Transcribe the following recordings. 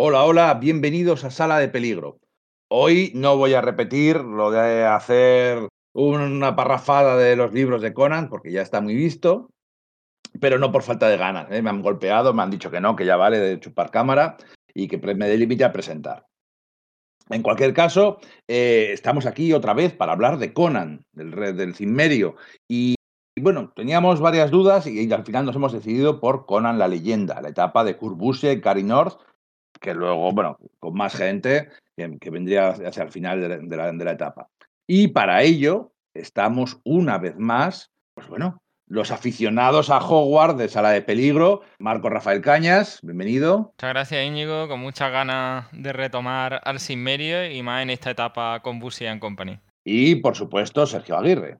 Hola, hola, bienvenidos a Sala de Peligro. Hoy no voy a repetir lo de hacer una parrafada de los libros de Conan, porque ya está muy visto, pero no por falta de ganas. ¿eh? Me han golpeado, me han dicho que no, que ya vale de chupar cámara y que me dé límite a presentar. En cualquier caso, eh, estamos aquí otra vez para hablar de Conan, del, del Cimmerio. Y, y bueno, teníamos varias dudas y, al final nos hemos decidido por Conan la leyenda, la etapa de Kurt Busiek, Gary North que luego, bueno, con más gente que, vendría hacia el final de la, etapa. Y para ello estamos una vez más, pues bueno, los aficionados a Hogwarts de Sala de Peligro, Marco Rafael Cañas, bienvenido. Muchas gracias Íñigo, con muchas ganas de retomar al Sinmerio y más en esta etapa con Busian Company. Y por supuesto Sergio Aguirre.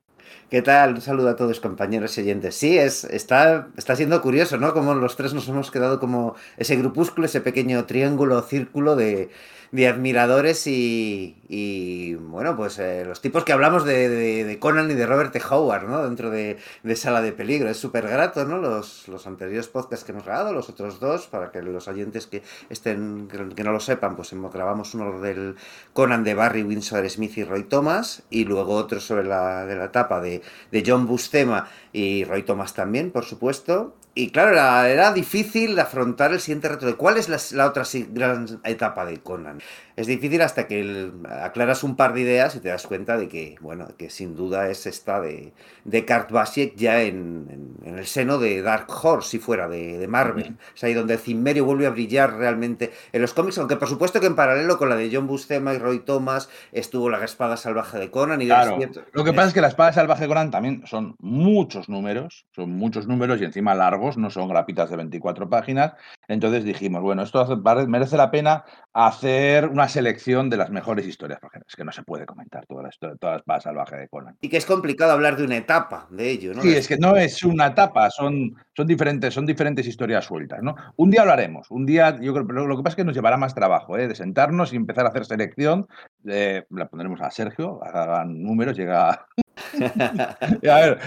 ¿Qué tal? Un saludo a todos compañeros y oyentes. Sí, es, está, está siendo curioso, ¿no? Como los tres nos hemos quedado como ese grupúsculo, ese pequeño triángulo, círculo de, de admiradores y, bueno, pues eh, los tipos que hablamos de, Conan y de Robert T. Howard, ¿no? Dentro de, Sala de Peligro. Es súper grato, ¿no? Los, los anteriores podcasts que hemos grabado, los otros dos, para que los oyentes que estén, que no lo sepan, pues grabamos uno del Conan de Barry Windsor Smith y Roy Thomas, y luego otro sobre la, de la etapa de, de John Bustema y Roy Thomas también, por supuesto. Y claro, era, difícil afrontar el siguiente reto de cuál es la, otra gran etapa de Conan. Es difícil hasta que aclaras un par de ideas y te das cuenta de que, bueno, que sin duda es esta de, de Kurt Basiek ya en, el seno de Dark Horse, si fuera, de, Marvel. Es ahí donde Cimmerio vuelve a brillar realmente en los cómics, aunque por supuesto que en paralelo con la de John Buscema y Roy Thomas estuvo la espada salvaje de Conan. Y claro, lo que pasa es que la espada salvaje de Conan también son muchos números, son muchos números y encima largos no son grapitas de 24 páginas. Entonces dijimos, bueno, esto merece la pena hacer una selección de las mejores historias, porque es que no se puede comentar toda la historia, todas las salvaje de Conan. Y que es complicado hablar de una etapa de ello, ¿no? Sí, es que no es una etapa, son, son, diferentes, son diferentes historias sueltas, ¿no? Un día hablaremos, un día, yo creo, pero lo que pasa es que nos llevará más trabajo, ¿eh? De sentarnos y empezar a hacer selección, eh, la pondremos a Sergio, hagan números, llega... a ver,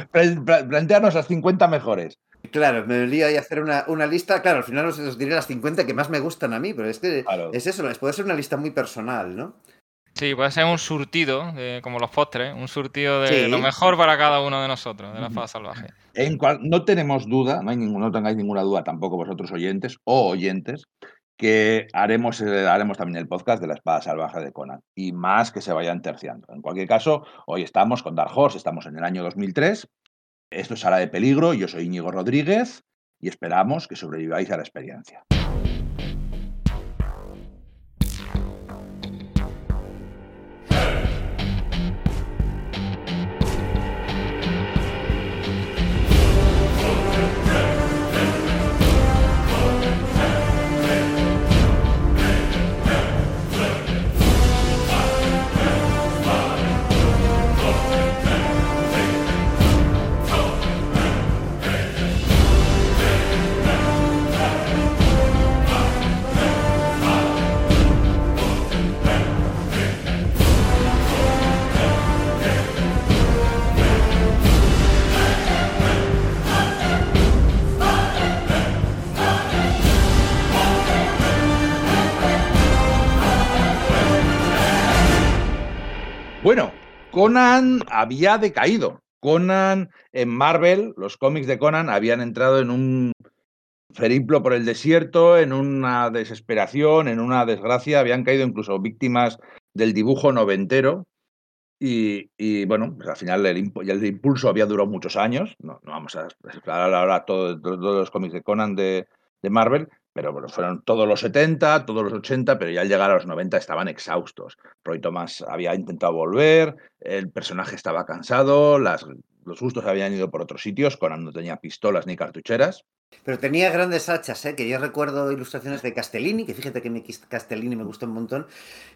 plantearnos las 50 mejores. Claro, me lío ahí a hacer una, lista. Claro, al final os, diré las 50 que más me gustan a mí, pero es que es eso, puede ser una lista muy personal, ¿no? Sí, puede ser un surtido, como los postres, un surtido de lo mejor para cada uno de nosotros, de la faz salvaje. En cual, no tenemos duda, no, hay no tengáis ninguna duda tampoco vosotros oyentes o oyentes, que haremos, eh, haremos también el podcast de la espada salvaje de Conan y más que se vayan terciando. En cualquier caso, hoy estamos con Dark Horse, estamos en el año 2003 esto es Sala de Peligro, yo soy Íñigo Rodríguez y esperamos que sobreviváis a la experiencia. Bueno, Conan había decaído. Conan en Marvel, los cómics de Conan habían entrado en un feriplo por el desierto, en una desesperación, en una desgracia, habían caído incluso víctimas del dibujo noventero. Y, bueno, pues al final el, impulso había durado muchos años. No, vamos a explorar ahora todos los cómics de Conan de Marvel, pero bueno, fueron todos los 70, todos los 80, pero ya al llegar a los 90 estaban exhaustos. Roy Thomas había intentado volver, el personaje estaba cansado, las, los gustos habían ido por otros sitios, Conan no tenía pistolas ni cartucheras. Pero tenía grandes hachas, ¿eh? que yo recuerdo ilustraciones de Castellini, que fíjate que Castellini me gustó un montón,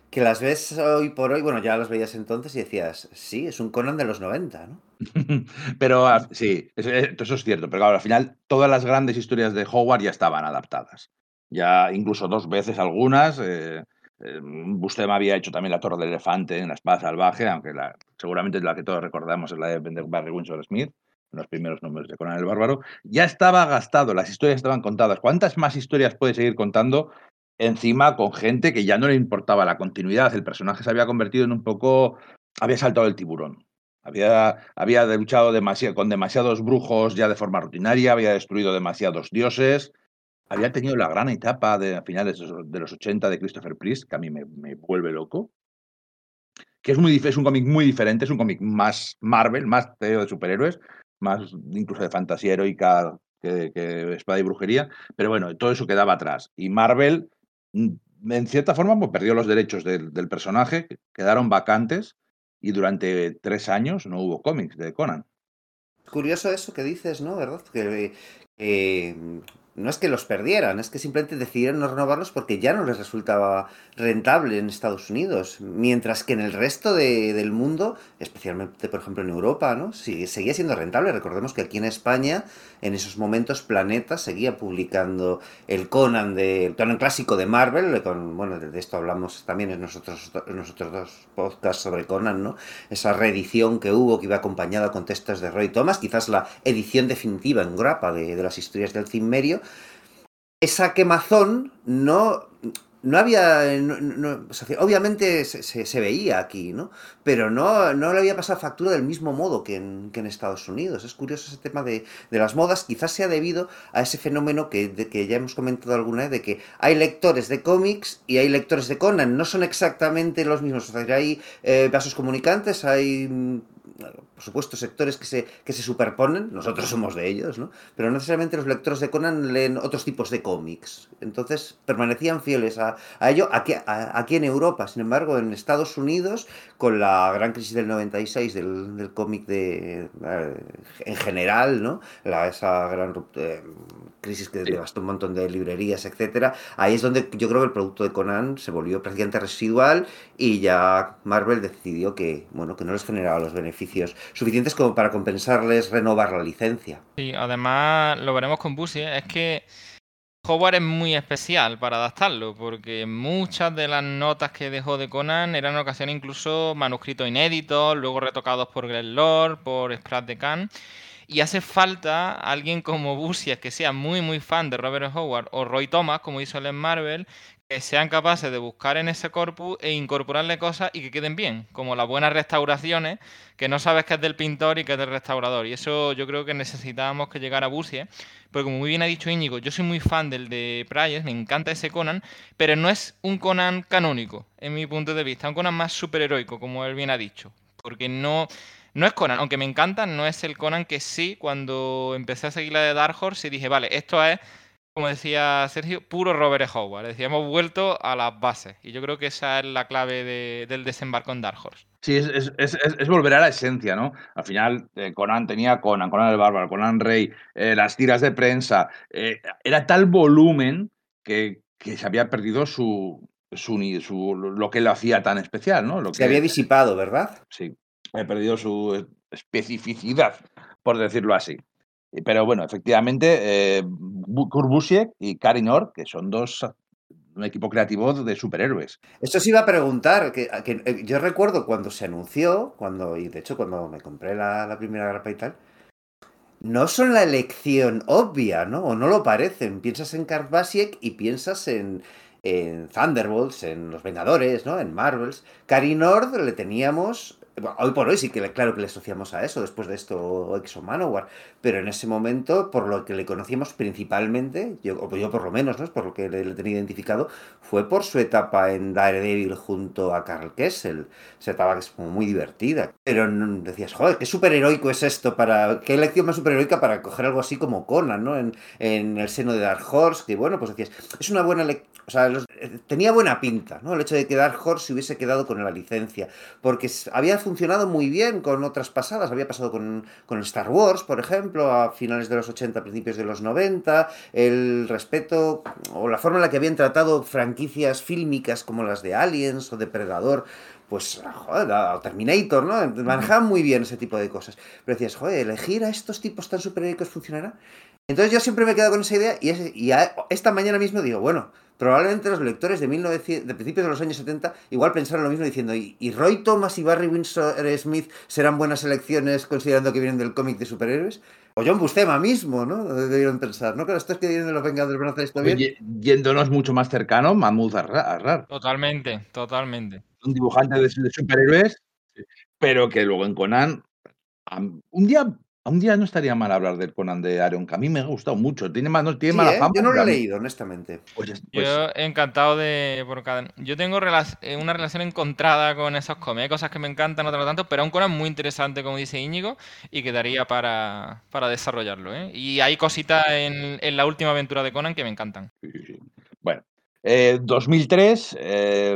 que las ves hoy por hoy, bueno, ya las veías entonces y decías, sí, es un Conan de los 90, ¿no? pero ah, sí, eso, es cierto, pero claro, al final todas las grandes historias de Howard ya estaban adaptadas. Ya incluso dos veces algunas. Eh, eh, Bustema había hecho también la Torre del Elefante en la Espada Salvaje, aunque la, seguramente la que todos recordamos es la de Barry Windsor Smith los primeros números de Conan el Bárbaro, ya estaba gastado, las historias estaban contadas. ¿Cuántas más historias puede seguir contando encima con gente que ya no le importaba la continuidad. El personaje se había convertido en un poco. Había saltado el tiburón. Había, había luchado con demasiados brujos ya de forma rutinaria, había destruido demasiados dioses. Había tenido la gran etapa de a finales de los 80 de Christopher Priest, que a mí me, vuelve loco. Que es, muy, es un cómic muy diferente, es un cómic más Marvel, más de superhéroes, más incluso de fantasía heroica que, que espada y brujería. Pero bueno, todo eso quedaba atrás. Y Marvel Mm, en cierta forma, pues, perdió los derechos del, personaje, quedaron vacantes y durante tres años no hubo cómics de Conan. Curioso eso que dices, ¿no? ¿Verdad? Eh, no es que los perdieran, es que simplemente decidieron no renovarlos porque ya no les resultaba rentable en Estados Unidos, mientras que en el resto del mundo, especialmente por ejemplo en Europa, ¿no? seguía siendo rentable. Recordemos que aquí en España, en esos momentos, Planeta seguía publicando el Conan, de, el Conan clásico de Marvel, con, bueno, de esto hablamos también en nosotros, nosotros dos podcasts sobre Conan, ¿no? Esa reedición que hubo, que iba acompañada con textos de Roy Thomas, quizás la edición definitiva en grapa de, de las historias del Cimmerio, esa quemazón no, no había. obviamente se, veía aquí, ¿no? Pero no, no le había pasado factura del mismo modo que en, Estados Unidos. Es curioso ese tema de, las modas. Quizás sea debido a ese fenómeno que, que ya hemos comentado alguna vez, de que hay lectores de cómics y hay lectores de Conan. No son exactamente los mismos. O sea, hay eh, vasos comunicantes, hay por supuesto, sectores que se, que se superponen, nosotros somos de ellos, ¿no? Pero no necesariamente los lectores de Conan leen otros tipos de cómics. Entonces, permanecían fieles a, ello aquí, aquí en Europa. Sin embargo, en Estados Unidos, con la gran crisis del 96 del, del cómic de, eh, en general, ¿no? La, esa gran eh, crisis que devastó un montón de librerías, etcétera, ahí es donde yo creo que el producto de Conan se volvió prácticamente residual y ya Marvel decidió que, bueno, que no les generaba los beneficios suficientes como para compensarles renovar la licencia. Sí, además lo veremos con Busy, es que Howard es muy especial para adaptarlo, porque muchas de las notas que dejó de Conan eran en ocasiones incluso manuscritos inéditos, luego retocados por Glenn Lord, por Spratt de Khan. Y hace falta alguien como Busiek que sea muy, muy fan de Robert Howard o Roy Thomas, como hizo él en Marvel, que sean capaces de buscar en ese corpus e incorporarle cosas y que queden bien, como las buenas restauraciones, que no sabes que es del pintor y que es del restaurador. Y eso yo creo que necesitábamos que llegara Busiek, porque como muy bien ha dicho Íñigo, yo soy muy fan del de Price, me encanta ese Conan, pero no es un Conan canónico, en mi punto de vista, un Conan más superheroico, como él bien ha dicho, porque no no es Conan, aunque me encanta, no es el Conan que sí, cuando empecé a seguir la de Dark Horse y dije, vale, esto es, como decía Sergio, puro Robert Howard. Decía, hemos vuelto a las bases. Y yo creo que esa es la clave del desembarco en Dark Horse. Sí, es, volver a la esencia, ¿no? Al final, eh, Conan tenía Conan, Conan el Bárbaro, Conan Rey, eh, las tiras de prensa. Eh, era tal volumen que, se había perdido su, su, lo que lo hacía tan especial, ¿no? Lo se había disipado, ¿verdad? Sí he perdido su especificidad, por decirlo así. Pero bueno, efectivamente, eh, Kurt y Karin Orr, que son dos un equipo creativo de superhéroes. Esto sí iba a preguntar, que, eh, yo recuerdo cuando se anunció, cuando, y de hecho cuando me compré la, primera grapa y tal, no son la elección obvia, ¿no? O no lo parecen. Piensas en Kurt y piensas en, en Thunderbolts, en Los Vengadores, ¿no? En Marvels. Karin le teníamos hoy por hoy sí que claro que le asociamos a eso, después de esto Exo Manowar, pero en ese momento, por lo que le conocíamos principalmente, yo, o yo por lo menos, ¿no? por lo que le, tenía identificado, fue por su etapa en Daredevil junto a Carl Kessel. Esa etapa que es como muy divertida. Pero decías, joder, qué superheroico es esto para. qué elección más superheroica para coger algo así como Conan, ¿no? En, en el seno de Dark Horse, que bueno, pues decías, es una buena o sea, eh, tenía buena pinta, ¿no? El hecho de que Dark Horse se hubiese quedado con la licencia. Porque había funcionado muy bien con otras pasadas. Había pasado con, con Star Wars, por ejemplo, a finales de los 80, principios de los 90. El respeto o la forma en la que habían tratado franquicias fílmicas como las de Aliens o Depredador pues, joder, Terminator, ¿no? Manejaban muy bien ese tipo de cosas. Pero decías, joder, elegir a estos tipos tan superhéroicos funcionará. Entonces yo siempre me he quedado con esa idea y, esta mañana mismo digo, bueno, probablemente los lectores de, 1900, de principios de los años 70 igual pensaron lo mismo diciendo, ¿y, Roy Thomas y Barry Windsor Smith serán buenas elecciones considerando que vienen del cómic de superhéroes? O John Buscema mismo, ¿no? Debieron pensar, ¿no? Que estos que vienen de los Vengadores van a hacer esto bien. Yéndonos mucho más cercano, Mahmoud Arrar. Totalmente, totalmente. Un dibujante de, de superhéroes, pero que luego en Conan un día un día no estaría mal hablar del Conan de Aaron, que a mí me ha gustado mucho. Tiene, no, tiene mala ¿eh? fama. Yo no lo he leído, honestamente. Pues, yo pues encantado de. yo tengo eh, una relación encontrada con esos cómics. Hay cosas que me encantan, otras no tanto, pero es un Conan muy interesante, como dice Íñigo, y quedaría para, para desarrollarlo. ¿eh? Y hay cositas en, en, la última aventura de Conan que me encantan. Sí, sí, bueno. 2003,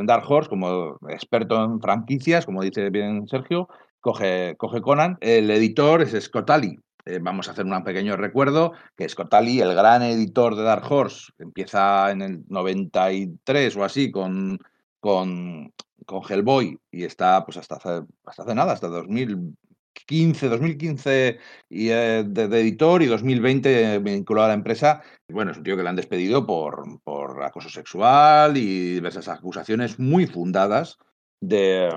Dark Horse, como experto en franquicias, como dice bien Sergio, coge, coge Conan. El editor es Scott Ali. Eh, vamos a hacer un pequeño recuerdo, que Scott Ali, el gran editor de Dark Horse, empieza en el 93 o así con, con, con Hellboy y está pues hasta hace, hasta hace nada, hasta 2015, 2015 y, eh, de, editor y 2020 vinculado a la empresa. Bueno, es un tío que le han despedido por, por acoso sexual y diversas acusaciones muy fundadas de,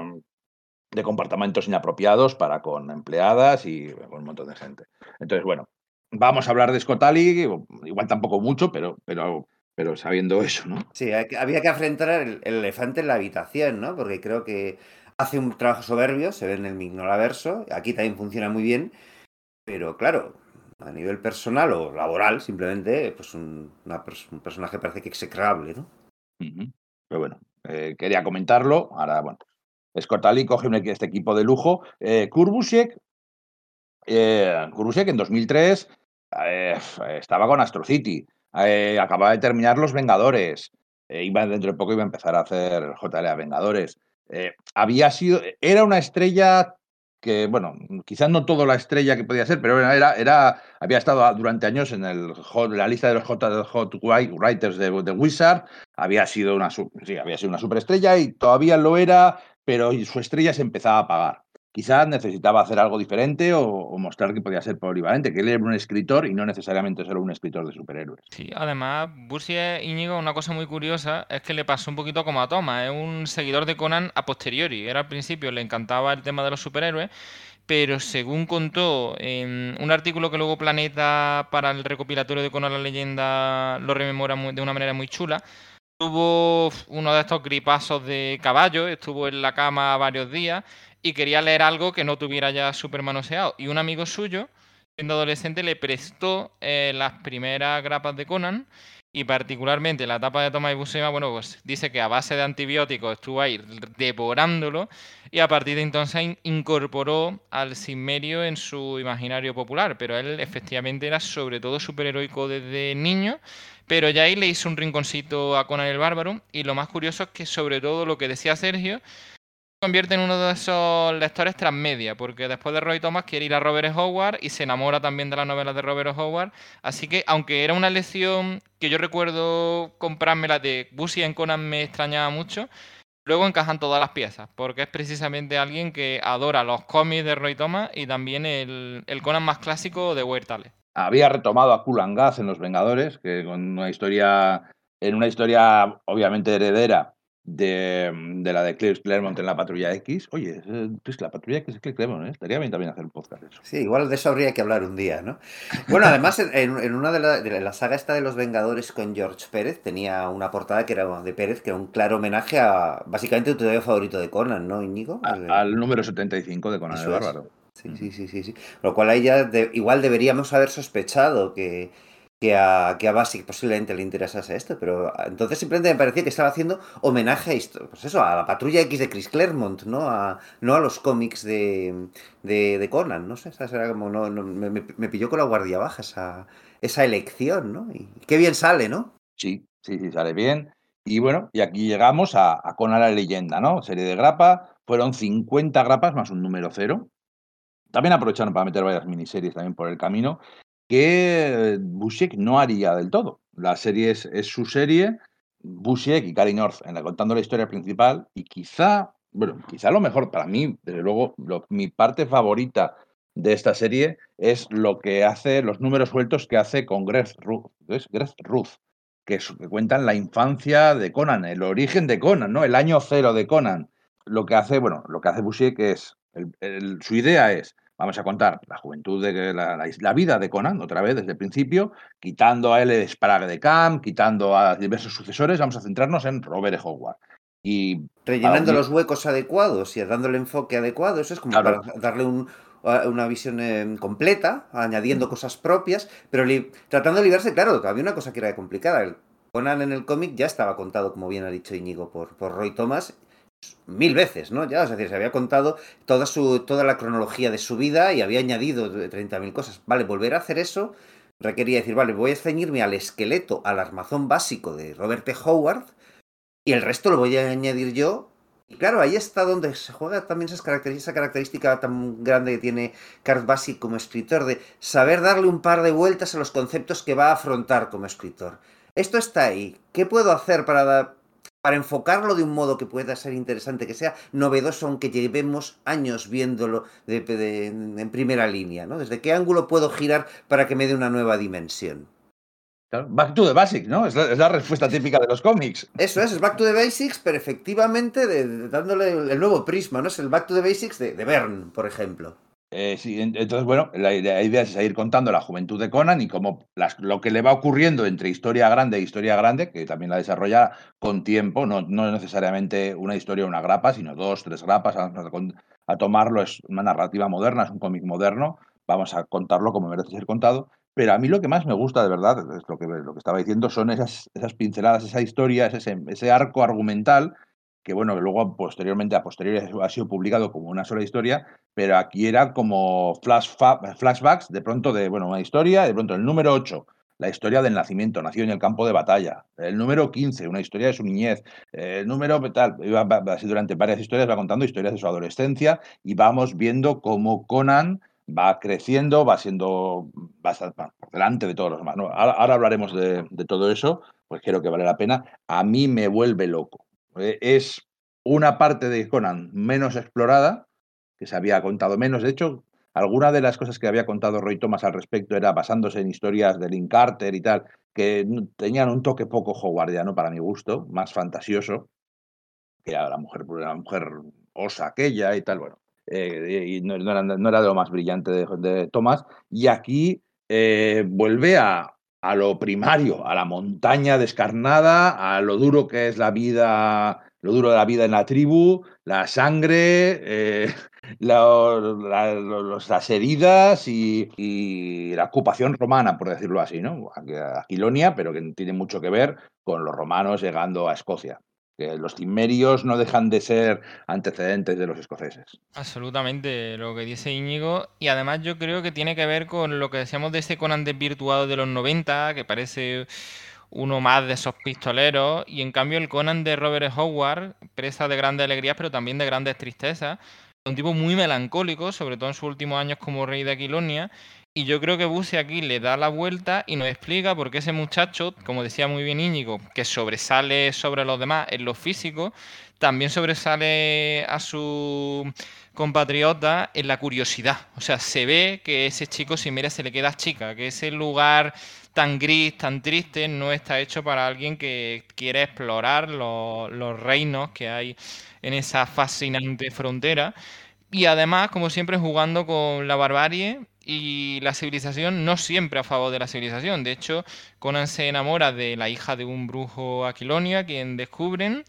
de comportamientos inapropiados para con empleadas y con un montón de gente. Entonces, bueno, vamos a hablar de Scott Ali, igual tampoco mucho, pero, pero, pero sabiendo eso, ¿no? Sí, había que enfrentar el, elefante en la habitación, ¿no? Porque creo que hace un trabajo soberbio, se ve en el Mignolaverso, aquí también funciona muy bien, pero claro, a nivel personal o laboral, simplemente, pues un, personaje parece que execrable, ¿no? Pero bueno, eh, quería comentarlo, ahora, bueno, Scortali coge este equipo de lujo. Eh, Kurbusiek, eh, en 2003 eh, estaba con Astro City. Eh, acababa de terminar Los Vengadores. iba dentro de poco iba a empezar a hacer JLA Vengadores. había sido, era una estrella que, bueno, quizás no toda la estrella que podía ser, pero era, era, había estado durante años en la lista de los Hot, Hot Writers de, de, Wizard, había sido, una, sí, había sido una superestrella y todavía lo era pero su estrella se empezaba a apagar. Quizás necesitaba hacer algo diferente o, mostrar que podía ser polivalente, que él era un escritor y no necesariamente solo un escritor de superhéroes. Sí, además, Bursie Íñigo, una cosa muy curiosa es que le pasó un poquito como a Thomas, es un seguidor de Conan a posteriori. Era al principio, le encantaba el tema de los superhéroes, pero según contó en un artículo que luego Planeta para el recopilatorio de Conan la leyenda lo rememora de una manera muy chula, Tuvo uno de estos gripazos de caballo, estuvo en la cama varios días y quería leer algo que no tuviera ya súper manoseado. Y un amigo suyo, siendo adolescente, le prestó eh, las primeras grapas de Conan y particularmente la etapa de Tomás y Buscema, bueno, pues dice que a base de antibióticos estuvo ahí devorándolo y a partir de entonces incorporó al Sinmerio en su imaginario popular, pero él efectivamente era sobre todo superheroico desde niño pero ya ahí le hizo un rinconcito a Conan el Bárbaro. Y lo más curioso es que, sobre todo, lo que decía Sergio, convierte en uno de esos lectores transmedia, porque después de Roy Thomas quiere ir a Robert Howard y se enamora también de las novelas de Robert Howard. Así que, aunque era una lección que yo recuerdo comprarme la de Busy en Conan me extrañaba mucho, luego encajan todas las piezas, porque es precisamente alguien que adora los cómics de Roy Thomas y también el, Conan más clásico de Weird había retomado a Kulangaz en Los Vengadores, que con una historia, en una historia obviamente heredera de, de la de Claremont en la Patrulla X. Oye, es la Patrulla X es Claremont, ¿eh? estaría bien también hacer un podcast de eso. Sí, igual de eso habría que hablar un día, ¿no? Bueno, además, en, en una de la, de la, saga esta de Los Vengadores con George Pérez, tenía una portada que era de Pérez, que era un claro homenaje a básicamente tu favorito de Conan, ¿no, Íñigo? al número 75 de Conan el Bárbaro. Sí, sí, sí, sí, sí. Lo cual ahí ya igual deberíamos haber sospechado que, que, a, que a Basic posiblemente le interesase esto, pero entonces simplemente me parecía que estaba haciendo homenaje a esto, pues eso, a la patrulla X de Chris Claremont, ¿no? A, no a los cómics de, de, Conan, no sé, será como, no, me, me, pilló con la guardia baja esa, esa elección, ¿no? Y qué bien sale, ¿no? Sí, sí, sí, sale bien. Y bueno, y aquí llegamos a, a Conan la leyenda, ¿no? Serie de grapa, fueron 50 grapas más un número cero. También aprovecharon para meter varias miniseries también por el camino, que Busiek no haría del todo. La serie es, su serie, Busiek y Cary North en la, contando la historia principal, y quizá, bueno, quizá lo mejor para mí, desde luego, mi parte favorita de esta serie es lo que hace, los números sueltos que hace con Greg Ruth. Greg Ruth que, cuentan la infancia de Conan, el origen de Conan, ¿no? El año cero de Conan. Lo que hace, bueno, lo que hace que es, su idea es, vamos a contar la juventud de la, la, vida de Conan, otra vez desde el principio, quitando a él el Sprague de Camp, quitando a diversos sucesores, vamos a centrarnos en Robert e. Howard. Y rellenando los huecos adecuados y dándole enfoque adecuado, eso es como para darle un, una visión eh, completa, añadiendo cosas propias, pero tratando de librarse, claro, había una cosa que era complicada. El Conan en el cómic ya estaba contado, como bien ha dicho Íñigo, por, por Roy Thomas mil veces, ¿no? Ya, es decir, se había contado toda, su, toda la cronología de su vida y había añadido 30.000 cosas. Vale, volver a hacer eso requería decir, vale, voy a ceñirme al esqueleto, al armazón básico de Robert T. Howard y el resto lo voy a añadir yo y claro, ahí está donde se juega también esa característica tan grande que tiene Card Basic como escritor, de saber darle un par de vueltas a los conceptos que va a afrontar como escritor. Esto está ahí. ¿Qué puedo hacer para, para enfocarlo de un modo que pueda ser interesante, que sea novedoso, aunque llevemos años viéndolo en primera línea? ¿no? ¿Desde qué ángulo puedo girar para que me dé una nueva dimensión? back to the basics, ¿no? Es la, respuesta típica de los cómics. Eso es, es back to the basics, pero efectivamente dándole el, nuevo prisma, ¿no? Es el back to the basics de, de Bern, por ejemplo. Eh, entonces, bueno, la, idea es seguir contando la juventud de Conan y como lo que le va ocurriendo entre historia grande e historia grande, que también la desarrolla con tiempo, no, no necesariamente una historia o una grapa, sino dos, tres grapas, a, a tomarlo, es una narrativa moderna, es un cómic moderno, vamos a contarlo como merece ser contado, pero a mí lo que más me gusta de verdad, es lo que, lo que estaba diciendo, son esas, esas pinceladas, esa historia, ese, ese arco argumental, que bueno, luego posteriormente, a posteriori ha sido publicado como una sola historia, pero aquí era como flash, flashbacks de pronto de, bueno, una historia, de pronto el número 8, la historia del nacimiento, nació en el campo de batalla. El número 15, una historia de su niñez. El número tal, así durante varias historias va contando historias de su adolescencia y vamos viendo cómo Conan va creciendo, va siendo, va por delante de todos los demás. Ahora, hablaremos de, todo eso, pues creo que vale la pena. A mí me vuelve loco. Eh, es una parte de Conan menos explorada, que se había contado menos. De hecho, alguna de las cosas que había contado Roy Thomas al respecto era basándose en historias de Link Carter y tal, que tenían un toque poco howardiano para mi gusto, más fantasioso, que a la mujer, la mujer osa aquella y tal. Bueno, eh, y no, era, de lo más brillante de, Thomas. Y aquí eh, vuelve a, a, lo primario, a la montaña descarnada, a lo duro que es la vida, lo duro de la vida en la tribu, la sangre, eh, las heridas y, la ocupación romana, por decirlo así, ¿no? Aquilonia, pero que tiene mucho que ver con los romanos llegando a Escocia que los cimerios no dejan de ser antecedentes de los escoceses. Absolutamente, lo que dice Íñigo. Y además yo creo que tiene que ver con lo que decíamos de ese Conan desvirtuado de los 90, que parece uno más de esos pistoleros. Y en cambio el Conan de Robert Howard, presa de grandes alegrías, pero también de grandes tristezas. Un tipo muy melancólico, sobre todo en sus últimos años como rey de Aquilonia, y yo creo que Buse aquí le da la vuelta y nos explica por qué ese muchacho, como decía muy bien Íñigo, que sobresale sobre los demás en lo físico, también sobresale a su compatriota en la curiosidad. O sea, se ve que ese chico, si mira, se le queda chica, que ese lugar tan gris, tan triste, no está hecho para alguien que quiere explorar los, los reinos que hay en esa fascinante frontera. Y además, como siempre, jugando con la barbarie y la civilización no siempre a favor de la civilización. De hecho, Conan se enamora de la hija de un brujo Aquilonia, quien descubren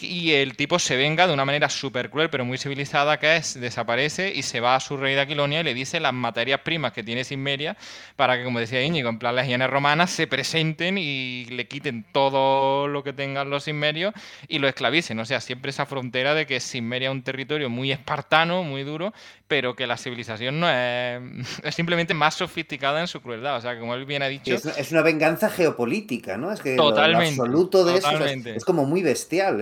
y el tipo se venga de una manera súper cruel, pero muy civilizada, que es, desaparece y se va a su rey de Aquilonia y le dice las materias primas que tiene Sinmeria para que, como decía Íñigo, en plan las legiones romanas se presenten y le quiten todo lo que tengan los Sinmerios y lo esclavicen. O sea, siempre esa frontera de que Sinmeria es un territorio muy espartano, muy duro, pero que la civilización no es, es simplemente más sofisticada en su crueldad. O sea, como él bien ha dicho... Es, una venganza geopolítica, ¿no? Es que totalmente, absoluto de eso es, como muy bestial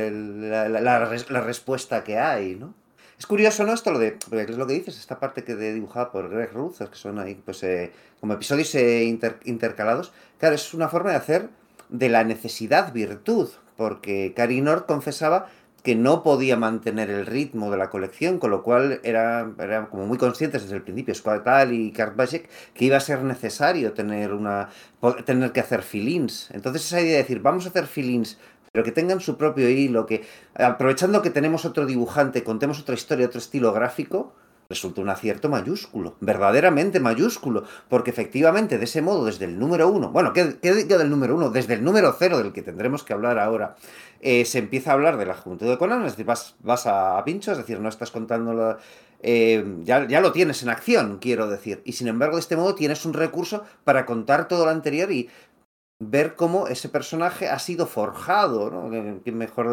la, respuesta que hay, ¿no? Es curioso, ¿no? Esto lo de, es lo que dices, esta parte que de dibujada por Greg Ruth, que son ahí, pues, eh, como episodios eh, intercalados. Claro, es una forma de hacer de la necesidad virtud, porque Cary Nord confesaba que no podía mantener el ritmo de la colección, con lo cual eran era como muy conscientes desde el principio, Tal y Kartbasic, que iba a ser necesario tener, una, tener que hacer fill-ins. Entonces esa idea de decir, vamos a hacer fill-ins pero que tengan su propio hilo, que aprovechando que tenemos otro dibujante, contemos otra historia, otro estilo gráfico, resulta un acierto mayúsculo, verdaderamente mayúsculo, porque efectivamente de ese modo, desde el número uno, bueno, ¿qué, digo del número uno? Desde el número cero, del que tendremos que hablar ahora, eh, se empieza a hablar de la juventud de Conan, es decir, vas, vas a, pincho, es decir, no estás contando eh, ya, ya, lo tienes en acción, quiero decir. Y sin embargo, de este modo tienes un recurso para contar todo lo anterior y ver cómo ese personaje ha sido forjado, ¿no? mejor,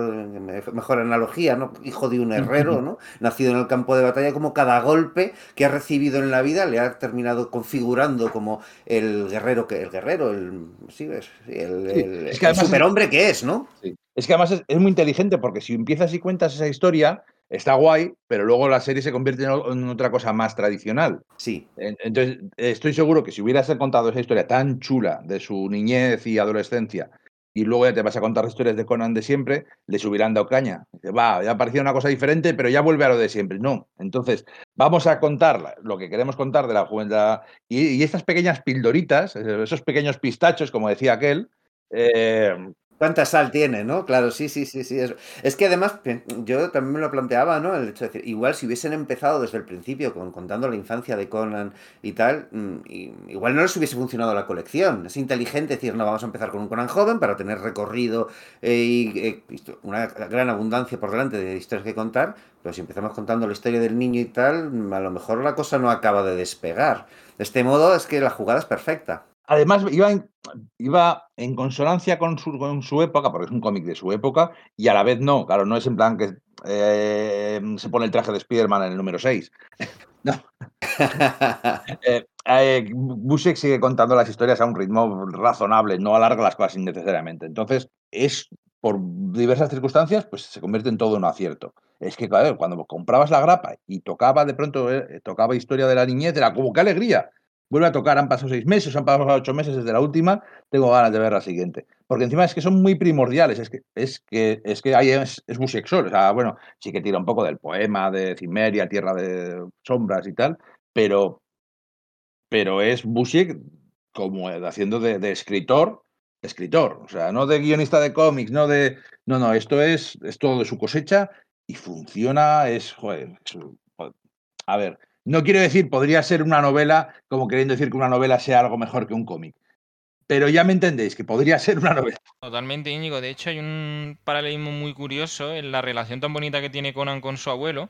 mejor analogía, ¿no? Hijo de un herrero, ¿no? Nacido en el campo de batalla, como cada golpe que ha recibido en la vida le ha terminado configurando como el guerrero que el guerrero, el sí, el, superhombre que es, ¿no? Es que además es, muy inteligente porque si empiezas y cuentas esa historia, está guay, pero luego la serie se convierte en otra cosa más tradicional. Sí. Entonces, estoy seguro que si hubieras contado esa historia tan chula de su niñez y adolescencia, y luego ya te vas a contar historias de Conan de siempre, les hubieran dado caña. Va, ya parecía una cosa diferente, pero ya vuelve a lo de siempre. No. Entonces, vamos a contar lo que queremos contar de la juventud. Y, y estas pequeñas pildoritas, esos pequeños pistachos, como decía aquel, eh, ¿Cuánta sal tiene, no? Claro, sí, sí, sí, sí. Es, que además yo también me lo planteaba, ¿no? El hecho de decir, igual si hubiesen empezado desde el principio con, contando la infancia de Conan y tal, mm, igual no les hubiese funcionado la colección. Es inteligente decir, no, vamos a empezar con un Conan joven para tener recorrido eh, y eh, una gran abundancia por delante de historias que contar, pero si empezamos contando la historia del niño y tal, a lo mejor la cosa no acaba de despegar. De este modo es que la jugada es perfecta. Además, iba en, iba en consonancia con su, con su época, porque es un cómic de su época, y a la vez no, claro, no es en plan que eh, se pone el traje de Spider-Man en el número 6. no. eh, eh sigue contando las historias a un ritmo razonable, no alarga las cosas innecesariamente. Entonces, es por diversas circunstancias, pues se convierte en todo un acierto. Es que, claro, cuando comprabas la grapa y tocaba de pronto, eh, tocaba historia de la niñez, era como qué alegría vuelve a tocar, han pasado seis meses, han pasado ocho meses desde la última, tengo ganas de ver la siguiente. Porque encima es que son muy primordiales, es que, es que, es que ahí es, es bisexual, o sea, bueno, sí que tira un poco del poema de Cimeria, Tierra de Sombras y tal, pero, pero es Busiek como haciendo de, escritor, escritor, o sea, no de guionista de cómics, no de, no, no, esto es, es todo de su cosecha y funciona, es, joder, a ver, no quiero decir, podría ser una novela, como queriendo decir que una novela sea algo mejor que un cómic. Pero ya me entendéis, que podría ser una novela. Totalmente, Íñigo. De hecho, hay un paralelismo muy curioso en la relación tan bonita que tiene Conan con su abuelo,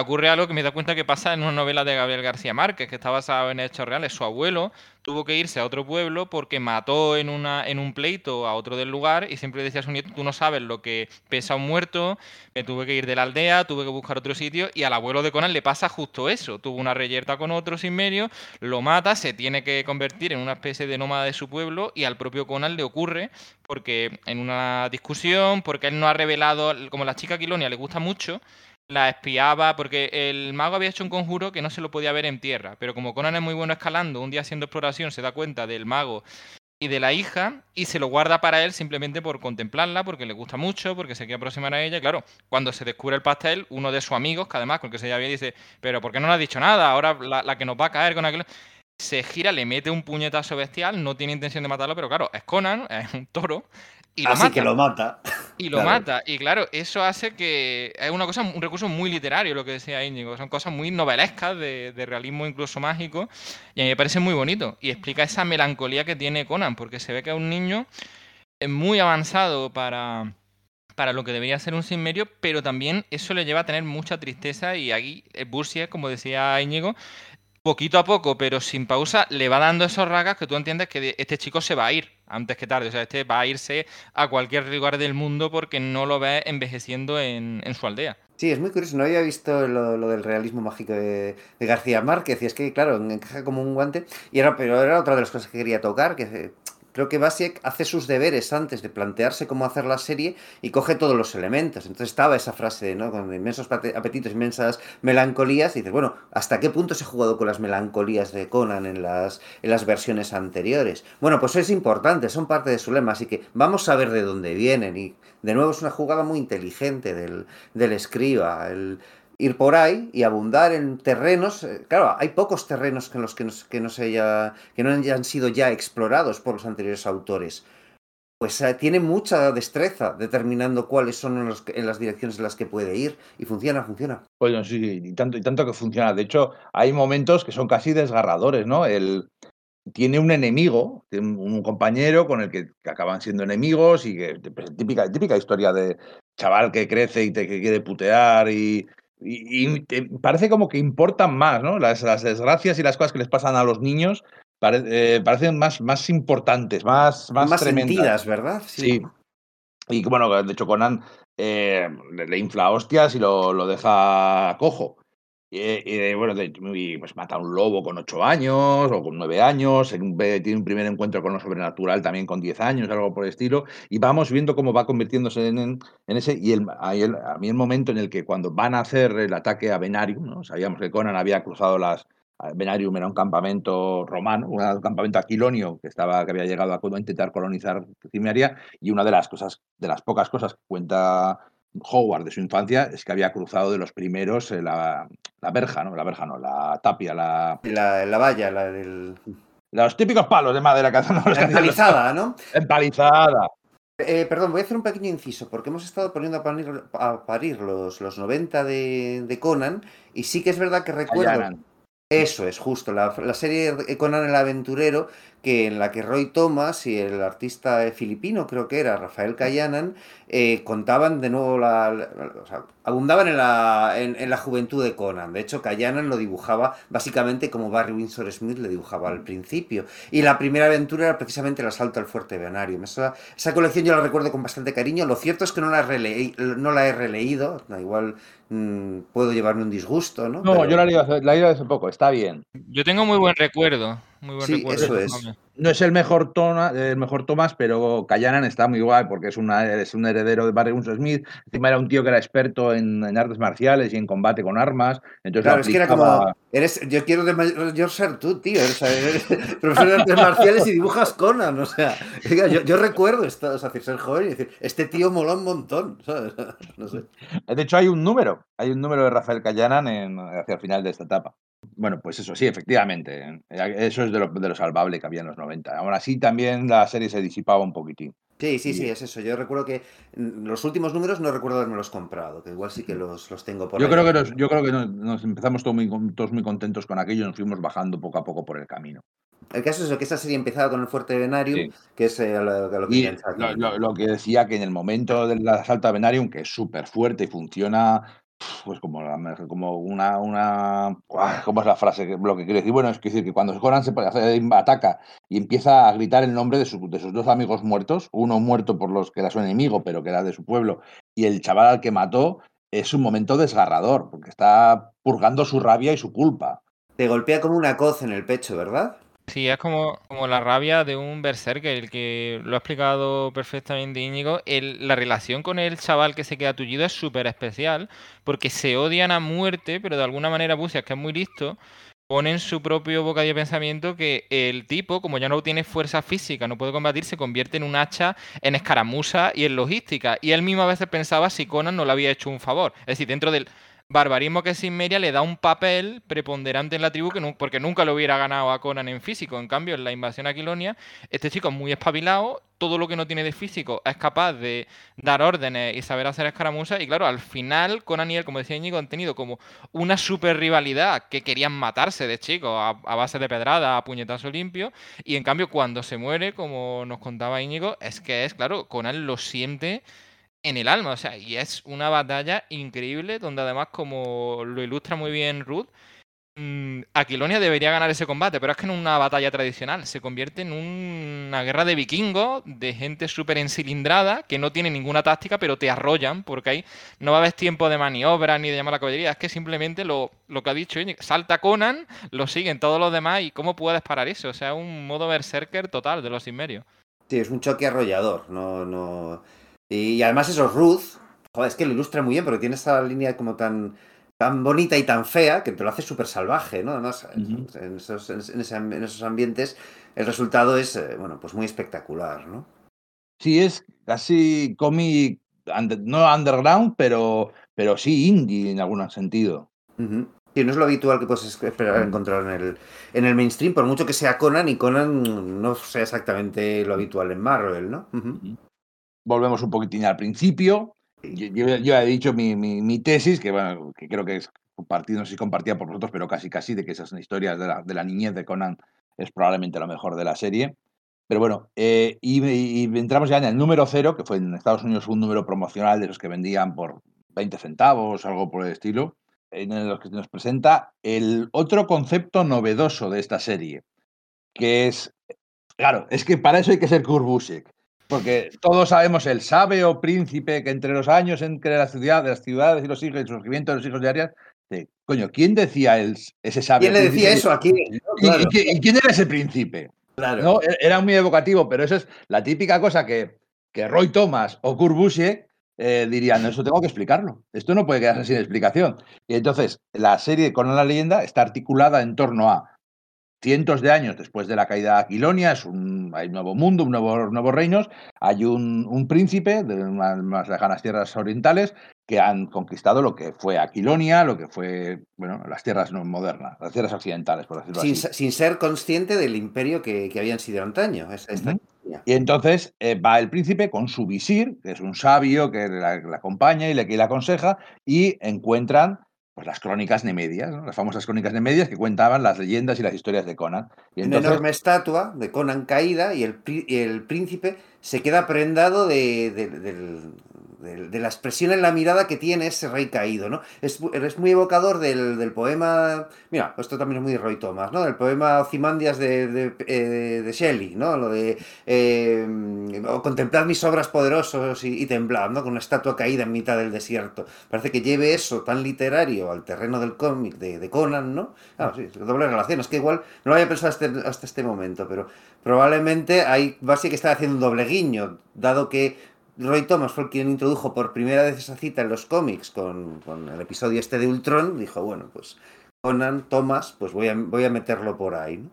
ocurre algo que me da cuenta que pasa en una novela de Gabriel García Márquez, que está basada en hechos reales. Su abuelo tuvo que irse a otro pueblo porque mató en, una, en un pleito a otro del lugar y siempre decía a su nieto, tú no sabes lo que pesa un muerto, me tuve que ir de la aldea, tuve que buscar otro sitio y al abuelo de Conan le pasa justo eso. Tuvo una reyerta con otro sin medio, lo mata, se tiene que convertir en una especie de nómada de su pueblo y al propio Conan le ocurre porque en una discusión, porque él no ha revelado, como la chica Quilonia le gusta mucho, la espiaba, porque el mago había hecho un conjuro que no se lo podía ver en tierra, pero como Conan es muy bueno escalando, un día haciendo exploración se da cuenta del mago y de la hija y se lo guarda para él simplemente por contemplarla, porque le gusta mucho, porque se quiere aproximar a ella. Claro, cuando se descubre el pastel, uno de sus amigos, que además con el que se había dice, pero ¿por qué no le has dicho nada? Ahora la, la que nos va a caer con aquel se gira, le mete un puñetazo bestial, no tiene intención de matarlo, pero claro, es Conan, es un toro, y Así que lo mata. Y lo mata. Y claro, eso hace que. Es una cosa, un recurso muy literario lo que decía Íñigo. Son cosas muy novelescas, de, realismo incluso mágico. Y a mí me parece muy bonito. Y explica esa melancolía que tiene Conan, porque se ve que es un niño muy avanzado para, para lo que debería ser un sinmerio, pero también eso le lleva a tener mucha tristeza. Y aquí, Bursier, como decía Íñigo, poquito a poco, pero sin pausa, le va dando esos ragas que tú entiendes que este chico se va a ir antes que tarde. O sea, este va a irse a cualquier lugar del mundo porque no lo ve envejeciendo en, su aldea. Sí, es muy curioso. No había visto lo, del realismo mágico de, García Márquez. Y es que, claro, encaja como un guante. Y era, pero era otra de las cosas que quería tocar, que creo que Basiek hace sus deberes antes de plantearse cómo hacer la serie y coge todos los elementos. Entonces estaba esa frase, ¿no? Con inmensos apetitos, inmensas melancolías, y dices, bueno, ¿hasta qué punto se ha jugado con las melancolías de Conan en las, en las versiones anteriores? Bueno, pues es importante, son parte de su lema, así que vamos a ver de dónde vienen. Y de nuevo es una jugada muy inteligente del, del escriba. El, ir por ahí y abundar en terrenos. Eh, claro, hay pocos terrenos en los que no, que no, se haya, que no hayan sido ya explorados por los anteriores autores. Pues eh, tiene mucha destreza determinando cuáles son los, en las direcciones en las que puede ir y funciona, funciona. Bueno, sí, y tanto, y tanto que funciona. De hecho, hay momentos que son casi desgarradores, ¿no? El, tiene un enemigo, un compañero con el que, acaban siendo enemigos y que pues, típica, típica historia de chaval que crece y te que quiere putear y, y, parece como que importan más, ¿no? Las, desgracias y las cosas que les pasan a los niños eh, parecen más, más importantes, más, más, más sentidas, ¿verdad? Sí. Y bueno, de hecho Conan eh, le, infla hostias y lo, lo deja cojo. Y, bueno, pues mata a un lobo con ocho años o con nueve años, tiene un primer encuentro con lo sobrenatural también con diez años, algo por el estilo, y vamos viendo cómo va convirtiéndose en, ese, y el, a mí el momento en el que cuando van a hacer el ataque a Venarium, ¿no? sabíamos que Conan había cruzado las, Venarium era un campamento romano, un campamento aquilonio que, estaba, que había llegado a intentar colonizar Cimeria, y una de las cosas, de las pocas cosas que cuenta Howard de su infancia es que había cruzado de los primeros eh, la, la verja, ¿no? La verja no, la tapia, la... La, la valla, la del... Los típicos palos de madera que hacen los Empalizada, ¿no? Empalizada. Eh, perdón, voy a hacer un pequeño inciso, porque hemos estado poniendo a parir, a parir los, los 90 de, de, Conan, y sí que es verdad que recuerdo... Eso es, justo, la, la serie Conan el Aventurero, que en la que Roy Thomas y el artista filipino, creo que era Rafael Callanan, eh, contaban de nuevo la, o sea, abundaban en la, en, la juventud de Conan. De hecho, Callanan lo dibujaba básicamente como Barry Windsor Smith le dibujaba al principio. Y la primera aventura era precisamente el asalto al fuerte Venario. Esa, esa colección yo la recuerdo con bastante cariño. Lo cierto es que no la, no la he releído. Igual mm, puedo llevarme un disgusto, ¿no? No, yo la he leído hace poco, está bien. Yo tengo muy buen recuerdo sí, Eso es. No es el mejor, tona, el mejor Thomas, pero Callanan está muy guay porque es, una, es un heredero de Barry Winsor Smith. Encima era un tío que era experto en, artes marciales y en combate con armas. Entonces claro, es que era como. Eres, yo quiero de mayor ser tú, tío. Eres, profesor de artes marciales y dibujas Conan. O sea, yo, yo recuerdo esto, o sea, ser joven y decir, este tío mola un montón. ¿sabes? No sé. De hecho, hay un número. Hay un número de Rafael Callanan en, hacia el final de esta etapa. Bueno, pues eso, sí, efectivamente. Eh, eso es de lo, de lo, salvable que había en los 90. Aún así, también la serie se disipaba un poquitín. Sí, sí, sí, es eso. Yo recuerdo que los últimos números no recuerdo haberme los comprado, que igual sí que los, los tengo por yo Creo que nos, yo creo que nos, empezamos todos muy, todos muy contentos con aquello y nos fuimos bajando poco a poco por el camino. El caso es que esa serie empezaba con el Fuerte Venarium, que es eh, lo, que lo, que decía que en el momento del asalto a Venarium, que es súper fuerte y funciona pues como, como una, una ¿cómo es la frase? Lo que quiere decir, bueno, es decir que cuando Conan se ataca y empieza a gritar el nombre de, de sus dos amigos muertos, uno muerto por los que era su enemigo, pero que era de su pueblo, y el chaval al que mató, es un momento desgarrador, porque está purgando su rabia y su culpa. Te golpea como una coz en el pecho, ¿verdad? Sí, es como, como la rabia de un berserker, el que lo ha explicado perfectamente Íñigo. El, la relación con el chaval que se queda tullido es súper especial, porque se odian a muerte, pero de alguna manera Busias, que es muy listo, pone en su propio bocadillo de pensamiento que el tipo, como ya no tiene fuerza física, no puede combatir, se convierte en un hacha en escaramuza y en logística. Y él mismo a veces pensaba si Conan no le había hecho un favor. Es decir, dentro del barbarismo que es Inmeria le da un papel preponderante en la tribu que porque nunca lo hubiera ganado a Conan en físico. En cambio, en la invasión a este chico es muy espabilado, todo lo que no tiene de físico es capaz de dar órdenes y saber hacer escaramuzas. Y claro, al final, Conan y él, como decía Íñigo, han tenido como una super rivalidad que querían matarse de chicos a, base de pedrada, a puñetazo limpio. Y en cambio, cuando se muere, como nos contaba Íñigo, es que es, claro, Conan lo siente en el alma. O sea, y es una batalla increíble donde además, como lo ilustra muy bien Ruth, mmm, Aquilonia debería ganar ese combate, pero es que en una batalla tradicional se convierte en una guerra de vikingos, de gente súper encilindrada, que no tiene ninguna táctica, pero te arrollan, porque ahí no va a haber tiempo de maniobra ni de llamar a la caballería, es que simplemente lo, lo que ha dicho, salta Conan, lo siguen todos los demás, y ¿cómo puedes parar eso? O sea, un modo berserker total de los inmerios. Sí, es un choque arrollador. No, no... Y, además eso, Ruth, joder, es que lo ilustra muy bien, porque tiene esa línea como tan, tan bonita y tan fea que te lo hace súper salvaje, ¿no? Además, en, esos, en, esos, ambientes, el resultado es, eh, bueno, pues muy espectacular, ¿no? Sí, es casi cómic, no underground, pero, pero sí indie en algún sentido. Y no es lo habitual que puedes esperar encontrar en el, en el mainstream, por mucho que sea Conan, y Conan no sea exactamente lo habitual en Marvel, ¿no? Volvemos un poquitín al principio. Yo, he dicho mi, mi, tesis, que, bueno, que creo que es compartida, no sé si compartida por vosotros, pero casi casi, de que esas historias de la, de la niñez de Conan es probablemente lo mejor de la serie. Pero bueno, eh, y, entramos ya en el número cero, que fue en Estados Unidos un número promocional de los que vendían por 20 centavos, algo por el estilo en los que nos presenta el otro concepto novedoso de esta serie, que es, claro, es que para eso hay que ser Kurbusek, porque todos sabemos el sabio príncipe que entre los años entre la ciudad, de las ciudades y los hijos, el surgimiento de los hijos de Arias, coño, ¿quién decía el, ese sabio? ¿Quién le decía eso aquí? ¿Y, quién era ese príncipe? Claro. ¿No? E-, era muy evocativo, pero eso es la típica cosa que, que Roy Thomas o Kurt eh, dirían, eso tengo que explicarlo. Esto no puede quedarse sin explicación. Y entonces, la serie con la leyenda está articulada en torno a cientos de años después de la caída de Aquilonia, es un, hay un nuevo mundo, un nuevo, nuevos reinos, hay un, príncipe de unas más lejanas tierras orientales que han conquistado lo que fue Aquilonia, lo que fue, bueno, las tierras no modernas, las tierras occidentales, por decirlo sin, así. Sin ser consciente del imperio que, habían sido antaño. Y entonces eh, va el príncipe con su visir, que es un sabio que la, acompaña y le, que le aconseja, y encuentran pues, las crónicas nemedias, las famosas crónicas nemedias que cuentaban las leyendas y las historias de Conan. Y Una enorme estatua de Conan caída y el, el príncipe se queda prendado de, del, de, la expresión en la mirada que tiene ese rey caído, ¿no? Es, muy evocador del, poema, mira, esto también es muy de Roy Thomas, ¿no? Del poema Ozymandias de, de, eh, Shelley, ¿no? Lo de eh, contemplar mis obras poderosos y, temblar, ¿no? Con una estatua caída en mitad del desierto. Parece que lleve eso tan literario al terreno del cómic de, Conan, ¿no? Claro, sí, doble relación. Es que igual no lo había pensado hasta, hasta este momento, pero probablemente hay base que está haciendo un doble guiño, dado que Roy Thomas fue quien introdujo por primera vez esa cita en los cómics con, el episodio este de Ultron, dijo, bueno, pues Conan, Thomas, pues voy a, a meterlo por ahí.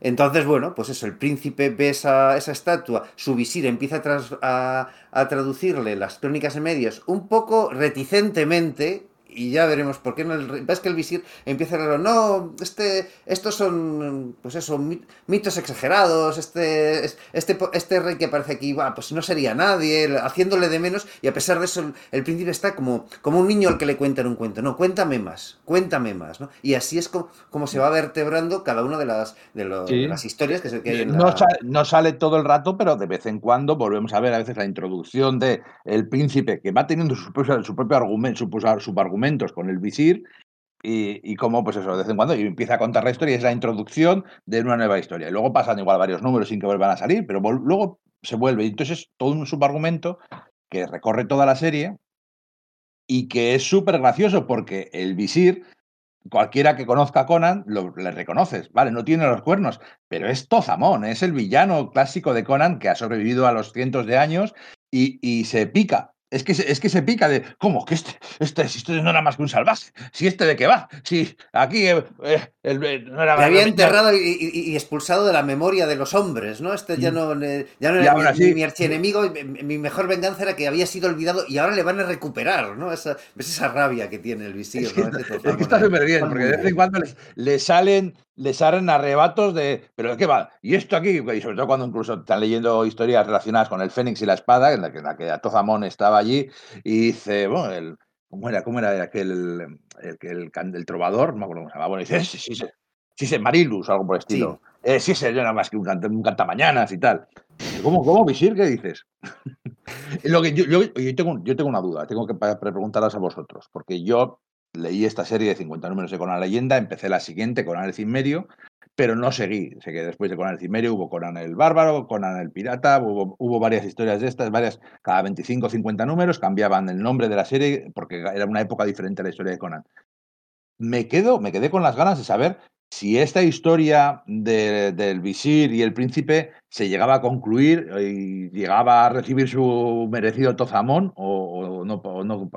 Entonces, bueno, pues eso, el príncipe ve esa, estatua, su visir empieza a, a, traducirle las crónicas en medios un poco reticentemente, y ya veremos por qué no el, ves que el visir empieza a decir, no, este, estos son, pues eso, mitos exagerados, este, este, este rey que aparece aquí, va, pues no sería nadie, haciéndole de menos, y a pesar de eso el, príncipe está como, como un niño al que le cuentan un cuento, no, cuéntame más, cuéntame más, ¿no? Y así es como, como se va vertebrando cada una de las, de, las historias que, se, que hay en no, la... sale, no sale todo el rato, pero de vez en cuando volvemos a ver a veces la introducción de el príncipe que va teniendo su, su propio argumento, su, su argumento con el visir y, y como, pues eso, de vez en cuando y empieza a contar la historia y es la introducción de una nueva historia. Y luego pasan igual varios números sin que vuelvan a salir, pero luego se vuelve. Y entonces es todo un subargumento que recorre toda la serie y que es súper gracioso porque el visir, cualquiera que conozca a Conan, lo, le reconoces, ¿vale? No tiene los cuernos, pero es Tozamón, es el villano clásico de Conan que ha sobrevivido a los cientos de años y se pica es que, se, es que se pica de, ¿cómo? Que este, este, este no era más que un salvaje. Si este de qué va. Si aquí eh, eh, eh, no era había enterrado y, expulsado de la memoria de los hombres, ¿no? Este ya mm. no, ya no era mi, mi, archienemigo. Mi, mejor venganza era que había sido olvidado y ahora le van a recuperar, ¿no? Esa, ¿Ves esa rabia que tiene el visir? Es que, está súper bien, porque de vez en cuando le salen les salen arrebatos de, pero ¿de qué va? Y esto aquí, y sobre todo cuando incluso están leyendo historias relacionadas con el Fénix y la espada, en la que, en la que Atozamón estaba allí, y dice, bueno, el, ¿cómo era? ¿Cómo era aquel, el, el, el, trovador? No me acuerdo cómo se llamaba. Bueno, dice, sí, sí, sí, sí, sí Marilus, algo por el estilo. Sí, eh, sí, sí, yo nada más que un, un cantamañanas y tal. ¿Cómo, cómo, Visir? ¿Qué dices? Lo que yo, yo, tengo, yo tengo una duda, tengo que preguntarlas a vosotros, porque yo leí esta serie de 50 números de Conan Leyenda, empecé la siguiente, Conan el Cimmerio, pero no seguí. Sé que después de Conan el Cimmerio hubo Conan el Bárbaro, Conan el Pirata, hubo, hubo varias historias de estas, varias, cada 25 o 50 números cambiaban el nombre de la serie porque era una época diferente a la historia de Conan. Me, quedo, me quedé con las ganas de saber si esta historia del visir y el príncipe se llegaba a concluir y llegaba a recibir su merecido tozamón o, no, no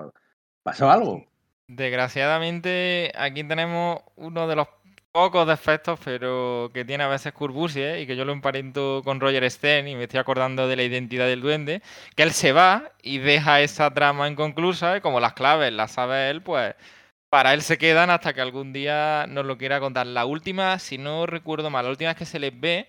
pasó algo. Desgraciadamente, aquí tenemos uno de los pocos defectos, pero que tiene a veces Curbusier y que yo lo emparento con Roger Stern y me estoy acordando de la identidad del duende, que él se va y deja esa trama inconclusa y como las claves las sabe él, pues para él se quedan hasta que algún día nos lo quiera contar. La última, si no recuerdo mal, la última vez que se les ve,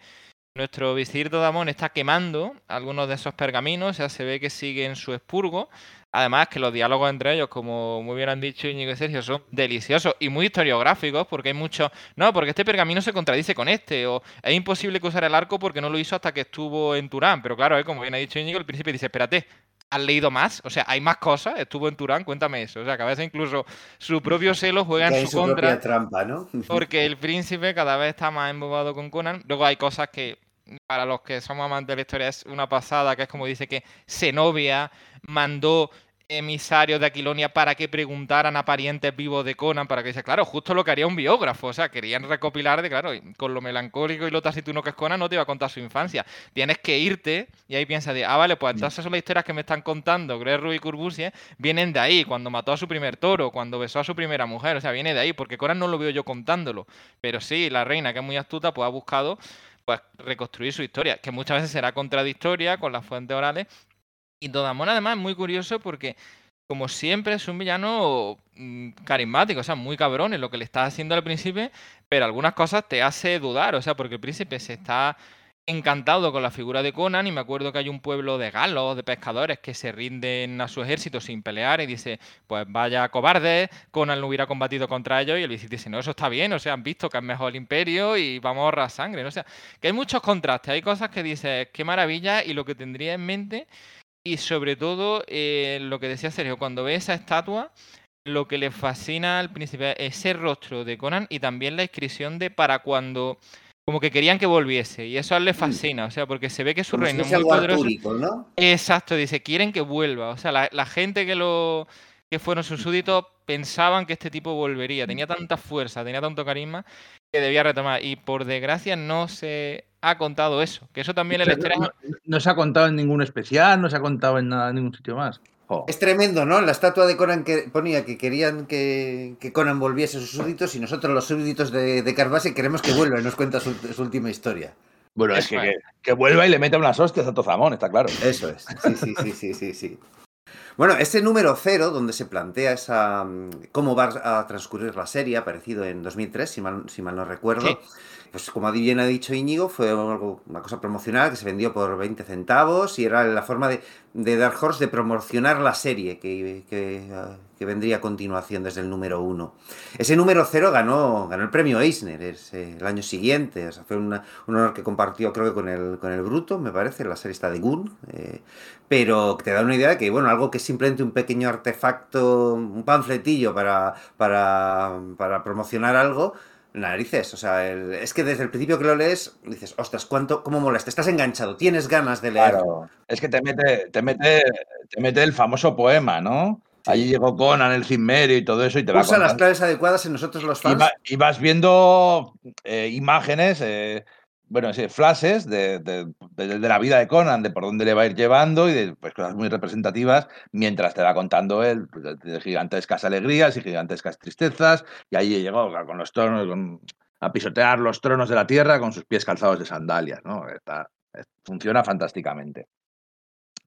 nuestro visir Todamón está quemando algunos de esos pergaminos, sea, se ve que sigue en su expurgo. Además, que los diálogos entre ellos, como muy bien han dicho Íñigo y Sergio, son deliciosos y muy historiográficos, porque hay muchos. No, porque este pergamino se contradice con este, o es imposible que usara el arco porque no lo hizo hasta que estuvo en Turán. Pero claro, eh, como bien ha dicho Íñigo, el príncipe dice: Espérate, ¿has leído más? O sea, hay más cosas, estuvo en Turán, cuéntame eso. O sea, que a veces incluso su propio celo juega en su, contra. trampa, ¿no? porque el príncipe cada vez está más embobado con Conan. Luego hay cosas que para los que somos amantes de la historia es una pasada, que es como dice que Zenobia mandó emisarios de Aquilonia para que preguntaran a parientes vivos de Conan, para que dice, claro, justo lo que haría un biógrafo, o sea, querían recopilar de, claro, con lo melancólico y lo taciturno que es Conan, no te iba a contar su infancia. Tienes que irte y ahí piensas, de, ah, vale, pues entonces son las historias que me están contando Greru y Curbusie, vienen de ahí, cuando mató a su primer toro, cuando besó a su primera mujer, o sea, viene de ahí, porque Conan no lo veo yo contándolo, pero sí, la reina, que es muy astuta, pues ha buscado pues reconstruir su historia, que muchas veces será contradictoria con las fuentes orales. Y Dodamon además es muy curioso porque, como siempre, es un villano mm, carismático, o sea, muy cabrón en lo que le está haciendo al príncipe, pero algunas cosas te hace dudar, o sea, porque el príncipe se está encantado con la figura de Conan y me acuerdo que hay un pueblo de galos, de pescadores que se rinden a su ejército sin pelear y dice, pues vaya cobarde, Conan no hubiera combatido contra ellos y el visir dice, no, eso está bien, o sea, han visto que es mejor el imperio y vamos a ahorrar sangre, ¿no? o sea, que hay muchos contrastes, hay cosas que dices, qué maravilla y lo que tendría en mente y sobre todo eh, lo que decía Sergio, cuando ve esa estatua, lo que le fascina al príncipe es ese rostro de Conan y también la inscripción de para cuando como que querían que volviese y eso a él le mm. fascina, o sea, porque se ve que su reino es muy poderoso. ¿no? Exacto, dice, quieren que vuelva, o sea, la, gente que lo que fueron sus súbditos pensaban que este tipo volvería, tenía tanta fuerza, tenía tanto carisma que debía retomar y por desgracia no se ha contado eso, que eso también el no, no, se ha contado en ningún especial, no se ha contado en nada en ningún sitio más. Es tremendo, ¿no? La estatua de Conan que ponía que querían que, Conan volviese a sus súbditos y nosotros los súbditos de, de queremos que vuelva y nos cuenta su, última historia. Bueno, es que, que, vuelva y le meta unas hostias a Tozamón, está claro. Eso es. Sí, sí, sí, sí, sí, sí. Bueno, ese número cero, donde se plantea esa cómo va a transcurrir la serie, aparecido en 2003, si mal, si mal no recuerdo pues como bien ha dicho Íñigo, fue una cosa promocional que se vendió por 20 centavos y era la forma de, de Dark Horse de promocionar la serie que, que, vendría a continuación desde el número 1. Ese número 0 ganó, ganó el premio Eisner el año siguiente, o sea, fue un honor que compartió creo que con el, con el Bruto, me parece, la serie está de Goon, eh, pero te da una idea de que, bueno, algo que es simplemente un pequeño artefacto, un panfletillo para, para, para promocionar algo, narices. O sea, es que desde el principio que lo lees, dices, ostras, ¿cuánto, cómo molesta? Estás enganchado, tienes ganas de leer. Claro, es que te mete, te mete, te mete el famoso poema, ¿no? Allí llegó Conan, el Cimmerio y todo eso, y te Usa las claves adecuadas en nosotros los fans. Y, vas viendo eh, imágenes. Eh, bueno, sí, flashes de, de, la vida de Conan, de por dónde le va a ir llevando y de pues, cosas muy representativas, mientras te va contando él pues, de gigantescas alegrías y gigantescas tristezas. Y ahí llegó con los tronos, a pisotear los tronos de la tierra con sus pies calzados de sandalias. ¿no? funciona fantásticamente.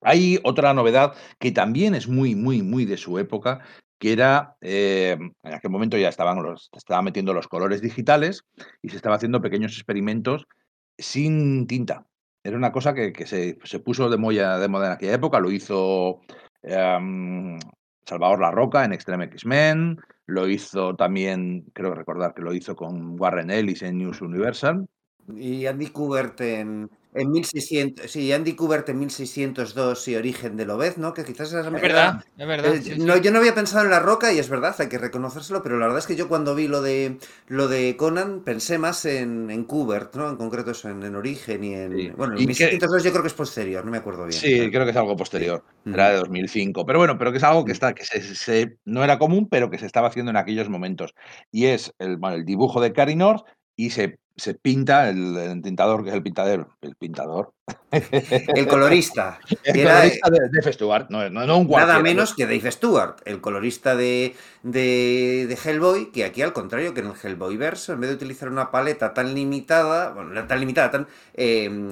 Hay otra novedad que también es muy, muy, muy de su época, que era, eh, en aquel momento ya estaban los, estaba metiendo los colores digitales y se estaba haciendo pequeños experimentos sin tinta. Era una cosa que, se, puso de moda, de moda en aquella época, lo hizo em, Salvador La Roca en Extreme X-Men, lo hizo también, creo recordar que lo hizo con Warren Ellis en News Universal. Y Andy Kubert en, en 1600, sí, Andy Kubert en 1602 y Origen de Lobez, ¿no? Que quizás es, verdad, es verdad. Eh, no, yo no había pensado en La Roca y es verdad, hay que reconocérselo, pero la verdad es que yo cuando vi lo de lo de Conan pensé más en, en Kubert, ¿no? En concreto eso, en, Origen y en... Bueno, en 1602 yo creo que es posterior, no me acuerdo bien. Sí, creo que es algo posterior, era de 2005, pero bueno, pero que es algo que está, que se, no era común, pero que se estaba haciendo en aquellos momentos. Y es el, el dibujo de Cary North y se, se pinta el, el, tintador, que es el pintadero, el pintador. El colorista. el colorista de Dave Stewart, no, no, no un Nada menos que Dave Stewart, el colorista de, de, de, Hellboy, que aquí al contrario que en el Hellboy verso, en vez de utilizar una paleta tan limitada, bueno, tan limitada, tan... Eh,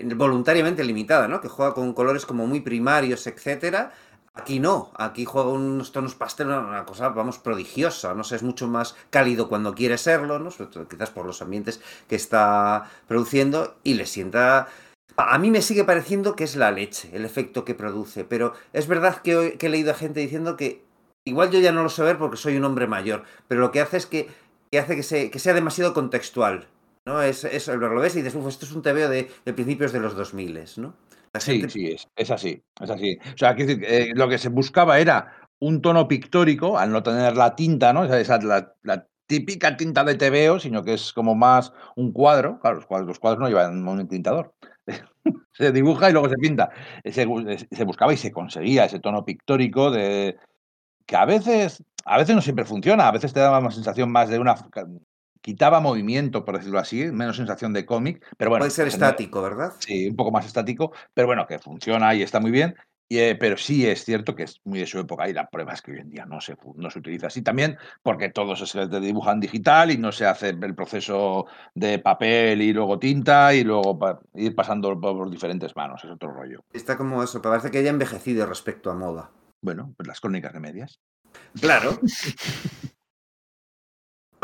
voluntariamente limitada, ¿no? Que juega con colores como muy primarios, etcétera. Aquí no, aquí juega unos tonos pastel, una cosa, vamos, prodigiosa, no sé, es mucho más cálido cuando quiere serlo, ¿no? Quizás por los ambientes que está produciendo y le sienta... A mí me sigue pareciendo que es la leche, el efecto que produce, pero es verdad que, que he leído a gente diciendo que igual yo ya no lo sé ver porque soy un hombre mayor, pero lo que hace es que, hace que, se, que sea demasiado contextual, ¿no? Es, es, lo ves y dices, esto es un TVO de, de principios de los 2000, ¿no? Sí, gente... sí, es, es, así, es así. O sea, decir, eh, lo que se buscaba era un tono pictórico, al no tener la tinta, ¿no? Esa, esa la, la, típica tinta de TVO, sino que es como más un cuadro. Claro, los cuadros, los cuadros no llevan un tintador. se dibuja y luego se pinta. Se, se, buscaba y se conseguía ese tono pictórico de que a veces, a veces no siempre funciona, a veces te da una sensación más de una quitaba movimiento, por decirlo así, menos sensación de cómic, pero bueno. Puede ser estático, ¿verdad? Sí, un poco más estático, pero bueno, que funciona y está muy bien. Y, eh, pero sí es cierto que es muy de su época y la prueba es que hoy en día no se, no se utiliza así también porque todo se dibujan digital y no se hace el proceso de papel y luego tinta y luego pa ir pasando por diferentes manos, es otro rollo. Está como eso, parece que haya envejecido respecto a moda. Bueno, pues las crónicas de medias. Claro.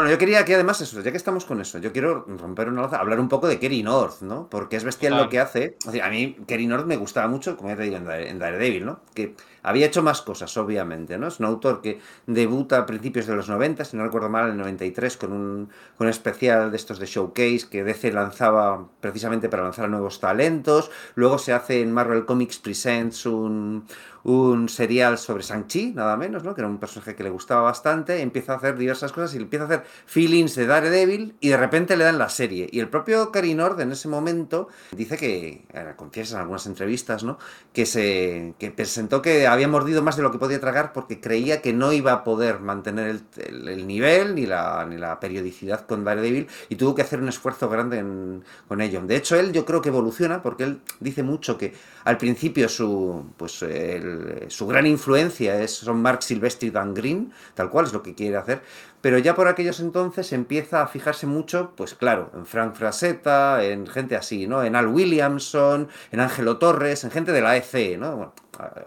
Bueno, yo quería que además eso, ya que estamos con eso, yo quiero romper una lanza, hablar un poco de Kerry North, ¿no? Porque es bestial claro. lo que hace. O sea, a mí Kerry North me gustaba mucho, como ya te digo, en Daredevil, ¿no? Que había hecho más cosas, obviamente, ¿no? Es un autor que debuta a principios de los 90, si no recuerdo mal, en el 93, con un, con un especial de estos de Showcase que DC lanzaba precisamente para lanzar a nuevos talentos. Luego se hace en Marvel Comics Presents un, un serial sobre Shang-Chi, nada menos, ¿no? Que era un personaje que le gustaba bastante, empieza a hacer diversas cosas y empieza a hacer feelings de Daredevil y de repente le dan la serie. Y el propio Cary Nord en ese momento dice que, confiesa en algunas entrevistas, ¿no? Que se que presentó que había mordido más de lo que podía tragar porque creía que no iba a poder mantener el, el, el nivel ni la, ni la periodicidad con Daredevil y tuvo que hacer un esfuerzo grande en, con ello. De hecho, él yo creo que evoluciona porque él dice mucho que al principio su, pues, el, su gran influencia es, son Mark Silvestri y Dan Green, tal cual es lo que quiere hacer, pero ya por aquellos entonces empieza a fijarse mucho, pues claro, en Frank Frazetta, en gente así, ¿no? En Al Williamson, en Ángelo Torres, en gente de la EC, ¿no?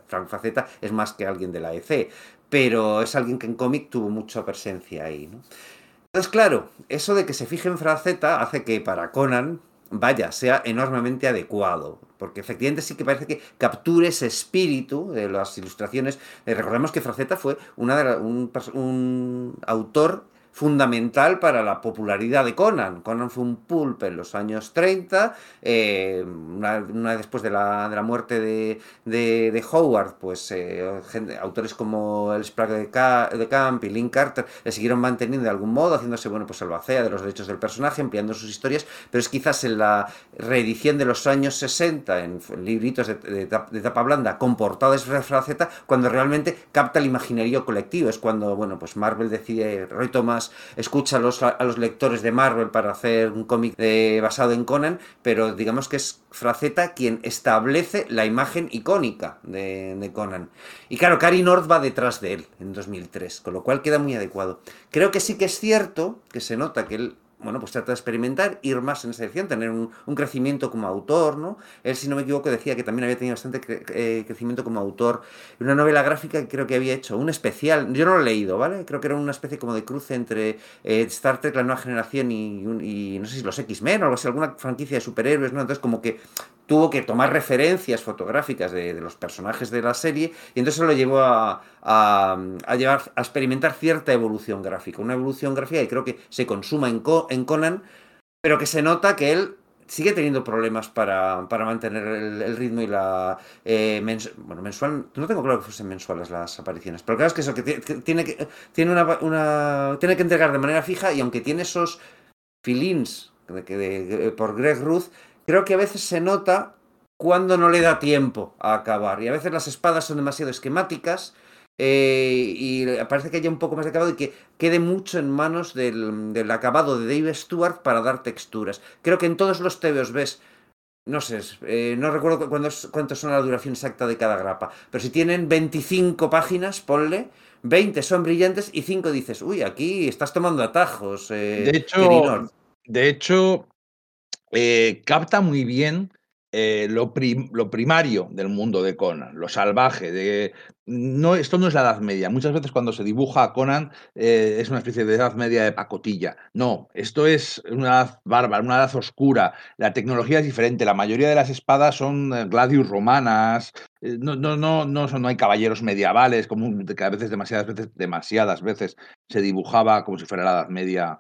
Frank Frazetta es más que alguien de la EC, pero es alguien que en cómic tuvo mucha presencia ahí, ¿no? Entonces, claro, eso de que se fije en Frazetta hace que para Conan, vaya, sea enormemente adecuado. Porque efectivamente sí que parece que capture ese espíritu de las ilustraciones. Eh, recordemos que Fraceta fue una de la, un, un, autor fundamental para la popularidad de Conan. Conan fue un pulp en los años 30, eh, una, una, después de la, de la muerte de, de, de, Howard, pues eh, gente, autores como el Sprague de, Ca de, Camp y Lynn Carter le siguieron manteniendo de algún modo, haciéndose, bueno, pues albacea de los derechos del personaje, ampliando sus historias, pero es quizás en la reedición de los años 60, en, en libritos de, de, de, tapa blanda, con portadas fraceta, cuando realmente capta el imaginario colectivo, es cuando, bueno, pues Marvel decide, Roy Thomas escucha a los, lectores de Marvel para hacer un cómic basado en Conan, pero digamos que es Fraceta quien establece la imagen icónica de, de Conan. Y claro, Cary North va detrás de él en 2003, con lo cual queda muy adecuado. Creo que sí que es cierto que se nota que él bueno, pues trata de experimentar, ir más en esa dirección, tener un, un, crecimiento como autor, ¿no? Él, si no me equivoco, decía que también había tenido bastante cre eh, crecimiento como autor. Una novela gráfica que creo que había hecho, un especial, yo no lo he leído, ¿vale? Creo que era una especie como de cruce entre eh, Star Trek, la nueva generación y, y, no sé si los X-Men o algo así, alguna franquicia de superhéroes, ¿no? Entonces como que tuvo que tomar referencias fotográficas de, de los personajes de la serie y entonces lo llevó a, a, a, llevar, a experimentar cierta evolución gráfica, una evolución gráfica que creo que se consuma en, en Conan, pero que se nota que él sigue teniendo problemas para, para mantener el, ritmo y la eh, bueno mensual no tengo claro que fuesen mensuales las apariciones pero claro es que eso que tiene que tiene una, una tiene que entregar de manera fija y aunque tiene esos de, de, por Greg Ruth creo que a veces se nota cuando no le da tiempo a acabar y a veces las espadas son demasiado esquemáticas eh, y parece que haya un poco más de acabado y que quede mucho en manos del, del acabado de Dave Stewart para dar texturas. Creo que en todos los TVOs ves no sé, eh, no recuerdo cuánto son la duración exacta de cada grapa, pero si tienen 25 páginas, ponle, 20 son brillantes y 5 dices, uy, aquí estás tomando atajos. Eh, de hecho, de hecho eh, capta muy bien eh, lo, lo, primario del mundo de Conan, lo salvaje. De, no, esto no es la Edad Media. Muchas veces cuando se dibuja a Conan eh, es una especie de Edad Media de pacotilla. No, esto es una edad bárbara, una edad oscura. La tecnología es diferente. La mayoría de las espadas son gladius romanas. No, no, no, no, no hay caballeros medievales, como que a veces, demasiadas veces, demasiadas veces se dibujaba como si fuera la Edad Media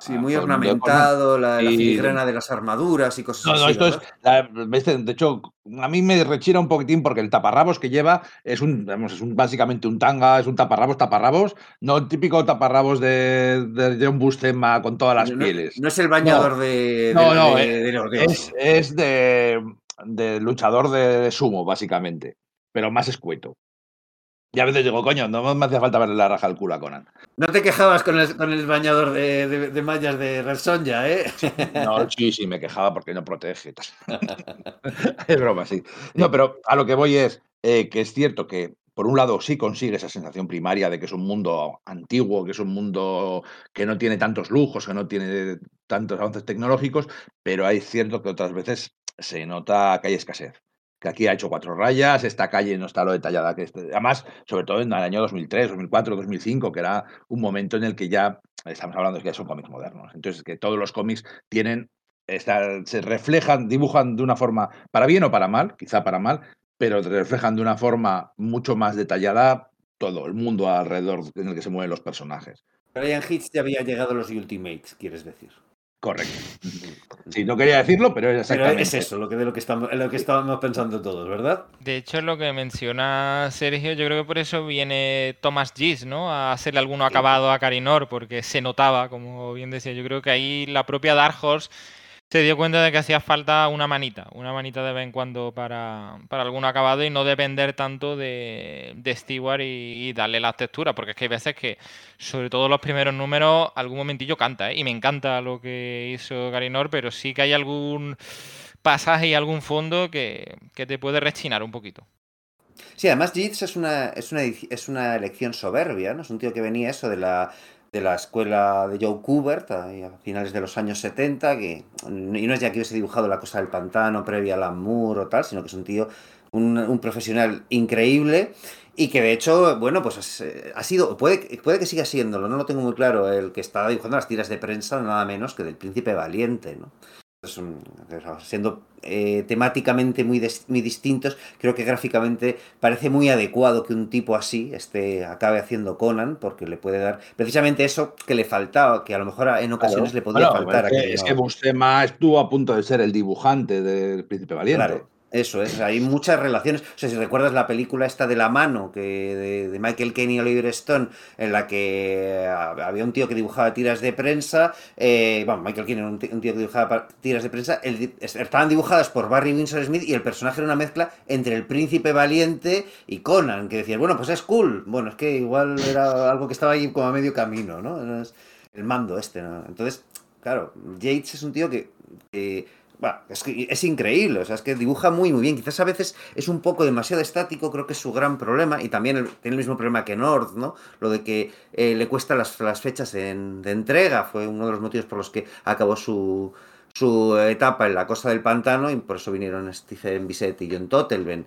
sí, muy ornamentado, la, filigrana de las armaduras y cosas así. esto es, de hecho, a mí me rechira un poquitín porque el taparrabos que lleva es un, es un básicamente un tanga, es un taparrabos, taparrabos, no el típico taparrabos de, de John Bustema con todas las pieles. No es el bañador de, no, no, es, es de, de luchador de sumo, básicamente, pero más escueto. Y a veces digo, coño, no me hacía falta verle la raja al culo a Conan. No te quejabas con el, con el bañador de, de, mallas de Resonja, ¿eh? No, sí, sí, me quejaba porque no protege. es broma, sí. No, pero a lo que voy es eh, que es cierto que, por un lado, sí consigue esa sensación primaria de que es un mundo antiguo, que es un mundo que no tiene tantos lujos, que no tiene tantos avances tecnológicos, pero hay cierto que otras veces se nota que hay escasez que aquí ha hecho cuatro rayas, esta calle no está lo detallada que este. Además, sobre todo en el año 2003, 2004, 2005, que era un momento en el que ya estamos hablando de que son cómics modernos. Entonces, que todos los cómics tienen, se reflejan, dibujan de una forma, para bien o para mal, quizá para mal, pero reflejan de una forma mucho más detallada todo el mundo alrededor en el que se mueven los personajes. Brian Hitch ya había llegado a los Ultimates, quieres decir. Correcto. Sí, no quería decirlo, pero es exactamente. es eso, lo que, de lo que, estamos, lo que estábamos pensando todos, ¿verdad? De hecho, lo que menciona Sergio, yo creo que por eso viene Thomas Gis, ¿no? A hacerle alguno acabado a Carinor, porque se notaba, como bien decía. Yo creo que ahí la propia Dark Horse se dio cuenta de que hacía falta una manita, una manita de vez en cuando para, para algún acabado y no depender tanto de, de Stewart y, darle las texturas, porque es que hay veces que, sobre todo los primeros números, algún momentillo canta, ¿eh? y me encanta lo que hizo Garinor, pero sí que hay algún pasaje y algún fondo que, te puede rechinar un poquito. Sí, además Jits es una, es una, es una elección soberbia, ¿no? Es un tío que venía eso de la de la escuela de Joe Kubert a, finales de los años 70, que, y no es ya que hubiese dibujado la cosa del pantano previa al Moore o tal, sino que es un tío, un, profesional increíble y que de hecho, bueno, pues ha sido, puede, puede que siga siéndolo, no lo tengo muy claro, el que está dibujando las tiras de prensa nada menos que del Príncipe Valiente, ¿no? Siendo eh, temáticamente muy, muy distintos, creo que gráficamente parece muy adecuado que un tipo así esté, acabe haciendo Conan, porque le puede dar precisamente eso que le faltaba, que a lo mejor en ocasiones le podría faltar. Es que, es que Bustema estuvo a punto de ser el dibujante del Príncipe Valiente. Eso es, hay muchas relaciones. O sea, si recuerdas la película esta de la mano que de, Michael Caine y Oliver Stone, en la que había un tío que dibujaba tiras de prensa, eh, bueno, Michael Caine era un, tío que dibujaba tiras de prensa, estaban dibujadas por Barry Windsor Smith y el personaje era una mezcla entre el príncipe valiente y Conan, que decía, bueno, pues es cool. Bueno, es que igual era algo que estaba ahí como a medio camino, ¿no? El mando este, ¿no? Entonces, claro, Yates es un tío que es, es increíble, o sea, es que dibuja muy muy bien. Quizás a veces es un poco demasiado estático, creo que es su gran problema, y también tiene el mismo problema que North, ¿no? Lo de que eh, le cuesta las, las fechas de entrega, fue uno de los motivos por los que acabó su, su etapa en la costa del pantano, y por eso vinieron Stephen Bisset y John Totelben.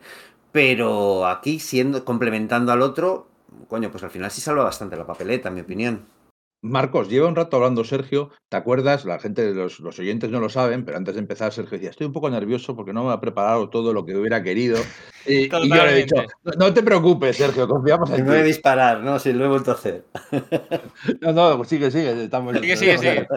Pero aquí, siendo complementando al otro, coño, pues al final sí salva bastante la papeleta, en mi opinión. Marcos, lleva un rato hablando Sergio, ¿te acuerdas? La gente, los, los oyentes no lo saben, pero antes de empezar Sergio decía, estoy un poco nervioso porque no me ha preparado todo lo que hubiera querido. Y, yo le he dicho, no, te preocupes, Sergio, confiamos en ti. No voy a disparar, ¿no? Si lo he vuelto a hacer. no, no, sigue, sigue. Estamos sigue, sigue, sigue.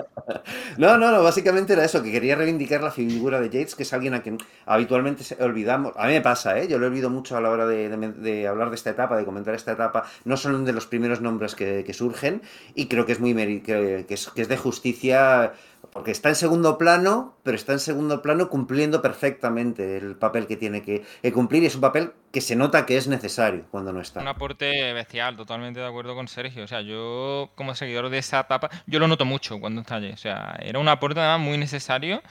No, no, no, básicamente era eso, que quería reivindicar la figura de Yates, que es alguien a quien habitualmente olvidamos. A mí me pasa, ¿eh? Yo lo olvido mucho a la hora de, de, hablar de esta etapa, de comentar esta etapa. No son de los primeros nombres que, que surgen y creo que que es muy que, es, de justicia porque está en segundo plano, pero está en segundo plano cumpliendo perfectamente el papel que tiene que, cumplir y es un papel que se nota que es necesario cuando no está. Un aporte bestial, totalmente de acuerdo con Sergio. O sea, yo como seguidor de esa etapa, yo lo noto mucho cuando está allí. O sea, era un aporte muy necesario,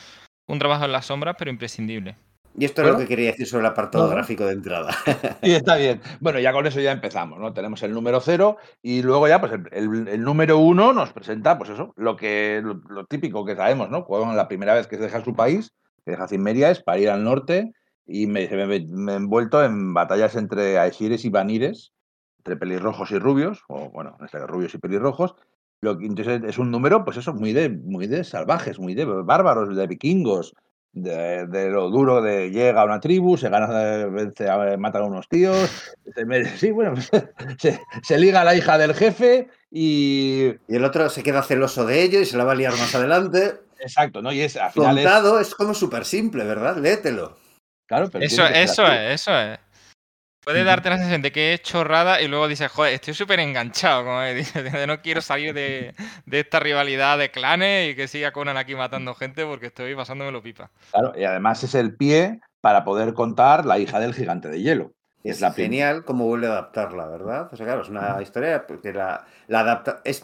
un trabajo en la sombra, pero imprescindible. Y esto es lo que quería decir sobre el apartado gráfico de entrada. Y está bien. Bueno, ya con eso ya empezamos, ¿no? Tenemos el número cero y luego ya, pues el, número uno nos presenta, pues eso, lo que lo, típico que sabemos, ¿no? Cuando la primera vez que se deja su país, que deja Cimmeria, es para ir al norte y me, he envuelto en batallas entre Aesires y Vanires, entre pelirrojos y rubios, o bueno, en este rubios y pelirrojos. Lo que, entonces es un número, pues eso, muy de, muy de salvajes, muy de bárbaros, de vikingos, de, lo duro de llega a una tribu, se gana, vence, matan a unos tíos, se, sí, bueno, se, liga a la hija del jefe y... Y el otro se queda celoso de ello y se la va a liar más adelante. Exacto, ¿no? Y es, al final Contado es... como súper simple, ¿verdad? Léetelo. Claro, pero eso, eso es, eso es. Puede darte la sensación de que es chorrada y luego dices, joder, estoy súper enganchado, como no quiero salir de, esta rivalidad de clanes y que siga Conan aquí matando gente porque estoy pasándome lo pipa. Claro, y además es el pie para poder contar la hija del gigante de hielo. Es, la genial cómo vuelve a adaptarla, ¿verdad? O sea, claro, es una historia que la, la adapta. Es,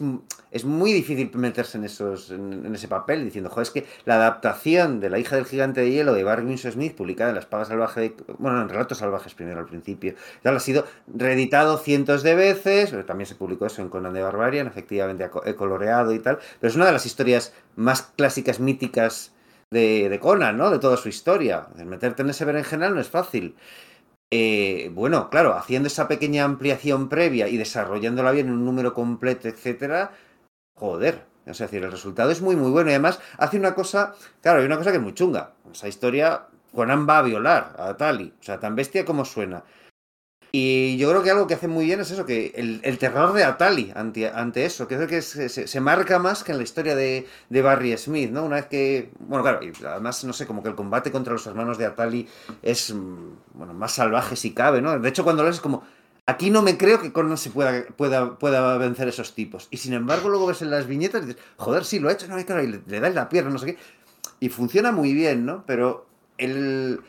es, muy difícil meterse en, esos, en, ese papel diciendo, joder, es que la adaptación de La hija del gigante de hielo de Barry Winsor Smith, publicada en La espada salvaje, de, bueno, en Relatos salvajes primero al principio, tal, ha sido reeditado cientos de veces, también se publicó eso en Conan de Barbarian, efectivamente he coloreado y tal, pero es una de las historias más clásicas, míticas de, de Conan, ¿no? De toda su historia. Meterte en ese berenjenal no es fácil. Eh, bueno, claro, haciendo esa pequeña ampliación previa y desarrollándola bien en un número completo, etcétera, joder. Sea, decir, el resultado es muy, muy bueno. Y además hace una cosa, claro, hay una cosa que es muy chunga. Esa historia, Conan va a violar a Tali. O sea, tan bestia como suena. Y yo creo que algo que hace muy bien es eso, que el, terror de Atali ante, eso, que es que se, marca más que en la historia de, Barry Smith, ¿no? Una vez que, bueno, claro, y además, no sé, como que el combate contra los hermanos de Atali es, mm, bueno, más salvaje si cabe, ¿no? De hecho, cuando lo ves es como, aquí no me creo que Conan se pueda, pueda, pueda vencer esos tipos. Y sin embargo, luego ves en las viñetas y dices, joder, sí, lo ha hecho, no, claro, y le, le da en la pierna, no sé qué. Y funciona muy bien, ¿no? Pero el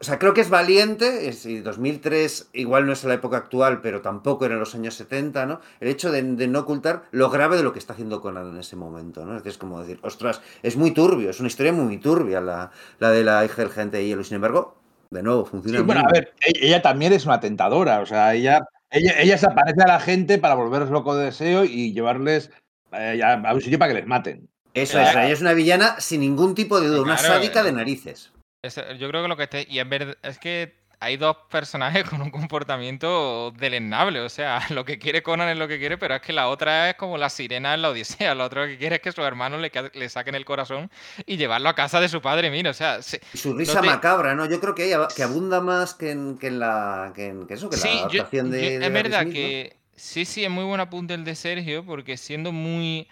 o sea, creo que es valiente, es, 2003 igual no es la época actual, pero tampoco era en los años 70, ¿no? El hecho de, no ocultar lo grave de lo que está haciendo Conan en ese momento, ¿no? Es como decir, ostras, es muy turbio, es una historia muy, turbia la, la de la hija del gente de hielo. Sin embargo, de nuevo, funciona sí, Bueno, a ver, e, ella también es una tentadora, o sea, ella, ella, ella se aparece a la gente para volverles loco de deseo y llevarles eh, a un sitio para que les maten. Eso es, ella es una villana sin ningún tipo de duda, una sádica de narices yo creo que lo que esté. Y es verdad, es que hay dos personajes con un comportamiento deleznable. O sea, lo que quiere Conan es lo que quiere, pero es que la otra es como la sirena en la Odisea. Lo otro que quiere es que sus hermanos le, le saquen el corazón y llevarlo a casa de su padre. Mira, o sea. su risa macabra, ¿no? Yo creo que, ella, que abunda más que en, que en la. Que en, eso, que la adaptación de, Es verdad que. Sí, sí, es muy buen apunte el de Sergio, porque siendo muy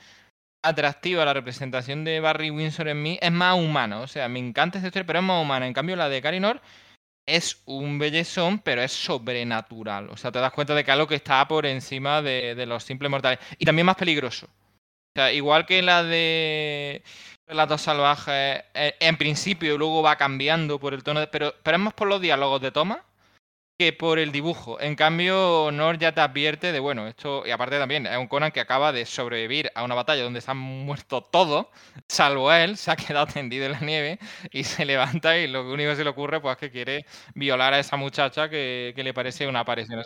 atractiva la representación de Barry Windsor en mí, es más humano. O sea, me encanta esta historia, pero es más humana. En cambio, la de Carinor es un bellezón, pero es sobrenatural. O sea, te das cuenta de que algo que está por encima de, los simples mortales. Y también más peligroso. O sea, igual que la de Relatos Salvajes, eh, en principio luego va cambiando por el tono, de, pero, pero más por los diálogos de Thomas que por el dibujo. En cambio, Nor ya te advierte de, bueno, esto, y aparte también, es un Conan que acaba de sobrevivir a una batalla donde se han muerto todos, salvo él, se ha quedado tendido en la nieve y se levanta y lo único que se le ocurre pues es que quiere violar a esa muchacha que, le parece una aparición.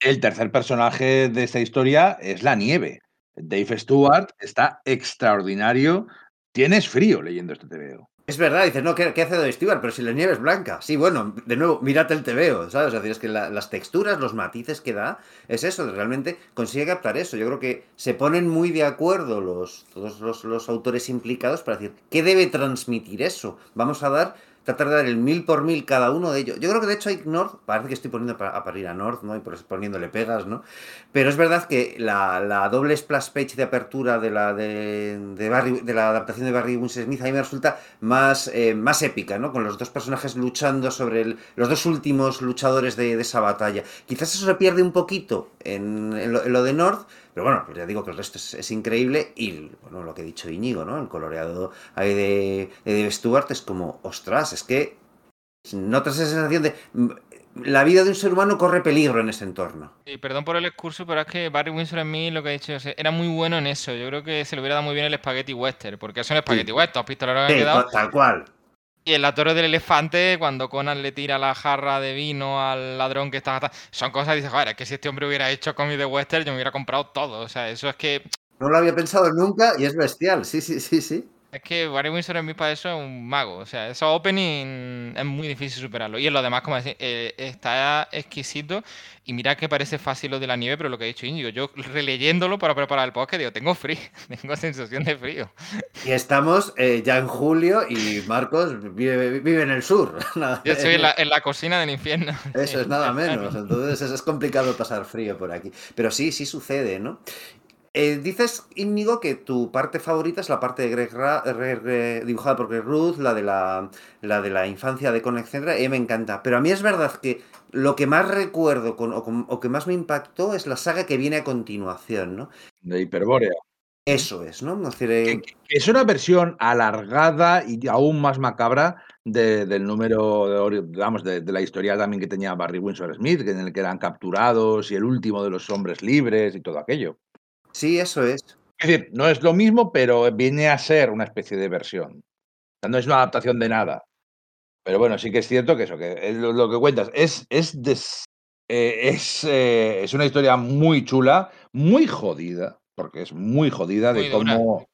El tercer personaje de esta historia es la nieve. Dave Stewart está extraordinario. Tienes frío leyendo este TVO. Es verdad, dices, no, ¿qué, hace de Stewart? Pero si la nieve es blanca. Sí, bueno, de nuevo, mírate el TVO, ¿sabes? Es decir, es que las texturas, los matices que da, es eso, realmente consigue captar eso. Yo creo que se ponen muy de acuerdo los, todos los, los autores implicados para decir, ¿qué debe transmitir eso? Vamos a dar tratar de dar el mil por mil cada uno de ellos. Yo creo que de hecho hay North, parece que estoy poniendo a parir a North, ¿no? Y poniéndole pegas, ¿no? Pero es verdad que la, doble splash page de apertura de la, de, de, la adaptación de Barry Winston Smith a mí me resulta más, eh, más épica, ¿no? Con los dos personajes luchando sobre el, los dos últimos luchadores de, esa batalla. Quizás eso se pierde un poquito en, lo, de North, Pero bueno, pues ya digo que el resto es, increíble y bueno, lo que he dicho Íñigo, ¿no? El coloreado ahí de, de Stewart es como, ostras, es que notas esa sensación de la vida de un ser humano corre peligro en ese entorno. Y perdón por el excurso, pero es que Barry Windsor en mí lo que ha dicho era muy bueno en eso. Yo creo que se le hubiera dado muy bien el spaghetti western, porque es un spaghetti western, ¿has que quedado? Tal cual. Y en la torre del elefante, cuando Conan le tira la jarra de vino al ladrón que está... Son cosas dices, joder, es que si este hombre hubiera hecho cómic de western, yo me hubiera comprado todo. O sea, eso es que... No lo había pensado nunca y es bestial, sí, sí, sí, sí. Es que Barry Windsor en mí para eso es un mago. O sea, eso opening es muy difícil superarlo. Y en lo demás, como decir, eh, está exquisito. Y mira que parece fácil lo de la nieve, pero lo que he dicho Íñigo, yo releyéndolo para preparar el podcast, digo, tengo frío, tengo sensación de frío. Y estamos eh, ya en julio y Marcos vive, en el sur. yo estoy en la, cocina del infierno. Eso es nada menos. Entonces es complicado pasar frío por aquí. Pero sí, sí sucede, ¿no? Eh, dices, Íñigo, que tu parte favorita es la parte de Greg, dibujada por Greg Ruth, la de la, la de la infancia de Conan, etc. Y me encanta. Pero a mí es verdad que lo que más recuerdo o, que más me impactó es la saga que viene a continuación, ¿no? De Hiperbórea. Eso es, ¿no? Eh, es una versión alargada y aún más macabra del número, de, digamos, de, la historia también que tenía Barry Windsor Smith, en el que eran capturados y el último de los hombres libres y todo aquello. Sí, eso es. Es decir, no es lo mismo, pero viene a ser una especie de versión. no es una adaptación de nada. Pero bueno, sí que es cierto que eso, que lo, que cuentas es, es, eh, es, eh, es, una historia muy chula, muy jodida, porque es muy jodida de cómo.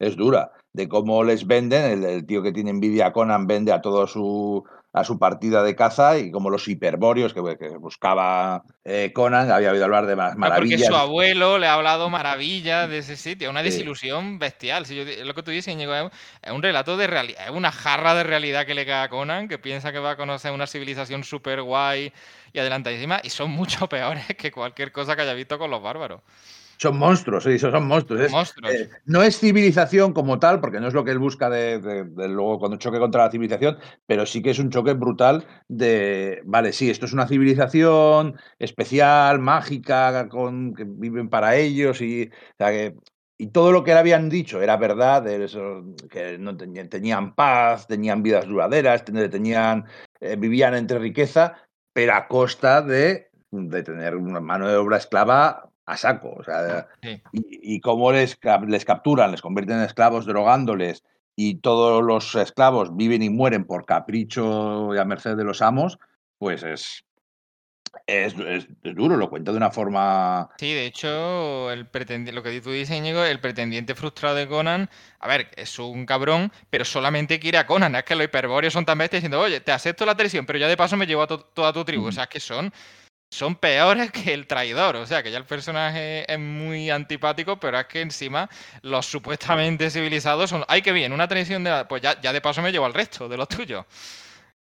es dura, de cómo les venden. El, el, tío que tiene envidia a Conan vende a todo su a su partida de caza y como los hiperbóreos que, buscaba eh, Conan, había oído hablar de más maravillas. porque su abuelo le ha hablado maravillas de ese sitio, una desilusión bestial. Si lo que tú dices, es un relato de realidad, es una jarra de realidad que le cae a Conan, que piensa que va a conocer una civilización súper guay y adelantadísima, y son mucho peores que cualquier cosa que haya visto con los bárbaros. Son monstruos, sí, son monstruos. Eh, no es civilización como tal, porque no es lo que él busca de, luego cuando choque contra la civilización, pero sí que es un choque brutal de, vale, sí, esto es una civilización especial, mágica, con, que viven para ellos y, y todo lo que le habían dicho era verdad, que no tenían, paz, tenían vidas duraderas, tenían, eh, vivían entre riqueza, pero a costa de, de tener una mano de obra esclava a saco. O sea, y, cómo les, les capturan, les convierten en esclavos drogándoles y todos los esclavos viven y mueren por capricho y a merced de los amos, pues es, es, duro, lo cuento de una forma. Sí, de hecho, el lo que tú dices, Íñigo, el pretendiente frustrado de Conan, a ver, es un cabrón, pero solamente quiere a Conan. Es que los hiperbóreos son tan bestias diciendo, oye, te acepto la traición, pero ya de paso me llevo a toda tu tribu. O sea, es que son son peores que el traidor. O sea, que ya el personaje es muy antipático, pero es que encima los supuestamente civilizados son. ¡Ay, qué bien! Una traición de. Pues ya, ya de paso me llevo al resto de los tuyos.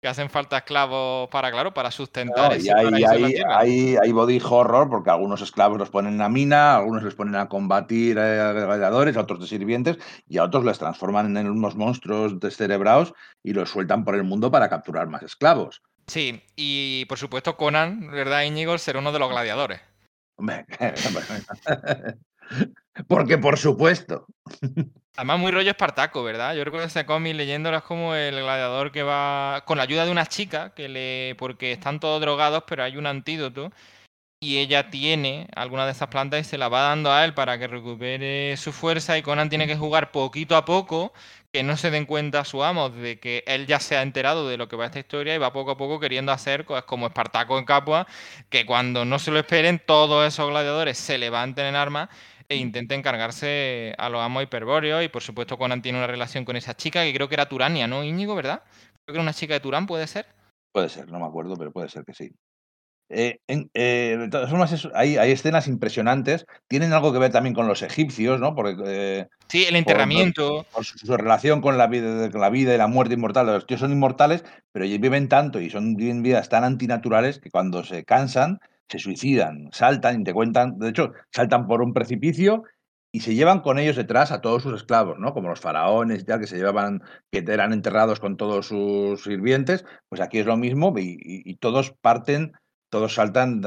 Que hacen falta esclavos para, claro, para sustentar. y hay, hay, hay, body horror, porque algunos esclavos los ponen en la mina, algunos les ponen a combatir a gladiadores, a otros de sirvientes, y a otros les transforman en unos monstruos descerebrados y los sueltan por el mundo para capturar más esclavos. Sí, y por supuesto Conan, ¿verdad, Íñigo? Será uno de los gladiadores. Porque por supuesto. Además, muy rollo Espartaco, ¿verdad? Yo recuerdo ese cómic leyéndolo es como el gladiador que va con la ayuda de una chica, que le porque están todos drogados, pero hay un antídoto y ella tiene alguna de esas plantas y se la va dando a él para que recupere su fuerza y Conan tiene que jugar poquito a poco, que no se den cuenta su amo de que él ya se ha enterado de lo que va esta historia y va poco a poco queriendo hacer cosas como Espartaco en Capua, que cuando no se lo esperen todos esos gladiadores se levanten en armas e intenten cargarse a los amos hiperbóreos y por supuesto Conan tiene una relación con esa chica que creo que era Turania, ¿no, Íñigo, verdad? Creo que era una chica de Turán, ¿puede ser? Puede ser, no me acuerdo, pero puede ser que sí. Eh, eh, de todas formas, hay, escenas impresionantes. Tienen algo que ver también con los egipcios, ¿no? Porque, eh, sí, el enterramiento. Por, su, relación con la, vida, la vida y la muerte inmortal. Los tíos son inmortales, pero viven tanto y son viven vidas tan antinaturales que cuando se cansan, se suicidan, saltan y te cuentan. De hecho, saltan por un precipicio y se llevan con ellos detrás a todos sus esclavos, ¿no? Como los faraones y tal, que se llevaban, que eran enterrados con todos sus sirvientes. Pues aquí es lo mismo y todos parten todos saltan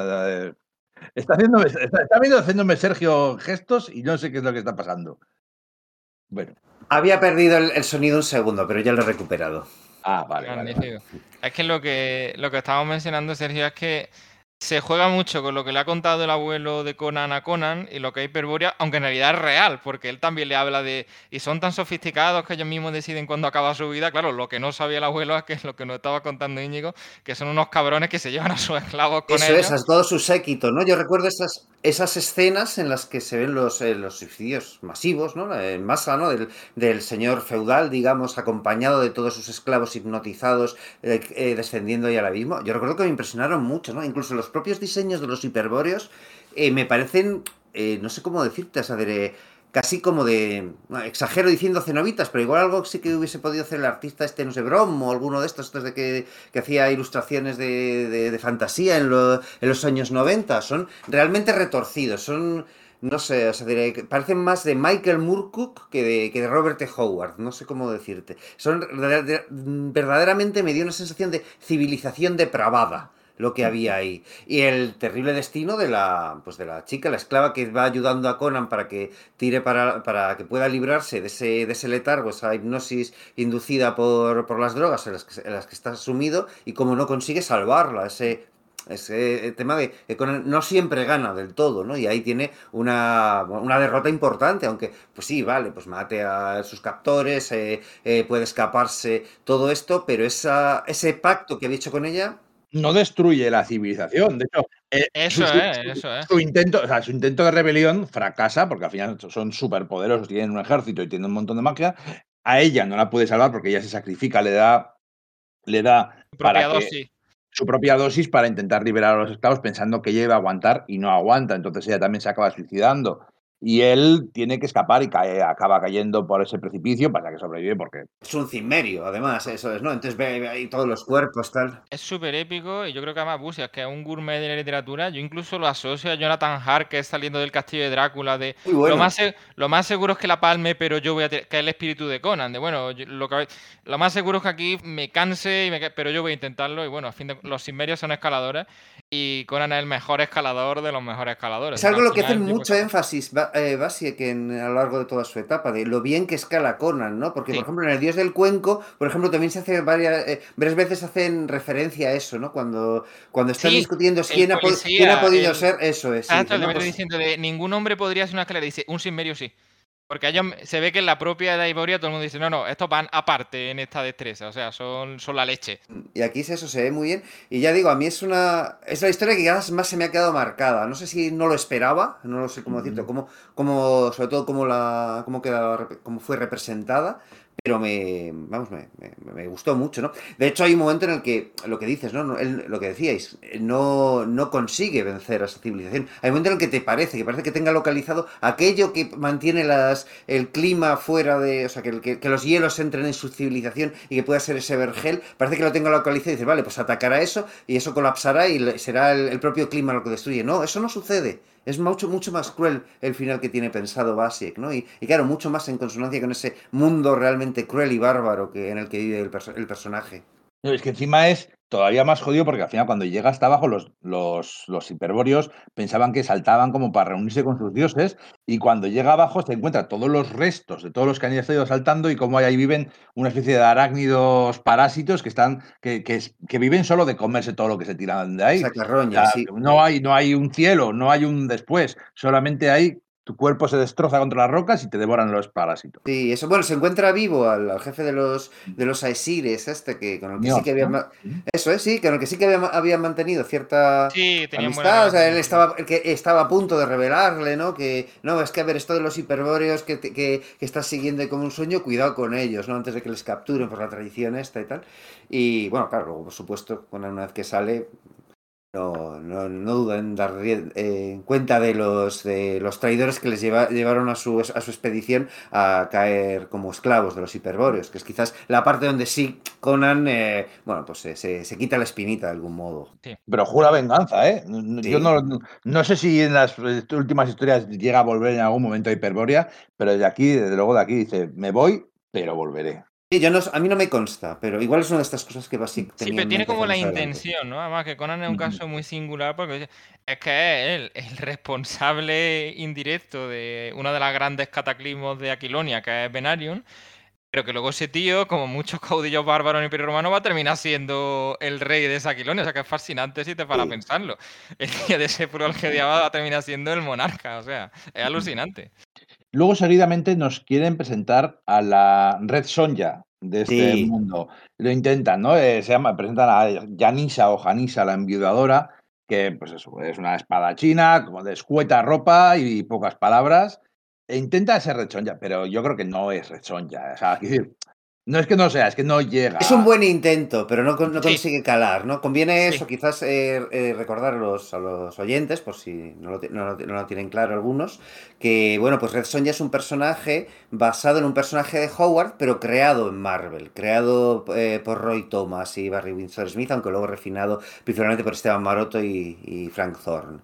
Está, haciéndome, está, está viendo haciéndome Sergio gestos y no sé qué es lo que está pasando. Bueno. Había perdido el, el sonido un segundo, pero ya lo he recuperado. Ah, vale, vale. Es que lo que lo que estábamos mencionando, Sergio, es que se juega mucho con lo que le ha contado el abuelo de Conan a Conan y lo que hay Hiperborea, aunque en realidad es real, porque él también le habla de. Y son tan sofisticados que ellos mismos deciden cuándo acaba su vida. Claro, lo que no sabía el abuelo es que es lo que nos estaba contando Íñigo, que son unos cabrones que se llevan a sus esclavos con Eso ellos. es, a todo su séquito, ¿no? Yo recuerdo esas, esas escenas en las que se ven los, eh, los suicidios masivos, ¿no? En masa, ¿no? Del, del señor feudal, digamos, acompañado de todos sus esclavos hipnotizados, eh, eh, descendiendo ahí al abismo. Yo recuerdo que me impresionaron mucho, ¿no? Incluso los propios diseños de los hiperbóreos eh, me parecen, eh, no sé cómo decirte, casi como de. exagero diciendo cenobitas, pero igual algo sí que hubiese podido hacer el artista este, no sé, Brom o alguno de estos, estos de que, hacía ilustraciones de, fantasía en, lo- en los años 90. Son realmente retorcidos, son. No sé, o sea, parecen más de Michael Moorcook que de, que de Robert T. Howard, no sé cómo decirte. Son de- de- verdaderamente me dio una sensación de civilización depravada lo que había ahí. Y el terrible destino de la, pues de la chica, la esclava que va ayudando a Conan para que tire para, para que pueda librarse de ese, de ese letargo, esa hipnosis inducida por, por las drogas en las, que, está sumido y como no consigue salvarla, ese ese tema de que Conan no siempre gana del todo, ¿no? Y ahí tiene una, una derrota importante, aunque, pues sí, vale, pues mate a sus captores, eh, eh, puede escaparse, todo esto, pero esa, ese pacto que había hecho con ella, No destruye la civilización. De hecho, eh, Eso su, es, su- eso es. su intento, o sea, su intento de rebelión fracasa porque al final son superpoderosos, tienen un ejército y tienen un montón de magia. A ella no la puede salvar porque ella se sacrifica, le da, le da Su para propia que- dosis. su propia dosis para intentar liberar a los esclavos pensando que ella iba a aguantar y no aguanta. Entonces ella también se acaba suicidando. Y él tiene que escapar y cae, acaba cayendo por ese precipicio, pasa que sobrevive porque es un cimmerio, además, eso es, ¿no? Entonces ve, ve ahí todos los cuerpos, tal. Es súper épico y yo creo que además Busias, que es un gourmet de la literatura, yo incluso lo asocio a Jonathan Hart, que es saliendo del castillo de Drácula, de Muy bueno. lo, más lo más seguro es que la palme, pero yo voy a que es el espíritu de Conan, de bueno, yo- lo, que, lo más seguro es que aquí me canse, y me pero yo voy a intentarlo y bueno, a fin de, los Simmerios son escaladores y Conan es el mejor escalador de los mejores escaladores. Es algo Al lo que hacen mucho que- Ba- eh, Basiek en- a lo largo de toda su etapa, de lo bien que escala Conan, ¿no? Porque, Sí. por ejemplo, en El Dios del Cuenco, por ejemplo, también se hace varias, eh, varias veces hacen referencia a eso, ¿no? Cuando, cuando están Sí, discutiendo quién ha, quién podido el- ser, eso es. Pues- diciendo de ningún hombre podría hacer una escalera, dice un Simmerio sí. Porque ellos se ve que en la propia de Iboria todo el mundo dice, no, no, estos van aparte en esta destreza, o sea, son, son la leche. Y aquí es eso, se ve muy bien. Y ya digo, a mí es una. Es la historia que quizás más se me ha quedado marcada. No sé si no lo esperaba, no lo sé cómo decirte, Ujú. cómo, cómo, sobre todo cómo, la, cómo, queda, cómo fue representada. Pero me, vamos, me, me- me gustó mucho, ¿no? De hecho, hay un momento en el que, lo que dices, ¿no? Él- lo que decíais, no, no consigue vencer a esa civilización. Hay un momento en el que te parece, que parece que tenga localizado aquello que mantiene las, el clima fuera de. O sea, que, que, los hielos entren en su civilización y que pueda ser ese vergel. Parece que lo tenga localizado y dices, vale, pues atacará eso y eso colapsará y será el, el propio clima lo que destruye. No, eso no sucede. Es mucho, mucho más cruel el final que tiene pensado Basiek, ¿no? Y, claro, mucho más en consonancia con ese mundo realmente cruel y bárbaro que, en el que vive el, el personaje. Es que encima es todavía más jodido porque al final cuando llega hasta abajo los, los, los hiperbóreos pensaban que saltaban como para reunirse con sus dioses y cuando llega abajo se encuentra todos los restos de todos los que han estado saltando y como ahí viven una especie de arácnidos parásitos que están que, que, que viven solo de comerse todo lo que se tiran de ahí. Esa O carroña, sea, sí. no, hay, no hay un cielo, no hay un después, solamente hay tu cuerpo se destroza contra las rocas y te devoran los parásitos. Sí, eso, bueno, se encuentra vivo al, al jefe de los de los Aesires, este que con el que sí que había eso es, sí, con el que sí que había, había mantenido cierta Sí, tenían buena amistad, o sea, él estaba, el que estaba a punto de revelarle, ¿no? Que, no, es que a ver, esto de los hiperbóreos que, te- que, que estás siguiendo como un sueño, cuidado con ellos, ¿no? Antes de que les capturen por la tradición esta y tal. Y bueno, claro, luego, por supuesto, con una vez que sale, no, no, no duda en dar eh, cuenta de los, de los traidores que les lleva- llevaron a su, a su expedición a caer como esclavos de los hiperbóreos, que es quizás la parte donde sí Conan, eh, bueno, pues se, se, se quita la espinita de algún modo. Pero jura venganza, ¿eh? Yo no- no sé si en las eh, últimas historias llega a volver en algún momento a Hiperbórea, pero desde aquí, desde luego de aquí, dice, me voy, pero volveré. Sí, yo no, a mí no me consta, pero igual es una de estas cosas que básicamente. Sí, pero tiene como la intención, ¿no? Además que Conan es un caso muy singular porque es que es él, el responsable indirecto de una de las grandes cataclismos de Aquilonia, que es Venarium, pero que luego ese tío, como muchos caudillos bárbaros en el Imperio Romano, va a terminar siendo el rey de esa Aquilonia. O sea que es fascinante si te para Sí. pensarlo. El tío de ese pueblo va a terminar siendo el monarca. O sea, es alucinante. Luego, seguidamente, nos quieren presentar a la Red Sonja de este Sí. mundo. Lo intentan, ¿no? Eh, se llama, presentan a Janisa o Janisa, la enviudadora, que pues eso, es una espadachina, como de escueta ropa y pocas palabras. E intenta ser Red Sonja, pero yo creo que no es Red Sonja. O sea, quiero decir, no es que no sea, es que no llega. Es un buen intento, pero no, no Sí. consigue calar, ¿no? Conviene Sí. eso, quizás eh, eh, recordar a los, a los oyentes, por si no lo, no lo- no lo tienen claro algunos, que, bueno, pues Red Sonja es un personaje basado en un personaje de Howard, pero creado en Marvel, creado eh, por Roy Thomas y Barry Windsor Smith, aunque luego refinado principalmente por Esteban Maroto y, y Frank Thorne.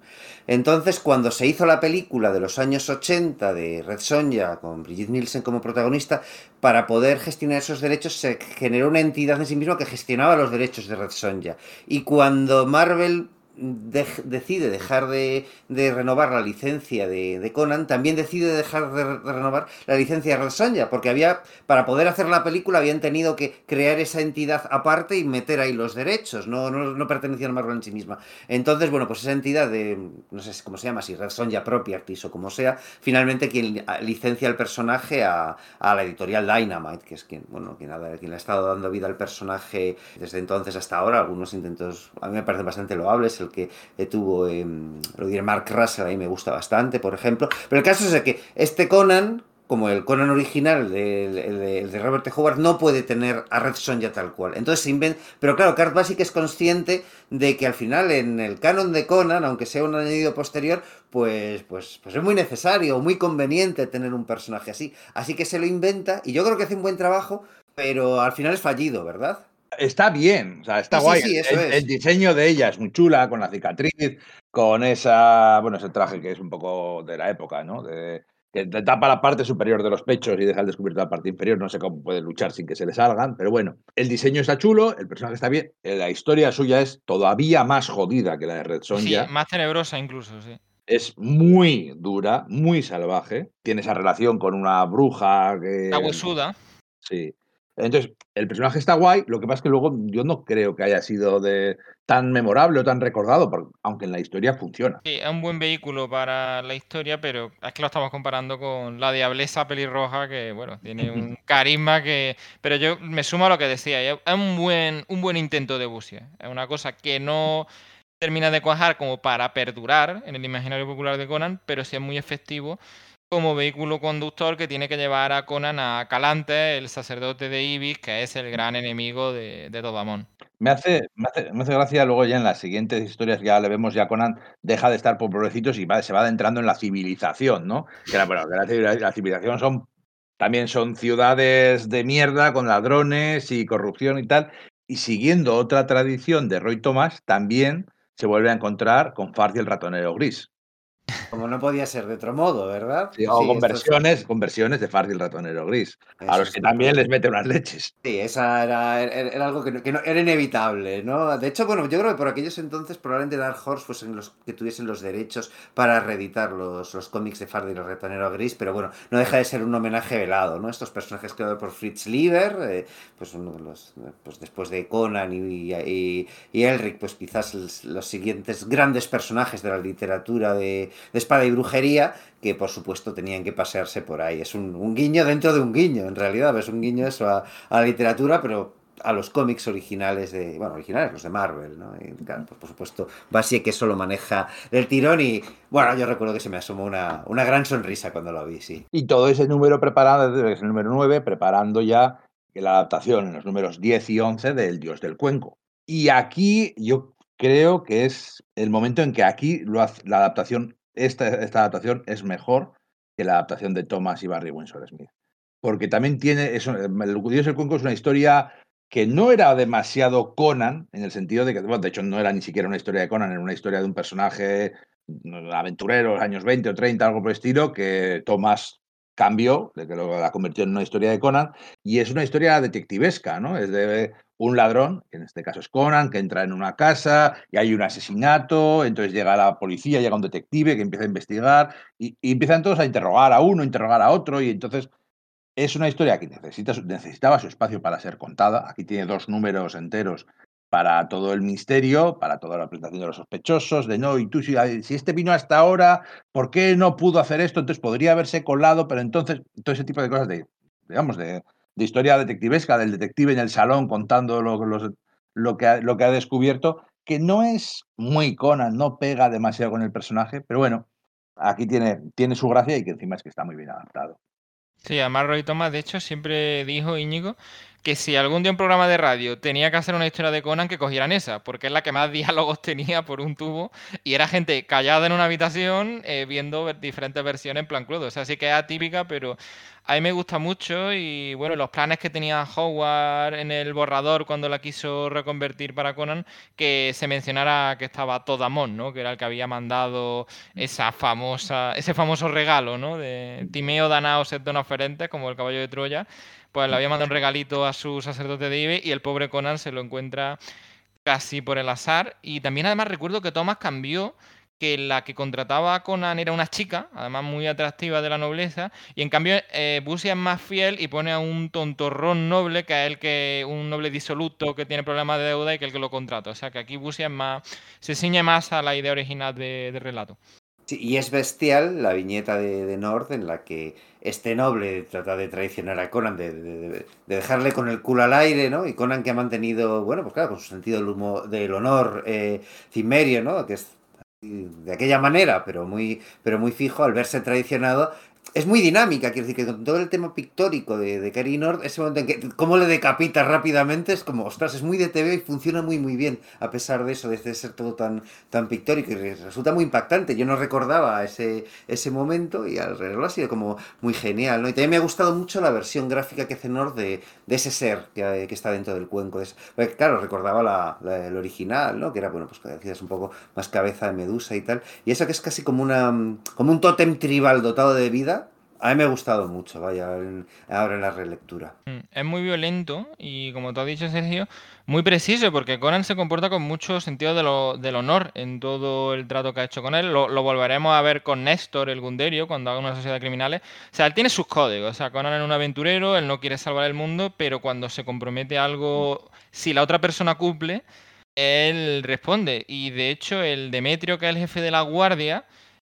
Entonces, cuando se hizo la película de los años 80 de Red Sonja, con Brigitte Nielsen como protagonista, para poder gestionar esos derechos se generó una entidad en sí misma que gestionaba los derechos de Red Sonja. Y cuando Marvel decide dejar de, renovar la licencia de, Conan, también decide dejar de, renovar la licencia de Red Sonja, porque había, para poder hacer la película, habían tenido que crear esa entidad aparte y meter ahí los derechos, no, no, no pertenecían a Marvel en sí misma. Entonces, bueno, pues esa entidad de, no sé cómo se llama, si Red Sonja Properties o como sea, finalmente quien licencia el personaje a, a la editorial Dynamite, que es quien, bueno, quien ha estado dando vida al personaje desde entonces hasta ahora. Algunos intentos a mí me parecen bastante loables. El que tuvo, diré, Mark Russell, a me gusta bastante, por ejemplo. Pero el caso es que este Conan, como el Conan original, de, Robert T. Howard, no puede tener a Red Sonja tal cual. Entonces se inventa. Pero claro, Kurt Basic es consciente de que al final en el canon de Conan, aunque sea un añadido posterior, pues, pues, pues es muy necesario, muy conveniente tener un personaje así. Así que se lo inventa y yo creo que hace un buen trabajo, pero al final es fallido, ¿verdad? Está bien, o sea, está Sí, sí, guay. sí, eso el, es. el diseño de ella es muy chula, con la cicatriz, con esa, bueno, ese traje que es un poco de la época, ¿no? De, que te tapa la parte superior de los pechos y deja al descubierto la parte inferior. No sé cómo puede luchar sin que se le salgan, pero bueno, el diseño está chulo, el personaje está bien. eh, La historia suya es todavía más jodida que la de Red Sí, Sonja. más tenebrosa incluso, sí. Es muy dura, muy salvaje. Tiene esa relación con una bruja que. La huesuda. Sí. Entonces, el personaje está guay, lo que pasa es que luego yo no creo que haya sido de tan memorable o tan recordado, porque, aunque en la historia funciona. Sí, es un buen vehículo para la historia, pero es que lo estamos comparando con la diablesa pelirroja, que bueno, tiene un carisma que. Pero yo me sumo a lo que decía, es un buen, un buen intento de busia. Es una cosa que no termina de cuajar como para perdurar en el imaginario popular de Conan, pero sí es muy efectivo como vehículo conductor que tiene que llevar a Conan a Calante, el sacerdote de Ibis, que es el gran enemigo de, de Dodamón. Me hace, me, hace, me hace gracia luego ya en las siguientes historias ya le vemos ya Conan deja de estar por pobrecitos y se va adentrando en la civilización, ¿no? Que, la, bueno, la, civilización son también son ciudades de mierda con ladrones y corrupción y tal. Y siguiendo otra tradición de Roy Thomas, también se vuelve a encontrar con Farsi el ratonero gris. Como no podía ser de otro modo, ¿verdad? Sí, o sí, conversiones, es... conversiones de Farsi el ratonero gris. Eso a los que también les mete unas leches. Sí, esa era, era, era algo que, no, que no, era inevitable, ¿no? De hecho, bueno, yo creo que por aquellos entonces probablemente Dark Horse fuesen los que tuviesen los derechos para reeditar los, los cómics de Fardi y el ratonero gris, pero bueno, no deja de ser un homenaje velado, ¿no? Estos personajes creados por Fritz Lieber, eh, pues uno de los, pues después de Conan y, y, y Elric, pues quizás los, los, siguientes grandes personajes de la literatura de, de espada y brujería, que por supuesto tenían que pasearse por ahí. Es un, un guiño dentro de un guiño, en realidad, es un guiño eso a, la literatura, pero a los cómics originales de, bueno, originales, los de Marvel, ¿no? Y, claro, pues por supuesto, Basie que eso lo maneja del tirón y, bueno, yo recuerdo que se me asomó una, una gran sonrisa cuando lo vi, sí. Y todo ese número preparado, es el número 9, preparando ya la adaptación en los números 10 y 11 del Dios del Cuenco. Y aquí yo creo que es el momento en que aquí lo la adaptación esta, adaptación es mejor que la adaptación de Thomas y Barry Windsor Smith. Porque también tiene. Eso, el Dios del Cuenco es una historia que no era demasiado Conan, en el sentido de que, bueno, de hecho, no era ni siquiera una historia de Conan, era una historia de un personaje aventurero, los años 20 o 30, algo por el estilo, que Thomas cambió, de que lo, la convirtió en una historia de Conan, y es una historia detectivesca, ¿no? Es de un ladrón, que en este caso es Conan, que entra en una casa y hay un asesinato, entonces llega la policía, llega un detective que empieza a investigar y, empiezan todos a interrogar a uno, interrogar a otro, y entonces es una historia que necesita, necesitaba su espacio para ser contada. Aquí tiene dos números enteros para todo el misterio, para toda la presentación de los sospechosos, de no, y tú si, si, este vino hasta ahora, ¿por qué no pudo hacer esto? Entonces podría haberse colado, pero entonces, todo ese tipo de cosas de, digamos, de, de historia detectivesca, del detective en el salón contando lo, lo, que ha, lo que ha descubierto, que no es muy Conan, no pega demasiado con el personaje, pero bueno, aquí tiene, tiene su gracia y que encima es que está muy bien adaptado. Sí, además Roy Thomas, de hecho, siempre dijo Íñigo que si algún día un programa de radio tenía que hacer una historia de Conan, que cogieran esa, porque es la que más diálogos tenía por un tubo y era gente callada en una habitación eh, viendo diferentes versiones en plan crudo. O sea, sí que es atípica, pero a mí me gusta mucho y bueno, los planes que tenía Howard en el borrador cuando la quiso reconvertir para Conan, que se mencionara que estaba Todamon, ¿no? Que era el que había mandado esa famosa, ese famoso regalo, ¿no? De Timeo Danaos et Donoferentes, como el caballo de Troya, pues le había mandado un regalito a su sacerdote de Ibe y el pobre Conan se lo encuentra casi por el azar. Y también además recuerdo que Thomas cambió que la que contrataba a Conan era una chica, además muy atractiva de la nobleza, y en cambio eh, es más fiel y pone a un tontorrón noble, que es el que, un noble disoluto que tiene problemas de deuda y que el que lo contrata. O sea que aquí Busia es más, se ciñe más a la idea original de, de relato. Y es bestial la viñeta de, de Nord en la que este noble trata de traicionar a Conan, de, de, de, dejarle con el culo al aire, ¿no? Y Conan que ha mantenido, bueno, pues claro, con su sentido del, humo, del honor eh, cimerio, ¿no? Que es de aquella manera, pero muy, pero muy fijo, al verse traicionado, es muy dinámica, quiero decir que con todo el tema pictórico de, de Kerry Nord, ese momento en que cómo le decapita rápidamente es como, ostras, es muy de TV y funciona muy muy bien, a pesar de eso, de ser todo tan, tan pictórico resulta muy impactante. Yo no recordaba ese, ese momento y alrededor ha sido como muy genial, ¿no? Y también me ha gustado mucho la versión gráfica que hace Nord de, de ese ser que, está dentro del cuenco. Es, porque, claro, recordaba la, la, el original, ¿no? Que era, bueno, pues decías un poco más cabeza de medusa y tal. Y eso que es casi como, una, como un tótem tribal dotado de vida a mí me ha gustado mucho, vaya, ahora en la relectura. Es muy violento y, como tú has dicho, Sergio, muy preciso, porque Conan se comporta con mucho sentido de lo, del honor en todo el trato que ha hecho con él. Lo, volveremos a ver con Néstor, el Gunderio, cuando haga una sociedad de criminales. O sea, él tiene sus códigos. O sea, Conan es un aventurero, él no quiere salvar el mundo, pero cuando se compromete a algo, si la otra persona cumple, él responde. Y de hecho, el Demetrio, que es el jefe de la guardia,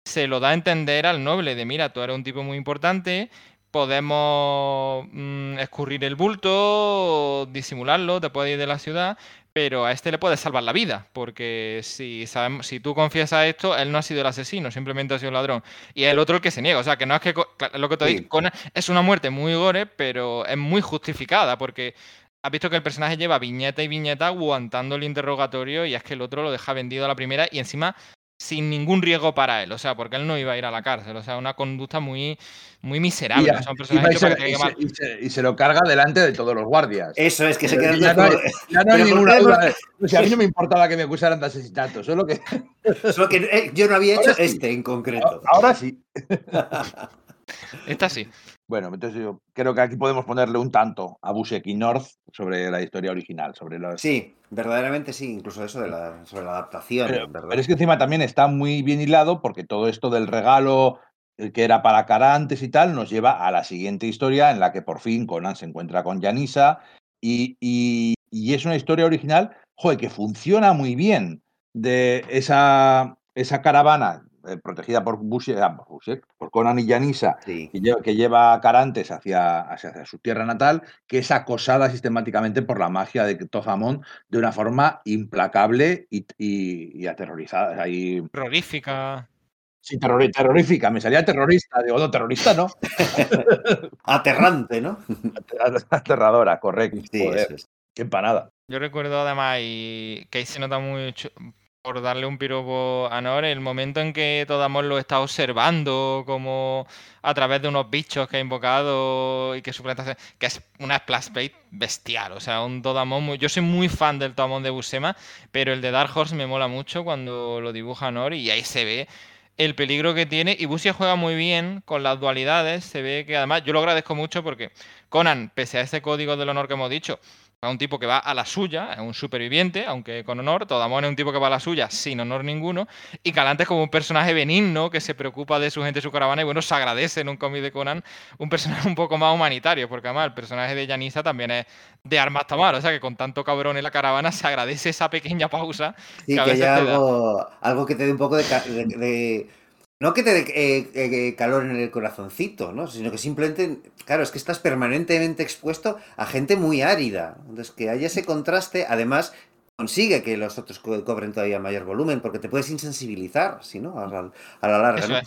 se lo da a entender al noble de, mira, tú eres un tipo muy importante, podemos mmm, escurrir el bulto, disimularlo, te puedes ir de la ciudad, pero a este le puedes salvar la vida, porque si, sabemos, si tú confiesas esto, él no ha sido el asesino, simplemente ha sido el ladrón. Y el otro el que se niega, o sea, que no es que lo que te sí. digo, es una muerte muy gore, pero es muy justificada, porque has visto que el personaje lleva viñeta y viñeta aguantando el interrogatorio y es que el otro lo deja vendido a la primera y encima sin ningún riesgo para él, o sea, porque él no iba a ir a la cárcel, o sea, una conducta muy, muy miserable. Y, se, y, se, y, se, y, se, lo carga delante de todos los guardias. Eso es que se queda. Ya no hay, ya no hay ninguna duda. O sea, a mí no me importaba que me acusaran de asesinato, solo que. solo que eh, yo no había hecho ahora este sí. en concreto. Ahora sí. Esta sí. Bueno, entonces yo creo que aquí podemos ponerle un tanto a Busek North sobre la historia original, sobre. Sí, verdaderamente sí, incluso eso de la, sobre la adaptación. Pero, pero, es que encima también está muy bien hilado porque todo esto del regalo que era para cara antes y tal nos lleva a la siguiente historia en la que por fin Conan se encuentra con Yanisa y, y, y es una historia original, joder, que funciona muy bien de esa, esa caravana eh, protegida por Busiek, por Conan y Yanisa, sí. que, lleva, que, lleva, a Carantes hacia, hacia, hacia, su tierra natal, que es acosada sistemáticamente por la magia de Tozamón de una forma implacable y, y, y aterrorizada. Y... Terrorífica. Sí, terror, terrorífica, me salía terrorista, digo, no, terrorista no. Aterrante, ¿no? Aterradora, correcto. Sí, Joder, es. Qué empanada. Yo recuerdo además, y que ahí se nota mucho, por darle un piropo a Nor, el momento en que Todamor lo está observando como a través de unos bichos que ha invocado y que su presentación, que es una splash page bestial, o sea, un Todamor muy... Yo soy muy fan del Todamor de Busema, pero el de Dark Horse me mola mucho cuando lo dibuja Nor y ahí se ve el peligro que tiene. Y Busia juega muy bien con las dualidades. Se ve que además yo lo agradezco mucho porque Conan, pese a ese código del honor que hemos dicho, es un tipo que va a la suya, es un superviviente, aunque con honor. Todamón es un tipo que va a la suya sin honor ninguno. Y Calante es como un personaje benigno que se preocupa de su gente, su caravana. Y bueno, se agradece en un cómic de Conan un personaje un poco más humanitario, porque además el personaje de Yanisa también es de armas tomar. O sea que con tanto cabrón en la caravana se agradece esa pequeña pausa. Sí, que, haya algo, algo, que te dé un poco de no que te dé eh, eh, calor en el corazoncito, ¿no? Sino que simplemente, claro, es que estás permanentemente expuesto a gente muy árida. Entonces, que haya ese contraste, además, consigue que los otros cobren todavía mayor volumen, porque te puedes insensibilizar, ¿sí, no? A, la, larga,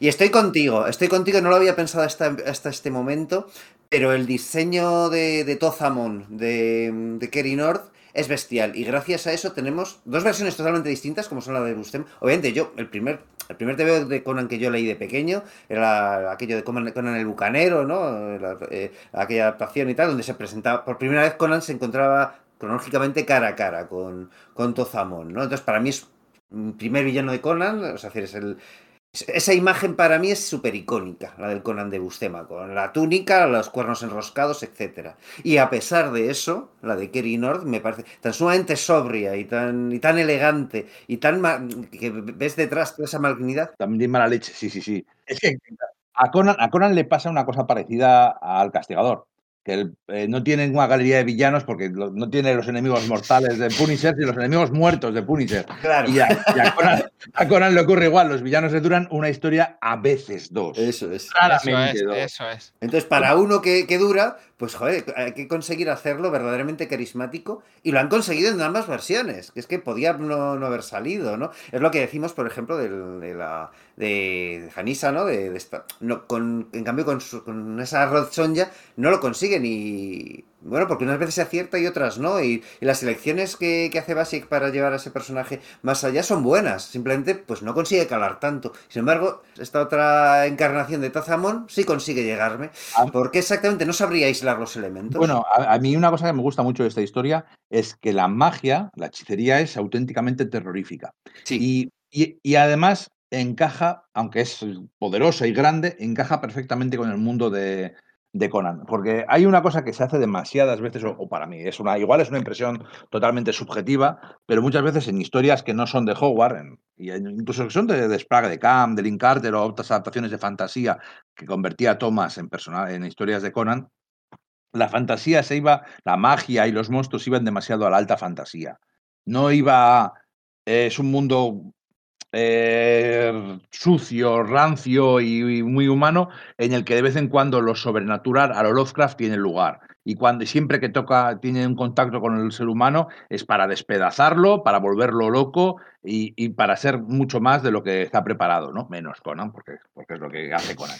Y estoy contigo, estoy contigo, no lo había pensado hasta, hasta este momento, pero el diseño de, de Tozamon, de, de Kerry North, es bestial. Y gracias a eso tenemos dos versiones totalmente distintas, como son la de Bustem. Obviamente, yo, el primer, el primer TV de Conan que yo leí de pequeño era aquello de Conan, el Bucanero, ¿no? Eh, aquella adaptación y tal, donde se presentaba. Por primera vez Conan se encontraba cronológicamente cara a cara con, con Tozamón, ¿no? Entonces, para mí es primer villano de Conan, o sea, es el, esa imagen para mí es súper icónica, la del Conan de Bustema, con la túnica, los cuernos enroscados, etc. Y a pesar de eso, la de Kerry North me parece tan sumamente sobria y tan, y tan elegante y tan que ves detrás toda esa malignidad. También mala leche, sí, sí, sí. Es que a Conan, a Conan le pasa una cosa parecida al castigador que eh, no tiene una galería de villanos porque no tiene los enemigos mortales de Punisher, sino los enemigos muertos de Punisher. Claro. Y a, Conan, le ocurre igual, los villanos le duran una historia a veces dos. Eso es. Eso es, Entonces, para uno que, que, dura, pues joder, hay que conseguir hacerlo verdaderamente carismático y lo han conseguido en ambas versiones, que es que podía no, haber salido, ¿no? Es lo que decimos, por ejemplo, de, la de Janisa, ¿no? De, no con, en cambio, con, con esa Rod Sonja no lo consiguen y bueno, porque unas veces se acierta y otras no. Y, las elecciones que, hace Basic para llevar a ese personaje más allá son buenas. Simplemente, pues no consigue calar tanto. Sin embargo, esta otra encarnación de Tazamón sí consigue llegarme. Ah. ¿Por qué exactamente no sabría aislar los elementos? Bueno, a, mí una cosa que me gusta mucho de esta historia es que la magia, la hechicería, es auténticamente terrorífica. Sí. Y, y además encaja, aunque es poderosa y grande, encaja perfectamente con el mundo de, de Conan. Porque hay una cosa que se hace demasiadas veces, o, para mí, es una, igual es una impresión totalmente subjetiva, pero muchas veces en historias que no son de Howard, y incluso que son de, de Sprague de Camp, de Link Carter o otras adaptaciones de fantasía que convertía a Thomas en, en historias de Conan, la fantasía se iba, la magia y los monstruos iban demasiado a la alta fantasía. No iba. Es un mundo eh, sucio, rancio y, muy humano, en el que de vez en cuando lo sobrenatural a lo Lovecraft tiene lugar. Y cuando siempre que toca, tiene un contacto con el ser humano, es para despedazarlo, para volverlo loco y, para ser mucho más de lo que está preparado, ¿no? Menos Conan, porque, porque es lo que hace Conan.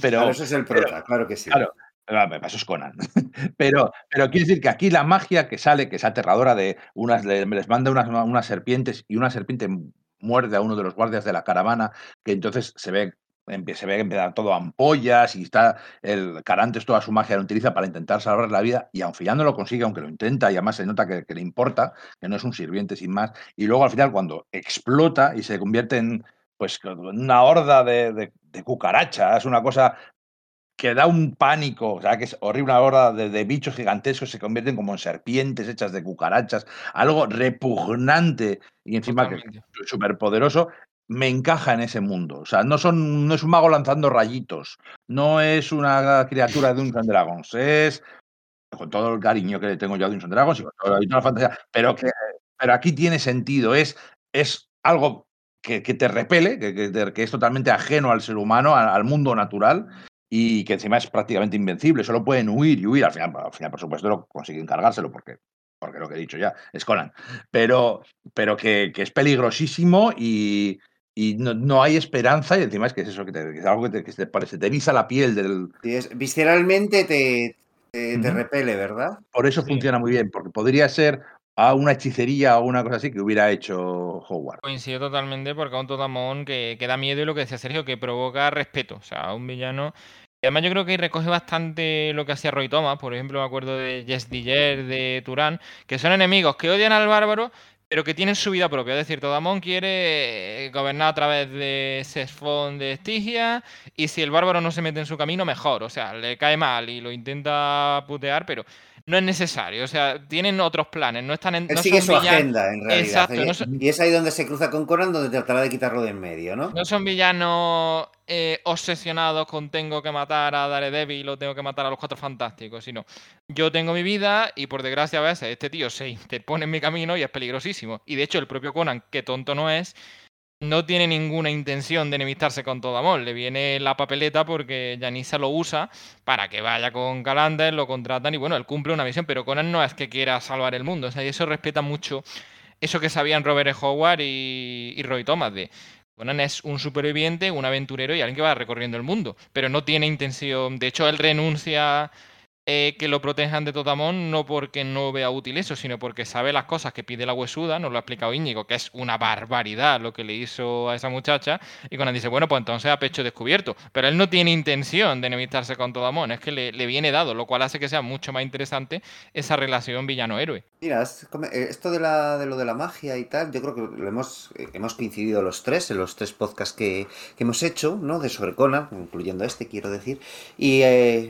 Pero, eso es el prota, claro que sí. Claro, eso es Conan. Pero, pero quiere decir que aquí la magia que sale, que es aterradora, de unas, les manda unas, unas serpientes y una serpiente muerde a uno de los guardias de la caravana, que entonces se ve se ve que todo ampollas y está el Carantes toda su magia lo utiliza para intentar salvar la vida y aunque ya no lo consigue, aunque lo intenta y además se nota que, le importa, que no es un sirviente sin más, y luego al final cuando explota y se convierte en pues una horda de, de, de cucarachas, una cosa que da un pánico, o sea, que es horrible, una hora de, bichos gigantescos se convierten como en serpientes hechas de cucarachas, algo repugnante y encima que es súper poderoso, me encaja en ese mundo. O sea, no, son, no es un mago lanzando rayitos, no es una criatura de un Dragons, es con todo el cariño que le tengo yo a Dungeons Dragons y con toda la fantasía, pero, que, pero aquí tiene sentido, es, es algo que, te repele, que, que, es totalmente ajeno al ser humano, al mundo natural, y que encima es prácticamente invencible, solo pueden huir y huir, al final, al final por supuesto lo consiguen cargárselo porque, porque lo que he dicho ya es Conan, pero, pero que, es peligrosísimo y, no, hay esperanza y encima es que es eso, que, es algo que te, parece, te visa la piel del... visceralmente te, te, repele, ¿verdad? Por eso funciona muy bien, porque podría ser a una hechicería o una cosa así que hubiera hecho Howard. Coincido totalmente porque a un Totamón que, que da miedo y lo que decía Sergio, que provoca respeto. O sea, a un villano además yo creo que recoge bastante lo que hacía Roy Thomas, por ejemplo, me acuerdo de Jess Diller, de Turán, que son enemigos que odian al bárbaro, pero que tienen su vida propia. Es decir, Todamón quiere eh, gobernar a través de Sesfon de Estigia, y si el bárbaro no se mete en su camino, mejor. O sea, le cae mal y lo intenta putear, pero no es necesario. O sea, tienen otros planes, no están en. Él no sigue su agenda, en realidad. Exacto, y, no son- y es ahí donde se cruza con Conan, donde tratará de quitarlo de en medio, ¿no? No son villanos eh, obsesionados con tengo que matar a Daredevil o tengo que matar a los cuatro fantásticos, sino yo tengo mi vida y por desgracia a veces este tío se interpone en mi camino y es peligrosísimo. Y de hecho el propio Conan, que tonto no es, no tiene ninguna intención de enemistarse con todo amor. Le viene la papeleta porque Yanisa lo usa para que vaya con Calander, lo contratan y bueno, él cumple una misión, pero Conan no es que quiera salvar el mundo. O sea, y eso respeta mucho eso que sabían Robert. Howard y Roy Thomas de Conan es un superviviente, un aventurero y alguien que va recorriendo el mundo, pero no tiene intención. De hecho, él renuncia eh, que lo protejan de Totamón no porque no vea útil eso, sino porque sabe las cosas que pide la huesuda, nos lo ha explicado Íñigo, que es una barbaridad lo que le hizo a esa muchacha. Y Conan dice, bueno, pues entonces a pecho descubierto. Pero él no tiene intención de enemistarse con Totamón, es que le, le viene dado, lo cual hace que sea mucho más interesante esa relación villano-héroe. Mira, eh, esto de, la, de lo de la magia y tal, yo creo que lo hemos, eh, hemos coincidido los tres en los tres podcasts que, que hemos hecho, ¿no? De sobre Conan, incluyendo este, quiero decir. Y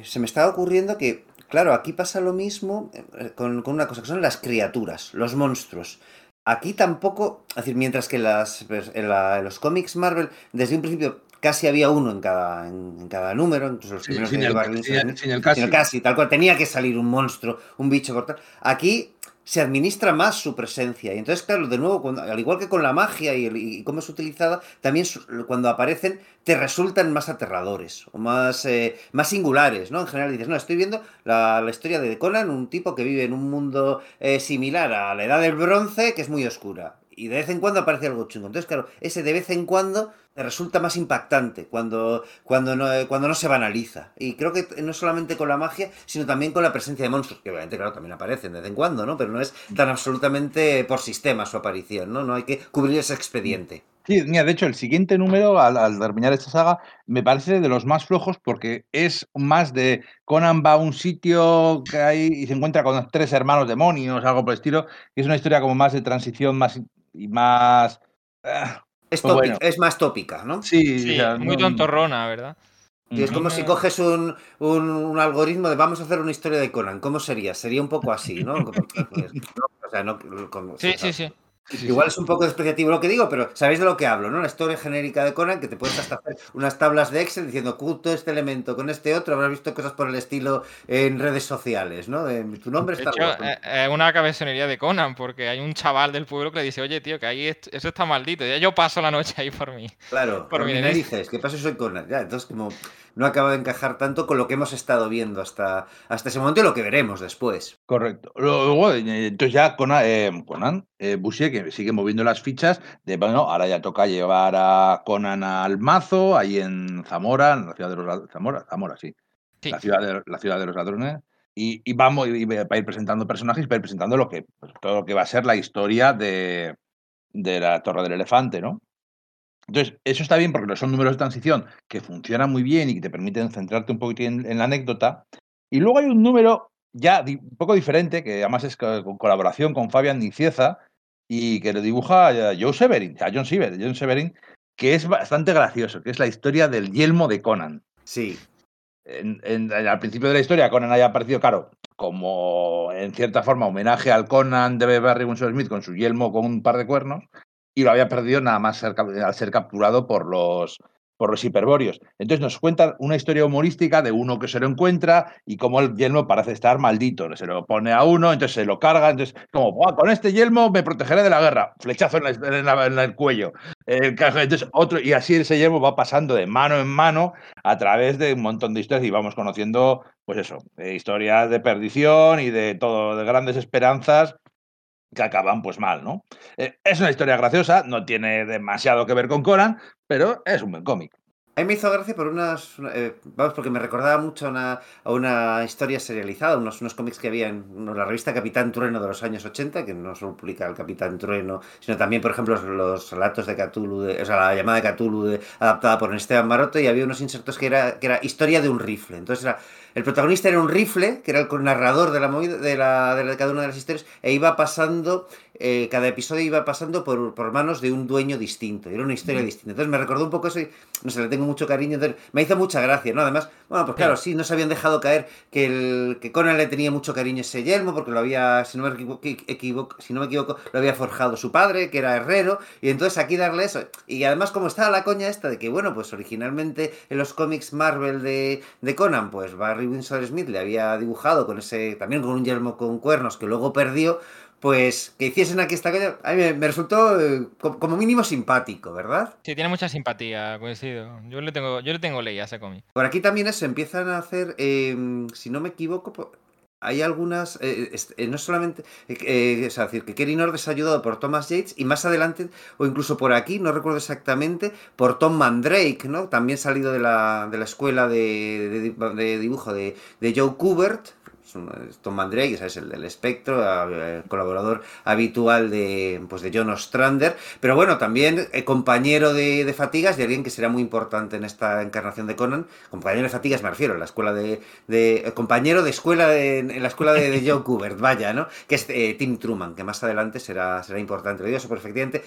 se me estaba ocurriendo que, claro, aquí pasa lo mismo eh, con, con una cosa, que son las criaturas, los monstruos. Aquí tampoco, es decir, mientras que en, las, pues, en, la- en los cómics Marvel, desde un principio casi había uno en cada, en, en cada número, incluso los Sí, primeros sin, el, sin, el, sin el Smith, casi. casi, tal cual, tenía que salir un monstruo, un bicho cortar. Aquí se administra más su presencia. Y entonces, claro, de nuevo, cuando- al igual que con la magia y, el- y cómo es utilizada, también cuando aparecen te resultan más aterradores o más, eh, más singulares, ¿no? En general dices, no, estoy viendo la, la historia de Conan, un tipo que vive en un mundo eh, similar a la edad del bronce, que es muy oscura. Y de vez en cuando aparece algo chungo. Entonces, claro, ese de vez en cuando resulta más impactante cuando, cuando, no, cuando no se banaliza. Y creo que no solamente con la magia, sino también con la presencia de monstruos, que obviamente, claro, también aparecen de vez en cuando, ¿no? Pero no es tan absolutamente por sistema su aparición, ¿no? No hay que cubrir ese expediente. Sí, mira, de hecho, el siguiente número, al, al terminar esta saga, me parece de los más flojos porque es más de Conan va a un sitio que hay y se encuentra con tres hermanos demonios, algo por el estilo, que es una historia como más de transición más y más. ah, Es, Pues tópica- bueno. es más tópica, ¿no? sí, Sí, o sea, muy no- tontorrona, ¿verdad? Y es como si coges un, un, un algoritmo de vamos a hacer una historia de Conan. ¿Cómo sería? Sería un poco así, ¿no? Pues, no, o sea, no- como- Sí, o sea, sí, sí. Sí, Igual sí. es un poco despreciativo lo que digo, pero sabéis de lo que hablo, ¿no? La historia genérica de Conan, que te puedes hasta hacer unas tablas de Excel diciendo oculto este elemento con este otro, habrás visto cosas por el estilo en redes sociales, ¿no? De, tu nombre De está eh, es una cabezonería de Conan, porque hay un chaval del pueblo que le dice, oye, tío, que ahí est- eso está maldito. Ya yo paso la noche ahí por mí. Claro, por mi me dices, ¿qué pasa si soy Conan? Ya, entonces como no acaba de encajar tanto con lo que hemos estado viendo hasta, hasta ese momento y lo que veremos después. Correcto. Luego, eh, entonces ya Conan, eh, Conan eh, que sigue moviendo las fichas, de bueno, ahora ya toca llevar a Conan al mazo, ahí en Zamora, en la ciudad de los Zamora, Zamora, sí. Sí. La ciudad de, la ciudad de los ladrones. Y, y vamos y va a ir presentando personajes, va a ir presentando lo que, pues, todo lo que va a ser la historia de, de la Torre del Elefante, ¿no? Entonces, eso está bien porque son números de transición que funcionan muy bien y que te permiten centrarte un poquitín en, en la anécdota. Y luego hay un número ya un poco diferente, que además es co- con colaboración con Fabián Nicieza y que lo dibuja a Joe Severin, a John Severin, John Severin, que es bastante gracioso, que es la historia del yelmo de Conan. Sí, En- en- al principio de la historia, Conan haya aparecido, claro, como en cierta forma homenaje al Conan de Barry Winsor Smith con su yelmo con un par de cuernos, y lo había perdido nada más ser al ser capturado por los, por los hiperbóreos. Entonces nos cuenta una historia humorística de uno que se lo encuentra y cómo el yelmo parece estar maldito. Se lo pone a uno, entonces se lo carga, entonces como, "Buah, con este yelmo me protegeré de la guerra. Flechazo en, el cuello. Entonces otro, y así ese yelmo va pasando de mano en mano a través de un montón de historias y vamos conociendo, pues eso, eh, historias de perdición y de todo, de grandes esperanzas que acaban pues mal, ¿no? Eh, es una historia graciosa, no tiene demasiado que ver con Conan, pero es un buen cómic. A mí me hizo gracia por unas. eh, vamos, porque me recordaba mucho a una, historia serializada, unos, unos cómics que había en la revista Capitán Trueno de los años 80, que no solo publica el Capitán Trueno, sino también, por ejemplo, los, relatos de Cthulhu, o sea, la llamada de Cthulhu adaptada por Esteban Maroto, y había unos insertos que era, que era historia de un rifle. Entonces era. El protagonista era un rifle, que era el narrador de la movida, de, la, de cada una de las historias, e iba pasando eh, cada episodio iba pasando por, por, manos de un dueño distinto, era una historia distinta. Entonces me recordó un poco eso y, no sé, le tengo mucho cariño. me hizo mucha gracia, ¿no? Además, bueno, pues claro, sí, no se habían dejado caer que, el, que Conan le tenía mucho cariño a ese yelmo, porque lo había, si no, me equivoco, si no me equivoco, lo había forjado su padre, que era herrero, y entonces aquí darle eso. Y además, como estaba la coña esta de que, bueno, pues originalmente en los cómics Marvel de, de Conan, pues Barry Winsor Smith le había dibujado con ese, también con un yelmo con cuernos que luego perdió, pues que hiciesen aquí esta cosa, a mí me, resultó eh, como mínimo simpático, ¿verdad? Sí, tiene mucha simpatía, coincido. Yo le tengo, yo le tengo ley a ese cómic. Por aquí también se empiezan a hacer, em, si no me equivoco, hay algunas, eh, eh, no solamente, es decir, que Kerry Nord es ayudado por Thomas Yates y más adelante, o incluso por aquí, no recuerdo exactamente, por Tom Mandrake, ¿no? También salido de la, de la escuela de, de dibujo de, Joe Kubert, Tom Mandrake, es el del espectro, colaborador habitual de, pues de John Ostrander, pero bueno, también eh, compañero de, fatigas de alguien que será muy importante en esta encarnación de Conan. Compañero de fatigas me refiero, en la escuela de. Eh, compañero de escuela en la escuela de, Joe Kubert, vaya, ¿no? Que es eh, Tim Truman, que más adelante será, será importante. Lo digo eso perfectamente.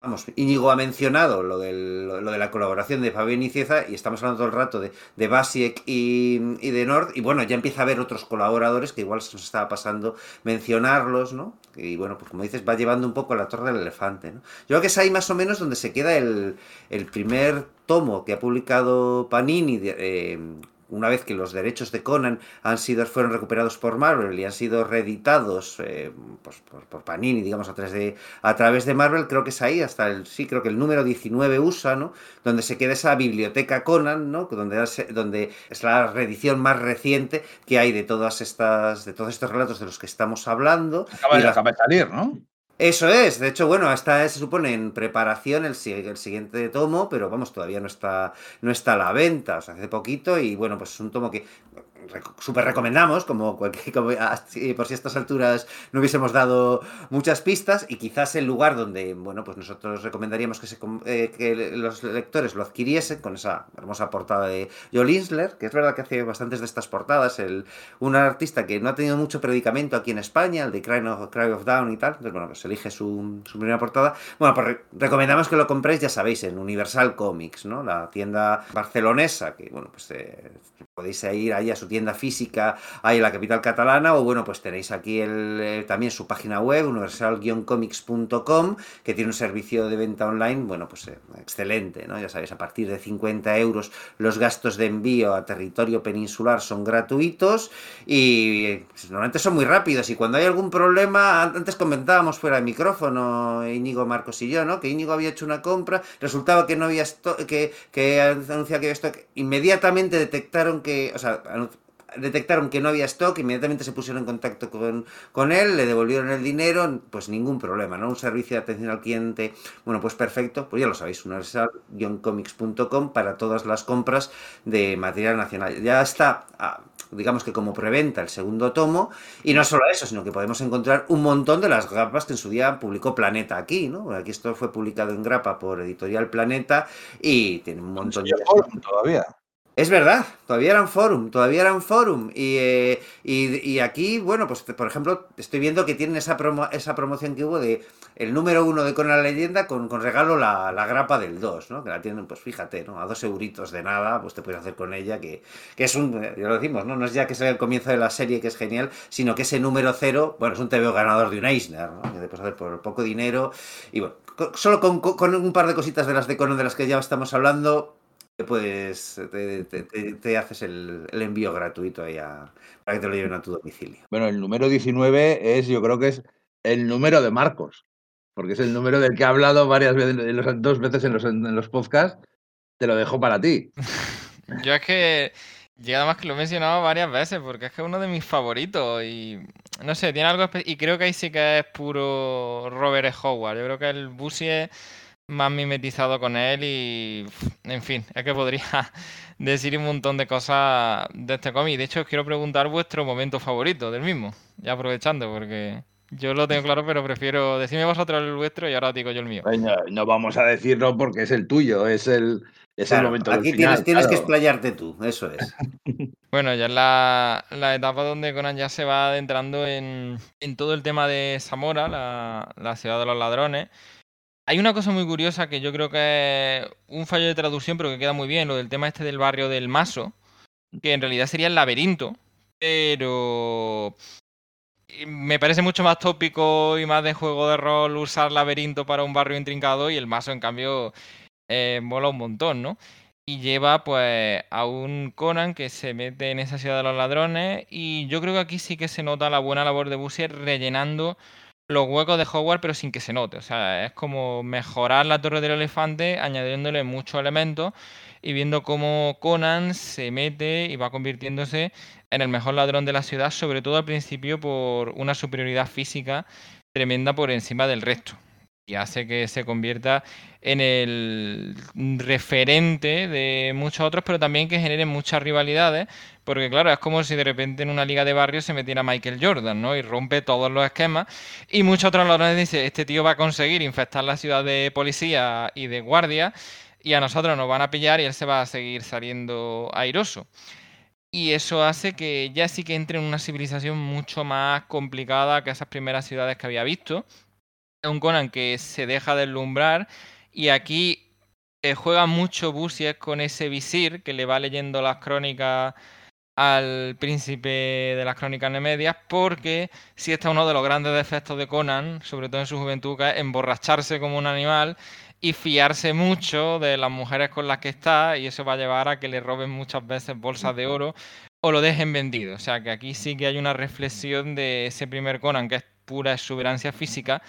Vamos, Íñigo ha mencionado lo, lo, de la colaboración de Fabián y Cieza y estamos hablando todo el rato de, de Basiek y, de Nord y bueno, ya empieza a haber otros colaboradores que igual se nos estaba pasando mencionarlos, ¿no? Y bueno, pues como dices, va llevando un poco la torre del elefante, ¿no? Yo creo que es ahí más o menos donde se queda el, el primer tomo que ha publicado Panini eh, una vez que los derechos de Conan han sido, fueron recuperados por Marvel y han sido reeditados eh, pues, por, Panini, digamos, a través, de, a través de Marvel, creo que es ahí, hasta el, sí, creo que el número 19 USA, ¿no? Donde se queda esa biblioteca Conan, ¿no? Donde, donde es la reedición más reciente que hay de todas estas, de todos estos relatos de los que estamos hablando. Acaba, de salir, ¿no? Eso es, de hecho, bueno, está, se supone en preparación el, el, siguiente tomo, pero vamos, todavía no está, no está a la venta, o sea, hace poquito y bueno, pues es un tomo que súper recomendamos, como, cualquier, ah, por si a estas alturas no hubiésemos dado muchas pistas, y quizás el lugar donde, bueno, pues nosotros recomendaríamos que, se, eh, que los lectores lo adquiriesen con esa hermosa portada de Joel Insler, que es verdad que hace bastantes de estas portadas, el, un artista que no ha tenido mucho predicamento aquí en España, el de Cry of, Cry of Down y tal, entonces bueno, pues elige su, su primera portada. Bueno, pues recomendamos que lo compréis, ya sabéis, en Universal Comics, ¿no? La tienda barcelonesa, que bueno, pues eh, podéis ir ahí a su tienda física ahí en la capital catalana o bueno, pues tenéis aquí el, eh, también su página web universal-comics.com que tiene un servicio de venta online, bueno, pues eh, excelente, ¿no? Ya sabéis, a partir de 50 euros los gastos de envío a territorio peninsular son gratuitos y pues, normalmente son muy rápidos y cuando hay algún problema, antes comentábamos fuera de micrófono, Íñigo, Marcos y yo, ¿no? Que Íñigo había hecho una compra, resultaba que no había que, que anunciaba que había stock, inmediatamente detectaron que o sea, detectaron que no había stock, inmediatamente se pusieron en contacto con, con, él, le devolvieron el dinero, pues ningún problema, ¿no? Un servicio de atención al cliente, bueno, pues perfecto, pues ya lo sabéis, universal-comics.com para todas las compras de material nacional. Ya está, ah, digamos que como preventa el segundo tomo, y no solo eso, sino que podemos encontrar un montón de las grapas que en su día publicó Planeta aquí, ¿no? Aquí esto fue publicado en grapa por Editorial Planeta y tiene un montón de... Todavía. Es verdad, todavía eran forum, todavía eran forum. Eh, y, aquí, bueno, pues por ejemplo, estoy viendo que tienen esa, esa promoción que hubo de el número uno de Con la leyenda con, regalo la, grapa del 2, ¿no? Que la tienen, pues fíjate, ¿no? A dos euritos de nada, pues te puedes hacer con ella, que, es un, ya lo decimos, ¿no? No es ya que sea el comienzo de la serie, que es genial, sino que ese número cero, bueno, es un TVO ganador de un Eisner, ¿no? Que te puedes hacer por poco dinero. Y bueno, solo con, con, un par de cositas de las de Conan de las que ya estamos hablando, puedes, te, haces el, envío gratuito ahí para que te lo lleven a tu domicilio. Bueno, el número 19 es, yo creo que es el número de Marcos, porque es el número del que he hablado varias veces, dos veces en los, en los podcasts. Te lo dejo para ti. yo es que, ya además que lo he mencionado varias veces, porque es que es uno de mis favoritos y no sé, tiene algo y creo que ahí sí que es puro Robert. Howard. Yo creo que el Busie más mimetizado con él y, en fin, es que podría decir un montón de cosas de este cómic. De hecho, os quiero preguntar vuestro momento favorito del mismo, ya aprovechando, porque yo lo tengo claro, pero prefiero decirme vosotros el vuestro y ahora digo yo el mío. No, no vamos a decirlo porque es el tuyo, es el, Es el momento del aquí final, tienes, tienes que claro. explayarte tú, eso es. Bueno, ya es la, la etapa donde Conan ya se va adentrando en, en todo el tema de Zamora, la, la ciudad de los ladrones. Hay una cosa muy curiosa que yo creo que es un fallo de traducción, pero que queda muy bien, lo del tema este del barrio del Maso, que en realidad sería el laberinto, pero me parece mucho más tópico y más de juego de rol usar laberinto para un barrio intrincado y el Maso, en cambio, eh, mola un montón, ¿no? Y lleva pues a un Conan que se mete en esa ciudad de los ladrones y yo creo que aquí sí que se nota la buena labor de Busier rellenando los huecos de Hogwarts pero sin que se note. O sea, es como mejorar la Torre del Elefante añadiéndole muchos elementos y viendo cómo Conan se mete y va convirtiéndose en el mejor ladrón de la ciudad, sobre todo al principio por una superioridad física tremenda por encima del resto y hace que se convierta en el referente de muchos otros, pero también que genere muchas rivalidades, porque claro, es como si de repente en una liga de barrio se metiera Michael Jordan, ¿no? Y rompe todos los esquemas. Y muchos otros ladrones dicen, este tío va a conseguir infectar la ciudad de policía y de guardia, y a nosotros nos van a pillar y él se va a seguir saliendo airoso. Y eso hace que ya sí que entre en una civilización mucho más complicada que esas primeras ciudades que había visto un Conan que se deja deslumbrar y aquí eh, juega mucho Busiek con ese visir que le va leyendo las crónicas al príncipe de las crónicas nemedias porque sí está uno de los grandes defectos de Conan, sobre todo en su juventud, que es emborracharse como un animal y fiarse mucho de las mujeres con las que está y eso va a llevar a que le roben muchas veces bolsas de oro o lo dejen vendido. O sea que aquí sí que hay una reflexión de ese primer Conan que es pura exuberancia física,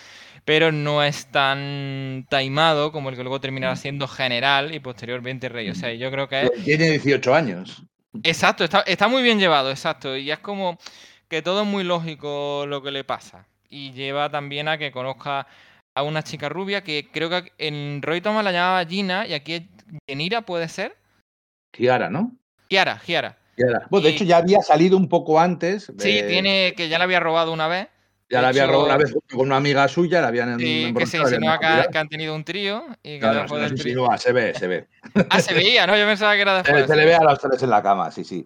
pero no es tan taimado como el que luego terminará siendo general y posteriormente rey. O sea, yo creo que es... Tiene 18 años. Exacto, está, está muy bien llevado, exacto. Y es como que todo es muy lógico lo que le pasa. Y lleva también a que conozca a una chica rubia que creo que en Roy Thomas la llamaba Gina y aquí es Genira, ¿puede ser? Kiara, ¿no? Kiara, Kiara. Kiara. Bueno, de hecho, ya había salido un poco antes. Sí, tiene que ya la había robado una vez. Ya la había robado una vez junto con una amiga suya, la habían Sí, que se la habían que, que han tenido un trío y que Claro, no se insinúa, se ve, se ve. Ah, se veía, ¿no? Yo pensaba que era Se, después. se le ve a los tres en la cama, sí, sí.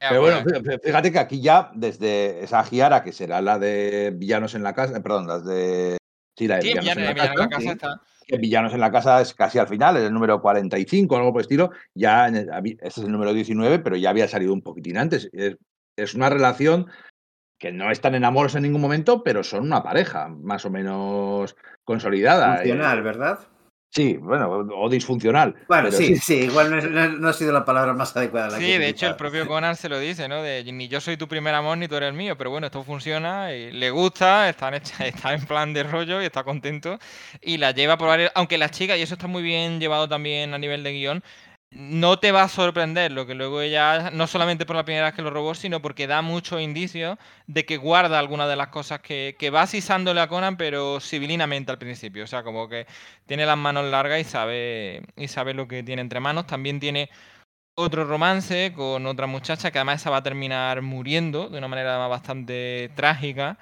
Ya, Pero bueno, pues, fí- fíjate que aquí ya, desde esa Giara, que será la de Villanos en la casa, eh, perdón, las de. Sí, la de sí, Villanos Villano, en la Villano en la casa. casa sí, está. que Villanos en la casa es casi al final, es el número 45 o algo por el estilo. Ya, en este es el número 19, pero ya había salido un poquitín antes. Es, es una relación que no están enamorados en ningún momento, pero son una pareja más o menos consolidada. Funcional, eh, ¿verdad? Sí, bueno, o, disfuncional. Bueno, sí, sí, igual no, es- no- no ha sido la palabra más adecuada. la Sí, que de hecho el propio Conan se lo dice, ¿no? De ni yo soy tu primer amor ni tú eres el mío, pero bueno, esto funciona y le gusta, está en, hecha- está en plan de rollo y está contento y la lleva por varios... Aunque la chica, y eso está muy bien llevado también a nivel de guion, no te va a sorprender lo que luego ella, no solamente por la primera vez que lo robó, sino porque da muchos indicios de que guarda algunas de las cosas que, que va asisándole a Conan, pero civilinamente al principio. O sea, como que tiene las manos largas y sabe, y sabe lo que tiene entre manos. También tiene otro romance con otra muchacha que además esa va a terminar muriendo de una manera bastante trágica.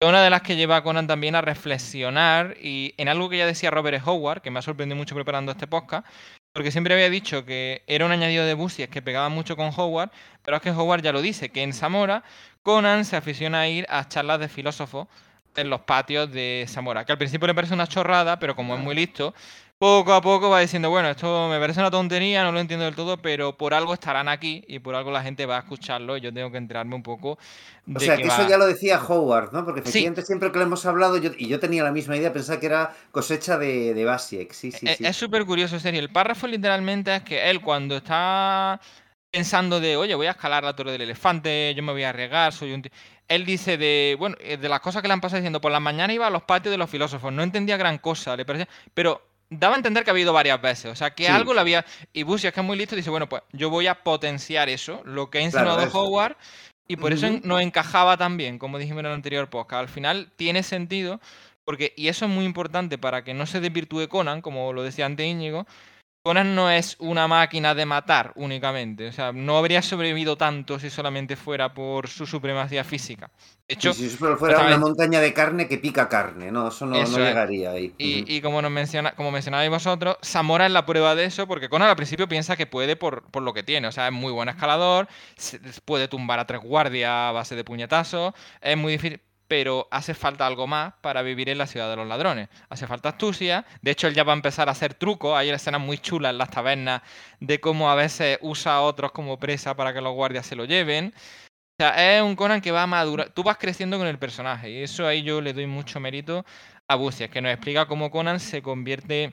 Una de las que lleva a Conan también a reflexionar y en algo que ya decía Robert. Howard, que me ha sorprendido mucho preparando este podcast, porque siempre había dicho que era un añadido de Busies que pegaba mucho con Howard, pero es que Howard ya lo dice, que en Zamora Conan se aficiona a ir a charlas de filósofos en los patios de Zamora, que al principio le parece una chorrada, pero como es muy listo, poco a poco va diciendo, bueno, esto me parece una tontería, no lo entiendo del todo, pero por algo estarán aquí y por algo la gente va a escucharlo y yo tengo que enterarme un poco de O sea, que va. eso ya lo decía Howard, ¿no? Porque Sí. efectivamente siempre que lo hemos hablado, yo, y yo tenía la misma idea, pensaba que era cosecha de, de Basiek. Sí, sí, Es- sí. Es súper curioso, en serio. El párrafo literalmente es que él cuando está pensando de, oye, voy a escalar la torre del elefante, yo me voy a arriesgar, soy un... ti-". Él dice de, bueno, eh, de las cosas que le han pasado diciendo, por la mañana iba a los patios de los filósofos, no entendía gran cosa, le parecía... Pero daba a entender que había ido varias veces, o sea, que Sí. algo le había... Y Busias, que es muy listo, dice, bueno, pues yo voy a potenciar eso, lo que ha insinuado. Howard, y por eso Ujú. en- no encajaba tan bien, como dijimos en el anterior podcast. Al final tiene sentido, porque, y eso es muy importante para que no se desvirtúe Conan, como lo decía antes Íñigo, Conan no es una máquina de matar únicamente. O sea, no habría sobrevivido tanto si solamente fuera por su supremacía física. De hecho, si fuera una montaña de carne que pica carne, ¿no? Eso no, llegaría ahí. Y, como, nos menciona, como mencionabais vosotros, Zamora es la prueba de eso, porque Conan al principio piensa que puede por, por lo que tiene. O sea, es muy buen escalador, puede tumbar a tres guardias a base de puñetazos, es muy difícil pero hace falta algo más para vivir en la ciudad de los ladrones. Hace falta astucia. De hecho, él ya va a empezar a hacer trucos. Hay escenas muy chulas en las tabernas de cómo a veces usa a otros como presa para que los guardias se lo lleven. O sea, es un Conan que va a madurar. Tú vas creciendo con el personaje. Y eso ahí yo le doy mucho mérito a Busias, que nos explica cómo Conan se convierte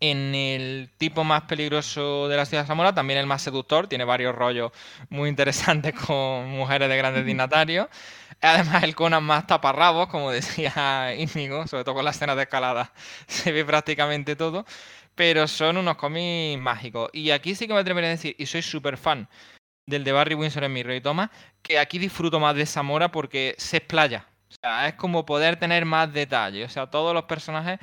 en el tipo más peligroso de la ciudad de Zamora, también el más seductor, tiene varios rollos muy interesantes con mujeres de grandes dignatarios. Además, el Conan más taparrabos, como decía Íñigo, sobre todo con las escenas de escalada, se ve prácticamente todo. Pero son unos cómics mágicos. Y aquí sí que me atrevería a decir, y soy súper fan del de Barry Windsor en mi Rey Thomas, que aquí disfruto más de Zamora porque se explaya. O sea, es como poder tener más detalle. O sea, todos los personajes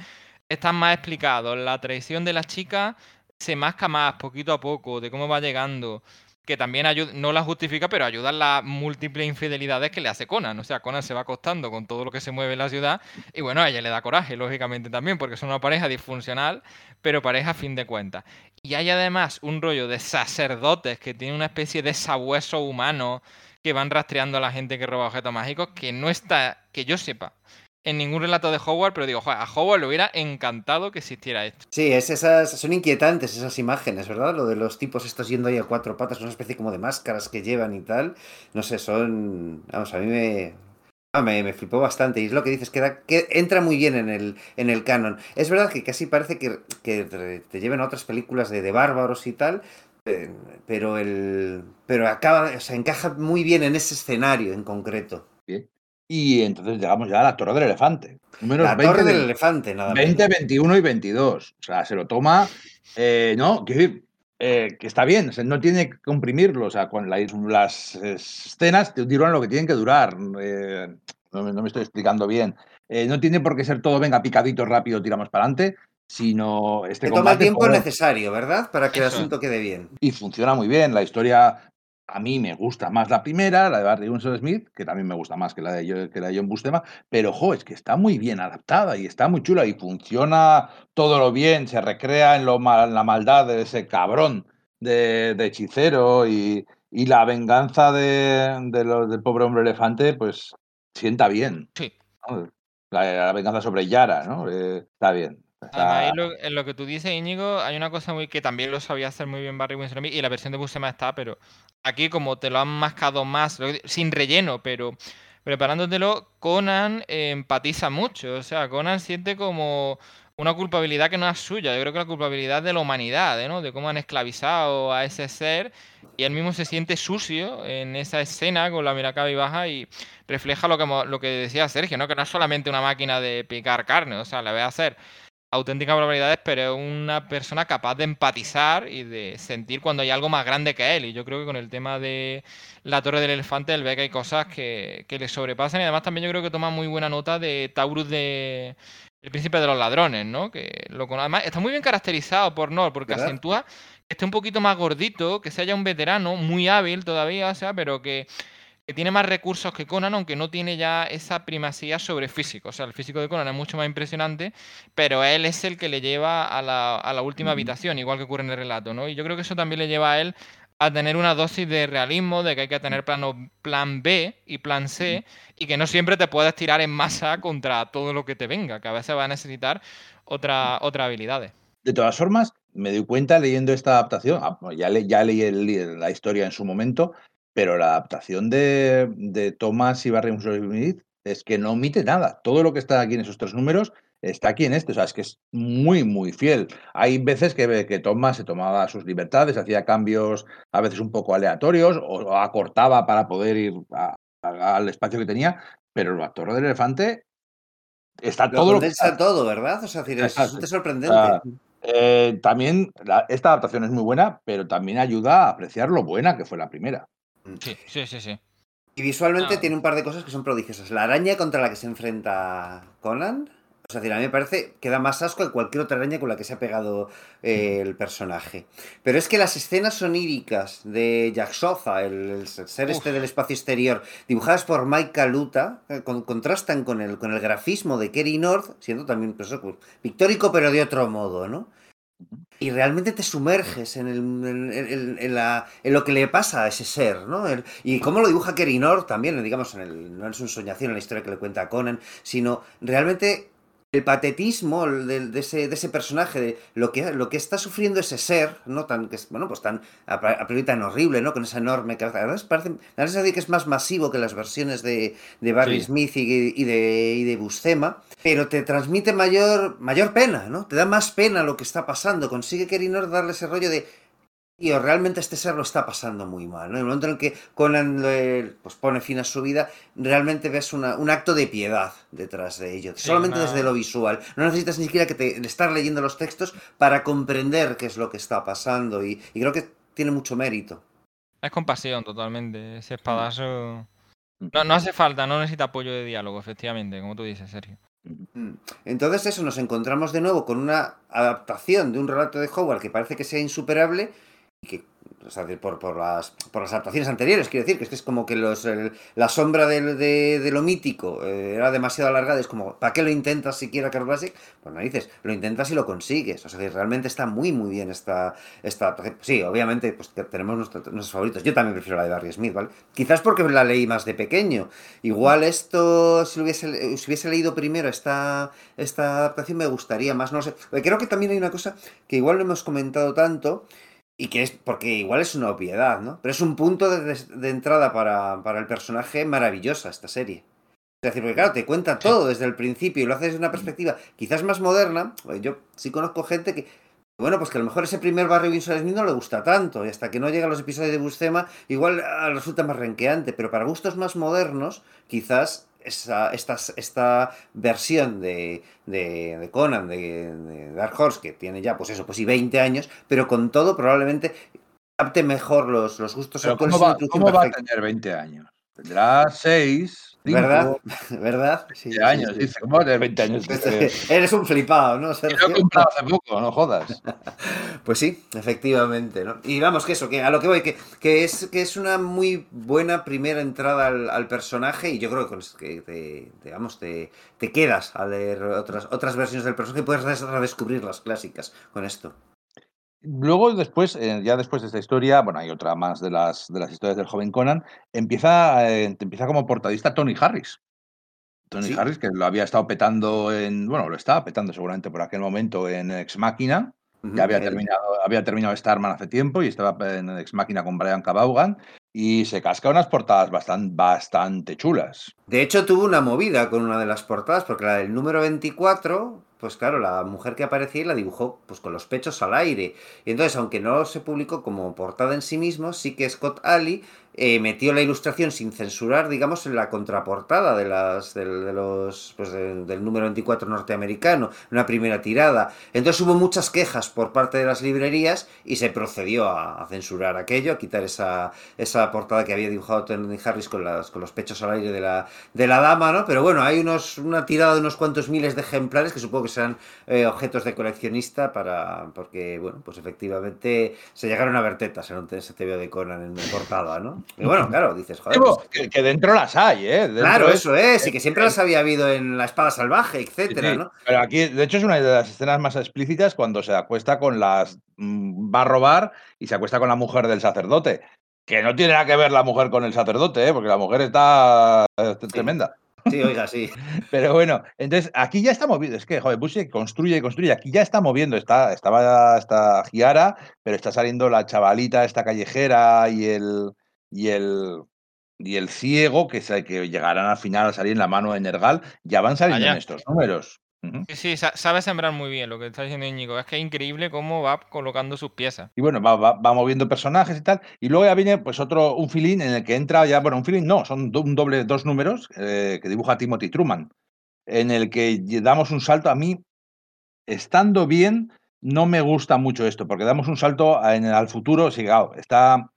están más explicados. La traición de la chica se masca más poquito a poco, de cómo va llegando que también no la justifica, pero ayuda en las múltiples infidelidades que le hace Conan. O sea, Conan se va acostando con todo lo que se mueve en la ciudad y bueno, a ella le da coraje, lógicamente también, porque son una pareja disfuncional, pero pareja a fin de cuentas. Y hay además un rollo de sacerdotes que tiene una especie de sabueso humano que van rastreando a la gente que roba objetos mágicos que no está, que yo sepa, en ningún relato de Howard, pero digo, a Howard le hubiera encantado que existiera esto. Sí, es esas, son inquietantes esas imágenes, ¿verdad? Lo de los tipos estos yendo ahí a cuatro patas, una especie como de máscaras que llevan y tal. No sé, son... Vamos, a mí me... Ah, me, me, flipó bastante y es lo que dices, que, que entra muy bien en el, en el canon. Es verdad que casi parece que, te lleven a otras películas de, de bárbaros y tal, eh, pero el pero acaba, o sea, encaja muy bien en ese escenario en concreto. Bien. Y entonces llegamos ya a la Torre del Elefante. la Torre del Elefante, nada más. 20, 21 y 22. O sea, se lo toma, eh, ¿no? Quiero decir, eh, que está bien, no tiene que comprimirlo. O sea, con las escenas duran lo que tienen que durar. Eh, no, me estoy explicando bien. no tiene por qué ser todo, venga, picadito, rápido, tiramos para adelante sino este toma el tiempo necesario, ¿verdad? Para que el asunto quede bien. Y funciona muy bien. La historia a mí me gusta más la primera, la de Barry Winsor Smith, que también me gusta más que la de, que la John Bustema, pero jo, es que está muy bien adaptada y está muy chula y funciona todo lo bien, se recrea en, lo la maldad de ese cabrón de, hechicero y, la venganza de, del pobre hombre elefante, pues sienta bien. Sí. La, venganza sobre Yara, ¿no? Eh, está bien en lo que tú dices, Íñigo, hay una cosa muy que también lo sabía hacer muy bien Barry Winsor y la versión de Buscema está, pero aquí como te lo han mascado más, sin relleno, pero preparándotelo, Conan empatiza mucho. O sea, Conan siente como una culpabilidad que no es suya. Yo creo que la culpabilidad de la humanidad, ¿no? De cómo han esclavizado a ese ser y él mismo se siente sucio en esa escena con la mirada y baja y refleja lo que, lo que decía Sergio, ¿no? Que no es solamente una máquina de picar carne, o sea, le ve a hacer auténticas barbaridades, pero es una persona capaz de empatizar y de sentir cuando hay algo más grande que él. Y yo creo que con el tema de la Torre del Elefante, él ve que hay cosas que, le sobrepasan. Y además también yo creo que toma muy buena nota de Taurus de El Príncipe de los Ladrones, ¿no? Que lo además está muy bien caracterizado por Nor, porque acentúa que esté un poquito más gordito, que sea ya un veterano, muy hábil todavía, o sea, pero que que tiene más recursos que Conan, aunque no tiene ya esa primacía sobre físico. O sea, el físico de Conan es mucho más impresionante, pero él es el que le lleva a la, última habitación, igual que ocurre en el relato, ¿no? Y yo creo que eso también le lleva a él a tener una dosis de realismo, de que hay que tener plano, plan B y plan C, y que no siempre te puedes tirar en masa contra todo lo que te venga, que a veces va a necesitar otra, otras habilidades. De todas formas, me doy cuenta leyendo esta adaptación, ah, ya, ya leí la historia en su momento, pero la adaptación de, de Thomas y Barry Smith es que no omite nada. Todo lo que está aquí en esos tres números está aquí en este. O sea, es que es muy, muy fiel. Hay veces que, que Thomas se tomaba sus libertades, hacía cambios a veces un poco aleatorios o, acortaba para poder ir al espacio que tenía, pero el actor del elefante está todo lo que todo, ¿verdad? O sea, es, es sorprendente. Eh, también esta adaptación es muy buena, pero también ayuda a apreciar lo buena que fue la primera. Sí, sí, sí, sí. Y visualmente tiene un par de cosas que son prodigiosas. La araña contra la que se enfrenta Conan Es decir, a mí me parece que da más asco que cualquier otra araña con la que se ha pegado eh, el personaje. Pero es que las escenas oníricas de Jack Soza, el, el ser este del espacio exterior, dibujadas por Mike Kaluta, eh, con- contrastan con el, con el grafismo de Kerry North, siendo también pues, pues, pictórico, pero de otro modo, ¿no? Y realmente te sumerges en, el- en- la- en lo que le pasa a ese ser, ¿no? El- y cómo lo dibuja Kerry North también, digamos, en el, no es un soñación en la historia que le cuenta Conan, sino realmente el patetismo de, de ese, de ese personaje, de lo que, lo que está sufriendo ese ser, ¿no? Tan, que es, bueno, pues tan, a, priori tan horrible, ¿no? Con esa enorme cabeza. Parece, la sensación de que es más masivo que las versiones de, de Barry Sí. Smith y, y de, y de Buscema, pero te transmite mayor, mayor pena, ¿no? Te da más pena lo que está pasando. Consigue Kerinor darle ese rollo de, tío, realmente este ser lo está pasando muy mal, ¿no? En el momento en el que Conan le- pues pone fin a su vida, realmente ves una- un acto de piedad detrás de ello, Sí, solamente desde lo visual. No necesitas ni siquiera que te estar leyendo los textos para comprender qué es lo que está pasando y, y creo que tiene mucho mérito. Es compasión totalmente. Ese espadazo. Mm. No, no hace falta, no necesita apoyo de diálogo, efectivamente, como tú dices, Sergio. Mm. Entonces eso, nos encontramos de nuevo con una adaptación de un relato de Howard que parece que sea insuperable que, por, las, por las adaptaciones anteriores, quiero decir, que es que es como que los, el- la sombra de, lo mítico eh, era demasiado alargada, es como, ¿para qué lo intentas siquiera, Karl Basic? Pues narices, lo intentas y lo consigues, o sea, realmente está muy, muy bien esta, esta adaptación. Sí, obviamente, pues tenemos nuestros, nuestros favoritos, yo también prefiero la de Barry Smith, ¿vale? Quizás porque la leí más de pequeño, Igual esto, si hubiese, si hubiese leído primero esta, esta adaptación, me gustaría más, no sé. Creo que también hay una cosa que igual no hemos comentado tanto, y que es, porque igual es una obviedad, ¿no? Pero es un punto de, de entrada para, para el personaje maravillosa esta serie. Es decir, porque claro, te cuenta todo desde el principio y lo hace desde una perspectiva quizás más moderna. Pues Yo sí conozco gente que, bueno, pues que a lo mejor ese primer barrio Winsor Smith no le gusta tanto, y hasta que no llegan los episodios de Buscema, igual resulta más renqueante, pero para gustos más modernos, quizás esa, esta, esta versión de, de, de Conan, de, de Dark Horse, que tiene ya, pues eso, pues sí, 20 años, pero con todo probablemente capte mejor los, los gustos Pero. ¿cómo, va, cómo va a tener 20 años? Tendrá 6, 5, ¿Verdad? ¿Verdad? Sí, sí, años. sí. Dice, ¿cómo tener 20 años? Este- Eres un flipado, ¿no, Que lo Sergio? he comprado hace poco, no jodas. Pues sí, efectivamente, ¿no? Y vamos, que eso, que a lo que voy, que, que, es, que es una muy buena primera entrada al, al personaje y yo creo que, te, te, vamos, te, te quedas a leer otras, otras versiones del personaje y puedes redescubrir las clásicas con esto. Luego, después, eh, ya después de esta historia, bueno, hay otra más de las, de las historias del joven Conan, empieza, eh, empieza como portadista Tony Harris. Tony Sí. Harris, que lo había estado petando en, bueno, lo estaba petando seguramente por aquel momento en Ex Ujú, ya había el- terminado, había terminado Starman hace tiempo y estaba en Ex Machina con Brian Cabaugan y se casca unas portadas bastante, bastante chulas. De hecho, tuvo una movida con una de las portadas, porque la del número 24, pues claro, la mujer que aparecía y la dibujó pues con los pechos al aire. Y entonces, aunque no se publicó como portada en sí mismo, sí que Scott Alley eh, metió la ilustración sin censurar, digamos, en la contraportada de las del, de los pues de- del número 24 norteamericano, una primera tirada. Entonces hubo muchas quejas por parte de las librerías y se procedió a, censurar aquello, a quitar esa, esa portada que había dibujado Tony Harris con, las, con los pechos al aire de la, de la dama, ¿no? Pero bueno, hay unos, una tirada de unos cuantos miles de ejemplares que supongo que serán eh, objetos de coleccionista para. porque, bueno, pues efectivamente se llegaron a ver tetas en ese TVO de Conan en portada, ¿no? Y bueno, claro, dices, joder. Pues, que, que dentro las hay, ¿eh? Dentro claro, es- eso es, y que siempre las había habido en La Espada Salvaje, etcétera, Sí, ¿no? Pero aquí, de hecho, es una de las escenas más explícitas cuando se acuesta con las. mm, va a robar y se acuesta con la mujer del sacerdote. Que no tiene nada que ver la mujer con el sacerdote, ¿eh? porque la mujer está eh, tremenda. Sí, oiga, sí. Pero bueno, entonces aquí ya está moviendo. Es que, joder, Bushi construye y construye. Aquí ya está moviendo. Está, estaba esta Giara, pero está saliendo la chavalita, esta callejera y el. Y el y el ciego, que, se- que llegarán al final a salir en la mano de Nergal, ya van saliendo Allá. en estos números. Sí, sí, sa- sabe sembrar muy bien lo que está diciendo Íñigo. Es que es increíble cómo va colocando sus piezas. Y bueno, va, va- va moviendo personajes y tal. Y luego ya viene pues otro, un filín en el que entra ya, bueno, un filín no, son do- un doble, dos números eh, que dibuja Timothy Truman, en el que damos un salto. A mí, estando bien, no me gusta mucho esto, porque damos un salto a- en el- al futuro. Sí, claro, está,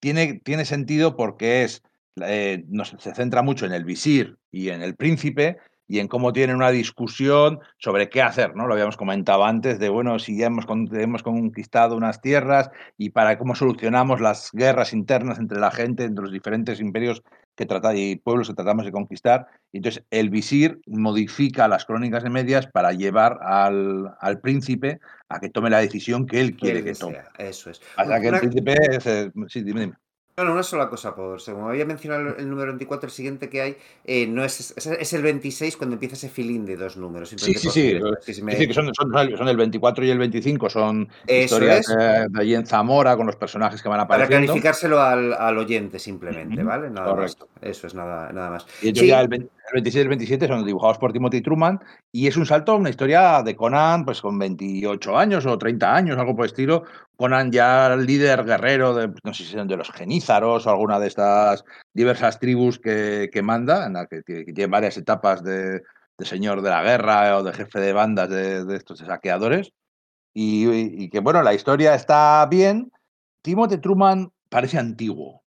tiene, tiene sentido porque es, eh, se centra mucho en el visir y en el príncipe, y en cómo tienen una discusión sobre qué hacer, ¿no? Lo habíamos comentado antes de, bueno, si ya hemos, hemos conquistado unas tierras y para cómo solucionamos las guerras internas entre la gente, entre los diferentes imperios que trata, y pueblos que tratamos de conquistar. Y entonces el visir modifica las crónicas de medias para llevar al, al príncipe a que tome la decisión que él quiere que, tome. Eso es. Hasta que el príncipe... Es, sí, dime, dime. No, una sola cosa, por según había mencionado el número 24, el siguiente que hay, eh, no es, es, el 26 cuando empieza ese filín de dos números. Sí, sí, sí. que son, son, el 24 y el 25, son historias de allí en Zamora con los personajes que van apareciendo. Para clarificárselo al, al oyente simplemente, ¿vale? Nada Correcto. Eso es nada, nada más. Y ya el, el, 26 y el 27 son dibujados por Timothy Truman y es un salto a una historia de Conan pues con 28 años o 30 años, algo por el estilo, Conan ya líder guerrero de, no sé si son de los genízaros o alguna de estas diversas tribus que, que manda, en la que, tiene varias etapas de, de, señor de la guerra o de jefe de bandas de, de estos saqueadores. Y, y, que bueno, la historia está bien. Timothy Truman parece antiguo.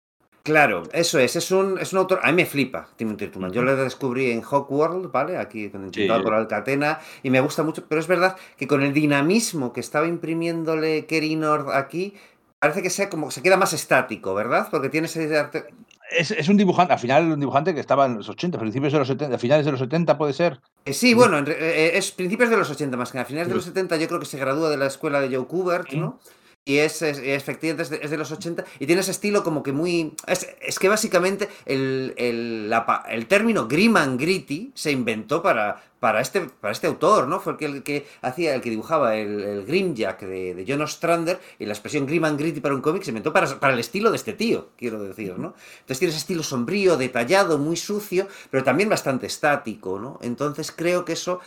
Claro, eso es, es un, es un autor, a mí me flipa Timothy Truman, yo lo descubrí en Hawkworld, ¿vale? Aquí con el sí. por Alcatena, y me gusta mucho, pero es verdad que con el dinamismo que estaba imprimiéndole Kerry Nord aquí, parece que sea como se queda más estático, ¿verdad? Porque tiene ese arte... Es, es, un dibujante, al final un dibujante que estaba en los 80, principios de los 70, finales de los 70 puede ser. Eh, sí, bueno, en, eh, es principios de los 80 más que a finales de los 70 yo creo que se gradúa de la escuela de Joe Kubert, ¿no? Y es, es, efectivamente es de, es de, los 80 y tiene ese estilo como que muy... Es, es que básicamente el, el, la, el, término grim and gritty se inventó para, para, este, para este autor, ¿no? Fue el que, el que hacía, el que dibujaba el, el Grimjack de, de John Ostrander y la expresión grim and gritty para un cómic se inventó para, para el estilo de este tío, quiero decir, ¿no? Entonces tiene ese estilo sombrío, detallado, muy sucio, pero también bastante estático, ¿no? Entonces creo que eso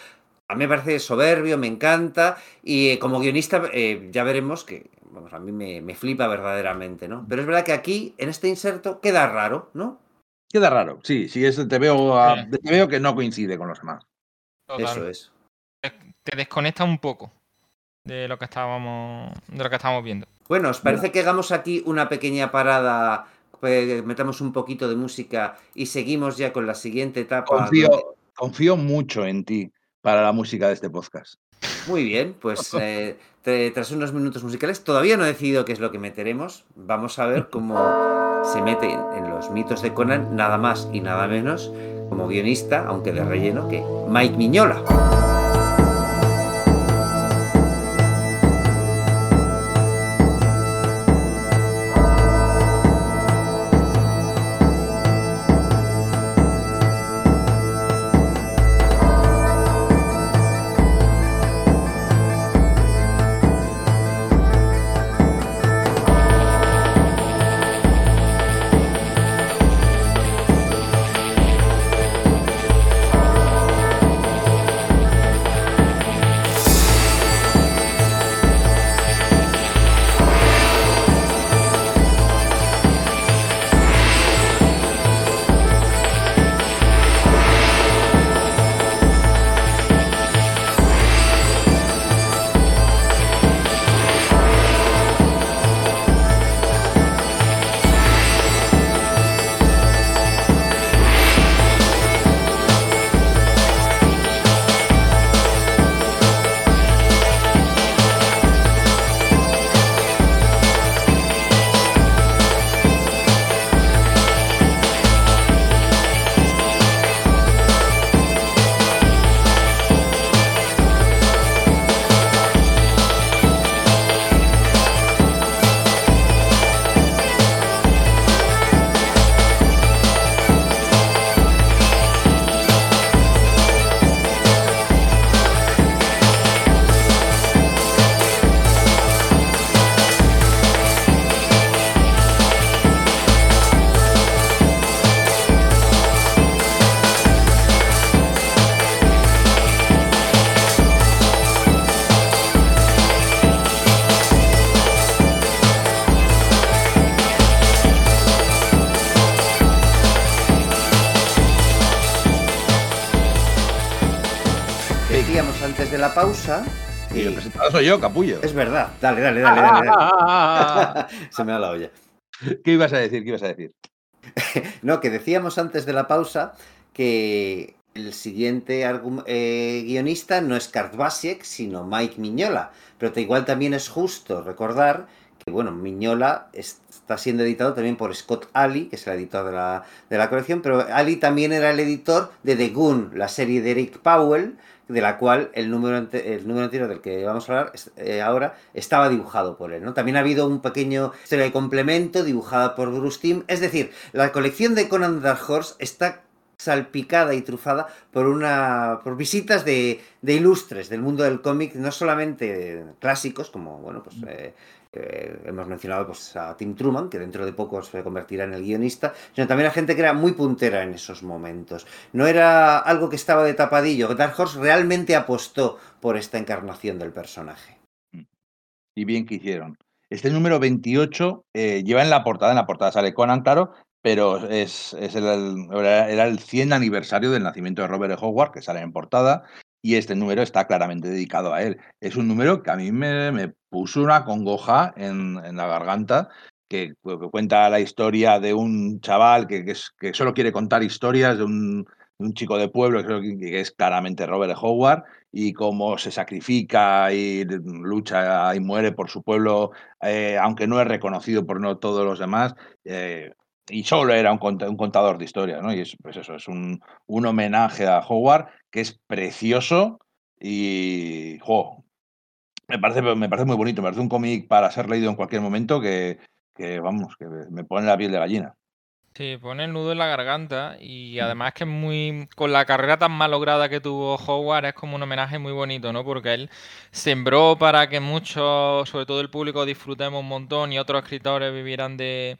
a mí me parece soberbio, me encanta y eh, como guionista eh, ya veremos que vamos, a mí me, me, flipa verdaderamente, ¿no? Pero es verdad que aquí, en este inserto, queda raro, ¿no? Queda raro, sí, sí, eso te veo, a, te veo que no coincide con los demás. Total. Eso es. Te desconecta un poco de lo que estábamos, de lo que estábamos viendo. Bueno, ¿os parece que hagamos aquí una pequeña parada, pues, metamos un poquito de música y seguimos ya con la siguiente etapa? Confío mucho en ti para la música de este podcast. Muy bien, pues eh, tras unos minutos musicales, todavía no he decidido qué es lo que meteremos. Vamos a ver cómo se mete en los mitos de Conan, nada más y nada menos, como guionista, aunque de relleno, que Mike Miñola. Yo, capullo. Es verdad. Dale, dale, dale, dale. dale. Se me da la olla. ¿Qué ibas a decir? ¿Qué ibas a decir? no, que decíamos antes de la pausa que el siguiente eh, guionista no es Kurt Basiek, sino Mike Miñola. Pero igual también es justo recordar que, bueno, Miñola está siendo editado también por Scott Ali, que es el editor de la, de la colección, pero Ali también era el editor de The Goon, la serie de Eric Powell, de la cual el número, el número anterior del que vamos a hablar eh, ahora estaba dibujado por él. ¿no? También ha habido un pequeño historia de complemento dibujada por Bruce Timm. Es decir, la colección de Conan Dark Horse está salpicada y trufada por una por visitas de, de ilustres del mundo del cómic, no solamente clásicos como bueno pues eh, hemos mencionado pues, a Tim Truman, que dentro de poco se convertirá en el guionista, sino también a gente que era muy puntera en esos momentos. No era algo que estaba de tapadillo. Dark Horse realmente apostó por esta encarnación del personaje. Y bien que hicieron. Este número 28 eh, lleva en la portada, en la portada sale Conan, claro, pero es, el, era el 100 aniversario del nacimiento de Robert E. Howard, que sale en portada, y este número está claramente dedicado a él. Es un número que a mí me, puso una congoja en, la garganta, que, cuenta la historia de un chaval que, que, solo quiere contar historias de un, chico de pueblo, que, es claramente Robert Howard, y cómo se sacrifica y lucha y muere por su pueblo, eh, aunque no es reconocido por no todos los demás. Eh, y solo era un, contador de historias, ¿no? Y es, pues eso, es un, homenaje a Howard que es precioso y, jo, me parece, me parece muy bonito, me parece un cómic para ser leído en cualquier momento que, vamos, que me pone la piel de gallina. Sí, pone el nudo en la garganta y además que es muy, con la carrera tan malograda que tuvo Howard, es como un homenaje muy bonito, ¿no? Porque él sembró para que muchos, sobre todo el público, disfrutemos un montón y otros escritores vivieran de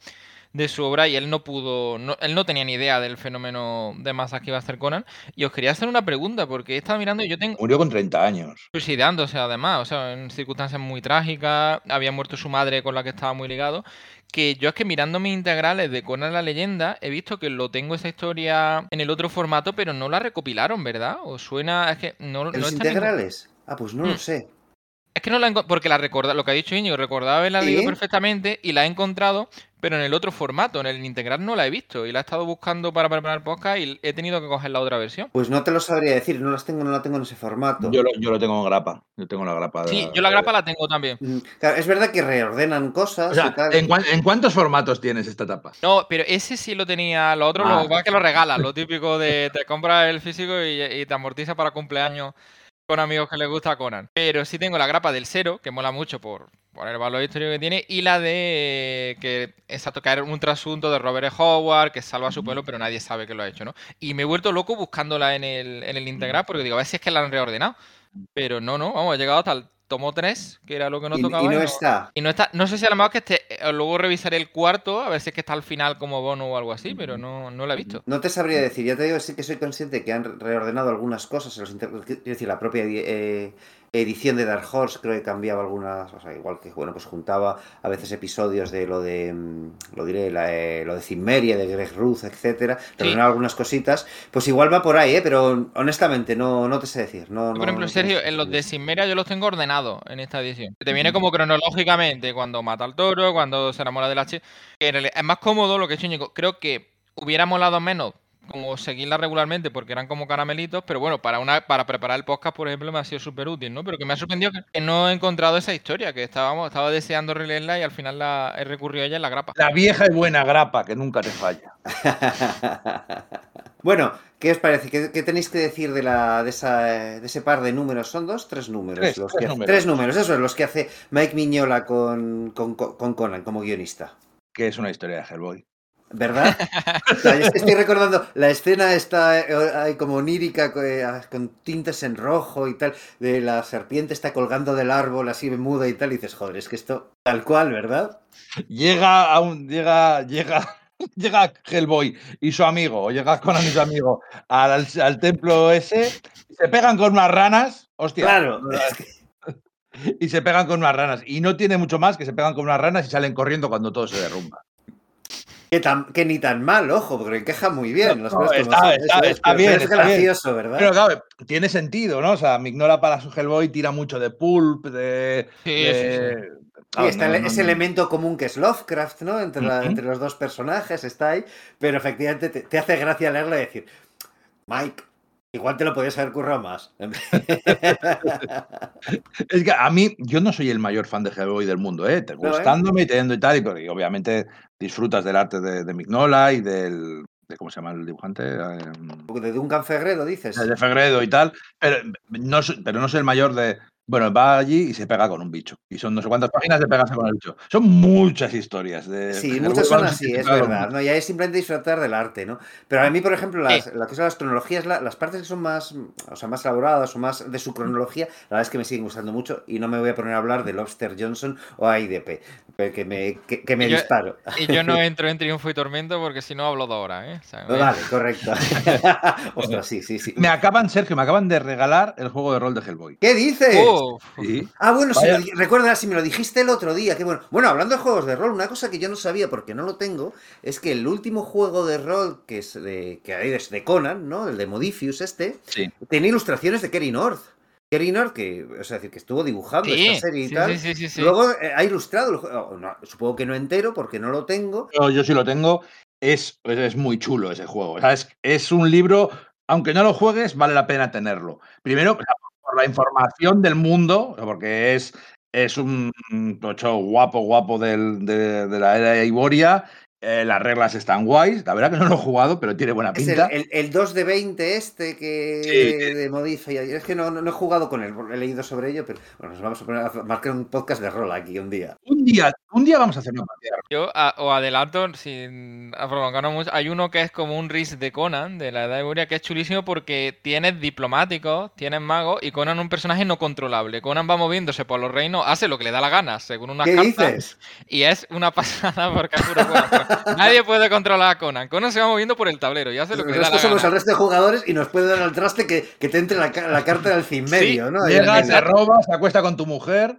de su obra y él no pudo, él no tenía ni idea del fenómeno de masas que iba a hacer Conan. Y os quería hacer una pregunta, porque he estado mirando y yo tengo... Murió con 30 años. Suicidándose además, o sea, en circunstancias muy trágicas, había muerto su madre con la que estaba muy ligado, que yo es que mirando mis integrales de Conan la leyenda, he visto que lo tengo esa historia en el otro formato, pero no la recopilaron, ¿verdad? ¿O suena? Es que no... ¿Los integrales? Ah, pues no lo mm. sé. Es que no la porque la recorda, lo que ha dicho Íñigo, recordaba haberla leído perfectamente y la he encontrado, pero en el otro formato, en el integral no la he visto y la he estado buscando para preparar podcast y he tenido que coger la otra versión. Pues no te lo sabría decir, no las tengo, no la tengo en ese formato. Yo lo, yo lo tengo en grapa, yo tengo la grapa. sí, yo la grapa la tengo también. Mm, es verdad que reordenan cosas. ¿en, cuántos formatos tienes esta tapa? No, pero ese sí lo tenía, lo otro lo ah. que lo regalas, lo típico de te compras el físico y, y te amortiza para cumpleaños con amigos que les gusta Conan. Pero sí tengo la grapa del cero, que mola mucho por, por el valor histórico que tiene, y la de que es a tocar un trasunto de Robert e. Howard, que salva a su pueblo, pero nadie sabe que lo ha hecho, ¿no? Y me he vuelto loco buscándola en el, en el integral, porque digo, a ver si es que la han reordenado. Pero no, no, vamos, he llegado hasta el tomó tres, que era lo que no tocaba. Y no, está. Y no está. No sé si a lo mejor que esté. Eh, luego revisaré el cuarto, a ver si es que está al final como bono o algo así, pero no, no lo he visto. No te sabría decir. Ya te digo, sí que soy consciente que han reordenado algunas cosas. Los es decir, la propia eh, edición de Dark Horse creo que cambiaba algunas, o sea, igual que, bueno, pues juntaba a veces episodios de lo de, mm, lo diré, eh, lo de Cimmeria, de Greg Ruth, etcétera, terminaba algunas cositas, pues igual va por ahí, ¿eh? pero honestamente no, no te sé decir. No, por ejemplo, Sergio, en los de Cimmeria yo los tengo ordenados en esta edición. Te viene como cronológicamente cuando mata al toro, cuando se enamora de la chica. Es más cómodo lo que he hecho, Creo que hubiera molado menos como seguirla regularmente porque eran como caramelitos, pero bueno, para una para preparar el podcast, por ejemplo, me ha sido súper útil, ¿no? Pero que me ha sorprendido que no he encontrado esa historia, que estábamos, estaba deseando releerla y al final la he recurrido a ella en la grapa. La vieja y buena grapa, que nunca te falla. bueno, ¿qué os parece? ¿Qué, tenéis que decir de, la, de, esa, de, ese par de números? ¿Son dos? Tres números. Tres, los tres, números. tres números, eso es, los que hace Mike Miñola con, con, con Conan como guionista. Que es una historia de Hellboy. ¿Verdad? estoy recordando, la escena está eh, como onírica, eh, con tintes en rojo y tal, de la serpiente está colgando del árbol así muda y tal, y dices, joder, es que esto tal cual, ¿verdad? Llega a un, llega, llega, llega Hellboy y su amigo, o llega con su amigo al, al templo ese, se pegan con unas ranas, hostia. Claro. Y se pegan con unas ranas. Y no tiene mucho más que se pegan con unas ranas y salen corriendo cuando todo se derrumba. Que, ni tan mal, ojo, porque encaja muy bien. está, bien. Es gracioso, ¿verdad? Pero claro, tiene sentido, ¿no? O sea, Mignola para su Hellboy tira mucho de pulp, de. Sí, sí, está ese elemento común que es Lovecraft, ¿no? Entre, entre, los dos personajes está ahí, pero efectivamente te, te hace gracia leerlo y decir, Mike, Igual te lo podías haber currado más. es que a mí, yo no soy el mayor fan de Hellboy del mundo, ¿eh? ¿eh? gustándome y teniendo y tal, y, obviamente disfrutas del arte de, de Mignola y del, ¿Cómo se llama el dibujante? Um, de Duncan Fegredo, dices. De Fegredo y tal, pero no, pero no es el mayor de, bueno, va allí y se pega con un bicho. Y son no sé cuántas páginas de pegarse con el bicho. Son muchas historias. De, sí, muchas son así, es verdad. ¿no? Ya es simplemente disfrutar del arte, ¿no? Pero a mí, por ejemplo, las, la que son las cronologías, las partes que son más, o sea, más elaboradas o más de su cronología, la verdad es que me siguen gustando mucho y no me voy a poner a hablar de Lobster Johnson o AIDP, que me, que, me disparo. Y yo no entro en Triunfo y Tormento porque si no hablo de ahora, ¿eh? vale, correcto. Ostras, sí, sí, sí. Me acaban, Sergio, me acaban de regalar el juego de rol de Hellboy. ¿Qué dices? Ah, bueno, si recuerda, si me lo dijiste el otro día, que bueno. Bueno, hablando de juegos de rol, una cosa que yo no sabía porque no lo tengo, es que el último juego de rol que es de, que hay de Conan, ¿no? El de Modifius este, tiene ilustraciones de Kerry North. Kerry North, que, o sea, que estuvo dibujando esta serie y tal. Luego eh, ha ilustrado, el juego, supongo que no entero porque no lo tengo. No, yo sí lo tengo. Es, es muy chulo ese juego. es, es un libro aunque no lo juegues, vale la pena tenerlo. Primero, la información del mundo, porque es, es un tocho guapo, guapo del, de, de, la era de Iboria, eh, las reglas están guays. La verdad que no lo he jugado, pero tiene buena pinta. Es el, 2 de 20 este que de Modify. Es que no, no, he jugado con él, he leído sobre ello, pero bueno, nos vamos a poner a marcar un podcast de rol aquí un día. Un día, un día vamos a hacer una partida. Yo o adelanto, sin mucho, hay uno que es como un RIS de Conan, de la Edad de Buria, que es chulísimo porque tienes diplomáticos, tienes magos y Conan un personaje no controlable. Conan va moviéndose por los reinos, hace lo que le da la gana, según unas ¿Qué cartas. Dices? Y es una pasada porque es puro Nadie puede controlar a Conan. Conan se va moviendo por el tablero y hace lo que le da la somos el resto de jugadores y nos puede dar el traste que, que te entre la, la carta del fin medio, ¿no? Llega, te roba, se acuesta con tu mujer.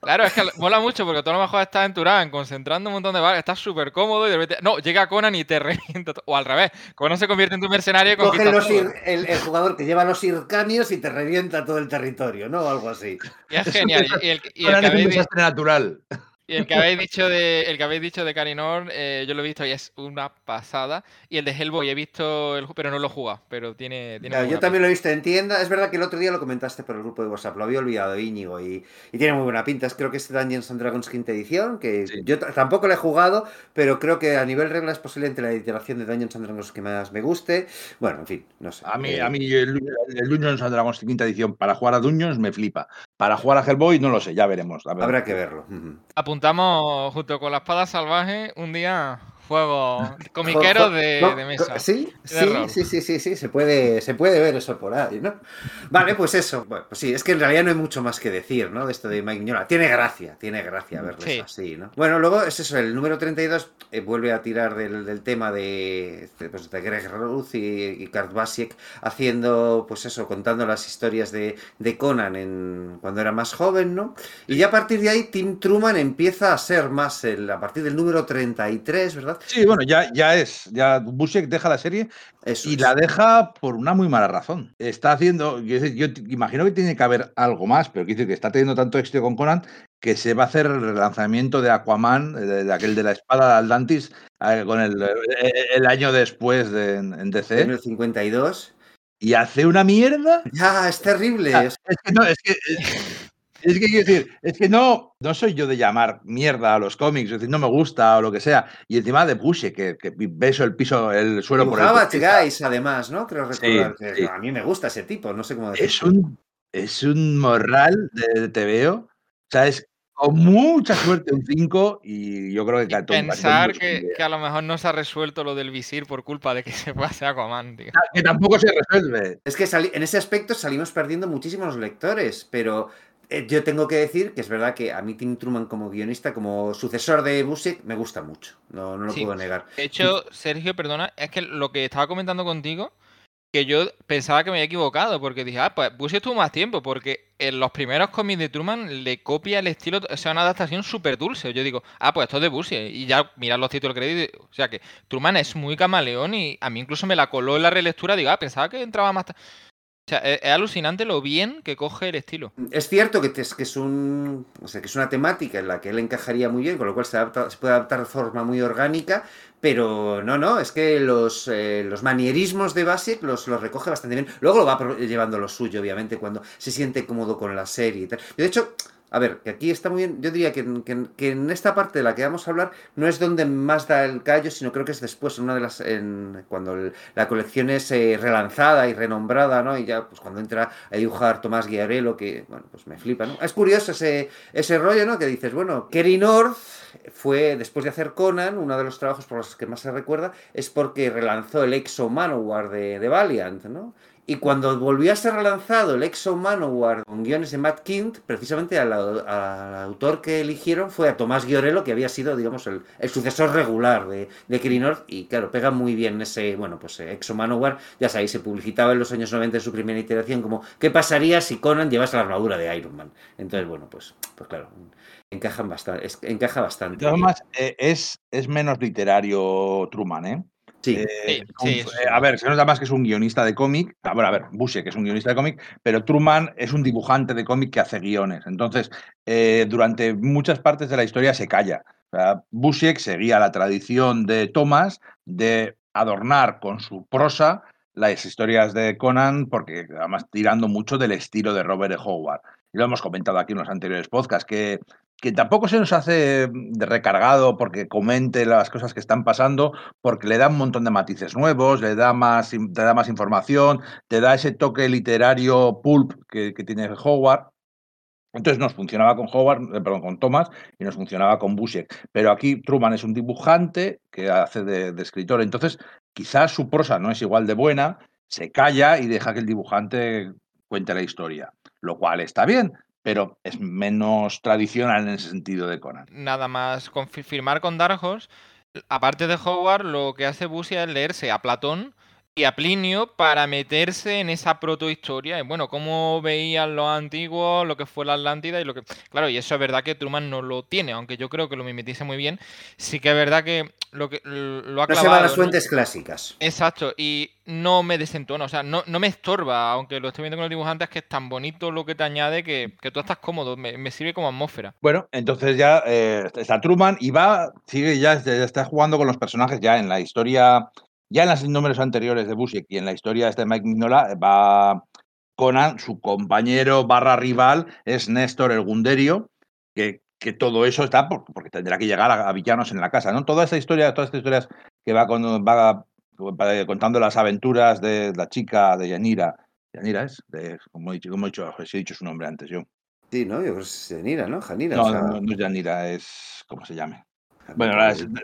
Claro, es que mola mucho porque tú a lo mejor estás en Turán concentrando un montón de balas, estás súper cómodo y de repente. No, llega Conan y te revienta. O al revés, Conan se convierte en tu mercenario y Coge el, el, jugador que lleva los ircanios y te revienta todo el territorio, ¿no? O algo así. Y es genial. Y el, y el, es un desastre natural. Y el que habéis dicho de, el que habéis dicho de Carinor, eh, yo lo he visto y es una pasada. Y el de Hellboy he visto, el, pero no lo jugado, pero tiene... tiene yo también lo he visto en tienda. Es verdad que el otro día lo comentaste por el grupo de WhatsApp, lo había olvidado Íñigo y, y tiene muy buena pinta. Creo que es Dungeons and Dragons quinta edición, que yo tampoco lo he jugado, pero creo que a nivel regla es posiblemente la iteración de Dungeons and Dragons que más me guste. Bueno, en fin, no sé. A mí, eh, a mí el, Dungeons and Dragons quinta edición para jugar a Dungeons me flipa. Para jugar a Hellboy no lo sé, ya veremos. Habrá que verlo. Apuntamos junto con la espada salvaje un día juego comiquero de, mesa. Sí, sí, sí, sí, sí, se puede, se puede ver eso por ahí, ¿no? Vale, pues eso. Bueno, pues sí, es que en realidad no hay mucho más que decir, ¿no? De esto de Mike. Tiene gracia, tiene gracia verlo así, ¿no? Bueno, luego es eso, el número 32 eh, vuelve a tirar del, tema de, pues, de Greg Ruth y, y Kurt Basiek haciendo, pues eso, contando las historias de, de Conan en, cuando era más joven, ¿no? Y ya a partir de ahí Tim Truman empieza a ser más, el, a partir del número 33, ¿verdad? Sí, bueno, ya, ya es. Ya Busiek deja la serie y la deja por una muy mala razón. Está haciendo. Yo, imagino que tiene que haber algo más, pero quiero decir que está teniendo tanto éxito con Conan que se va a hacer el relanzamiento de Aquaman, de, aquel de la espada de Atlantis, eh, con el, el, año después de, en DC. En el 52. Y hace una mierda. Ya, es terrible. es que no, es que. Es que quiero decir, es que no, no soy yo de llamar mierda a los cómics, es decir, no me gusta o lo que sea. Y encima de Bushe, que, que beso el piso, el suelo por el. Guys, además, ¿no? Creo recordar que a mí me gusta ese tipo, no sé cómo decirlo. Es un, es un morral de, te veo. O sea, es con mucha suerte un 5 y yo creo que Catón, Pensar que, que, a lo mejor no se ha resuelto lo del visir por culpa de que se pase Aquaman, tío. Ah, que tampoco se resuelve. Es que en ese aspecto salimos perdiendo muchísimos lectores, pero yo tengo que decir que es verdad que a mí Tim Truman como guionista, como sucesor de Busiek, me gusta mucho. No, no lo puedo negar. De hecho, Sergio, perdona, es que lo que estaba comentando contigo, que yo pensaba que me había equivocado, porque dije, ah, pues Busiek tuvo más tiempo, porque en los primeros cómics de Truman le copia el estilo, o sea, una adaptación súper dulce. Yo digo, ah, pues esto es de Busiek, y ya mirad los títulos créditos, o sea que Truman es muy camaleón y a mí incluso me la coló en la relectura, digo, ah, pensaba que entraba más O sea, es, alucinante lo bien que coge el estilo. Es cierto que, es, que es un. O sea, que es una temática en la que él encajaría muy bien, con lo cual se, adapta, puede adaptar de forma muy orgánica, pero no, no, es que los, eh, los manierismos de Basic los, los recoge bastante bien. Luego lo va llevando lo suyo, obviamente, cuando se siente cómodo con la serie y tal. de hecho, a ver, que aquí está muy bien. Yo diría que, en esta parte de la que vamos a hablar no es donde más da el callo, sino creo que es después, en una de las. En, cuando la colección es eh, relanzada y renombrada, ¿no? Y ya, pues cuando entra a dibujar Tomás Guiarelo, que, bueno, pues me flipa, ¿no? Es curioso ese, ese rollo, ¿no? Que dices, bueno, Kerry North fue, después de hacer Conan, uno de los trabajos por los que más se recuerda es porque relanzó el Exo Manowar de, de Valiant, ¿no? Y cuando volvió a ser relanzado el Exo Manowar con guiones de Matt Kint, precisamente al, autor que eligieron fue a Tomás Giorello, que había sido, digamos, el, sucesor regular de, de. Y claro, pega muy bien ese, bueno, pues eh, Exo Manowar, ya sabéis, se publicitaba en los años 90 en su primera iteración como, ¿qué pasaría si Conan llevase la armadura de Iron Man? Entonces, bueno, pues, pues claro, encajan bastante, encaja bastante. Además, eh, es, es menos literario Truman, ¿eh? Eh, sí, sí, a ver, se nota más que es un guionista de cómic. Bueno, a ver, Busiek es un guionista de cómic, pero Truman es un dibujante de cómic que hace guiones. Entonces, eh, durante muchas partes de la historia se calla. O Busiek seguía la tradición de Thomas de adornar con su prosa las historias de Conan, porque además tirando mucho del estilo de Robert E. Howard. Y lo hemos comentado aquí en los anteriores podcasts, que que tampoco se nos hace recargado porque comente las cosas que están pasando, porque le da un montón de matices nuevos, le da más, te da más información, te da ese toque literario pulp que, tiene Howard. Entonces nos funcionaba con Howard, eh, perdón, con Thomas y nos funcionaba con Busiek. Pero aquí Truman es un dibujante que hace de, de escritor. Entonces, quizás su prosa no es igual de buena, se calla y deja que el dibujante cuente la historia, lo cual está bien, pero es menos tradicional en ese sentido de Conan. Nada más confirmar con Dark aparte de Howard, lo que hace Busia es leerse a Platón a Plinio para meterse en esa protohistoria. Bueno, cómo veían los antiguos, lo que fue la Atlántida y lo que. Claro, y eso es verdad que Truman no lo tiene, aunque yo creo que lo mimetiza muy bien. Sí que es verdad que lo que lo ha No se va a las fuentes clásicas. Exacto, y no me desentona, o sea, no, no, me estorba, aunque lo estoy viendo con los dibujantes, que es tan bonito lo que te añade que, que tú estás cómodo, me, sirve como atmósfera. Bueno, entonces ya eh, está Truman y va, sigue ya, ya está jugando con los personajes ya en la historia ya en los números anteriores de Busiek y en la historia de este Mike Mignola va Conan, su compañero barra rival es Néstor el Gunderio, que, que todo eso está porque tendrá que llegar a, villanos en la casa, ¿no? Toda esta historia, todas estas historias que va, va, contando las aventuras de la chica de Yanira. Yanira es, como, he dicho, como he dicho, he dicho su nombre antes yo. Sí, ¿no? Yo creo que es Yanira, ¿no? Janira. No, no, no es Yanira, es. ¿Cómo se llame? Bueno,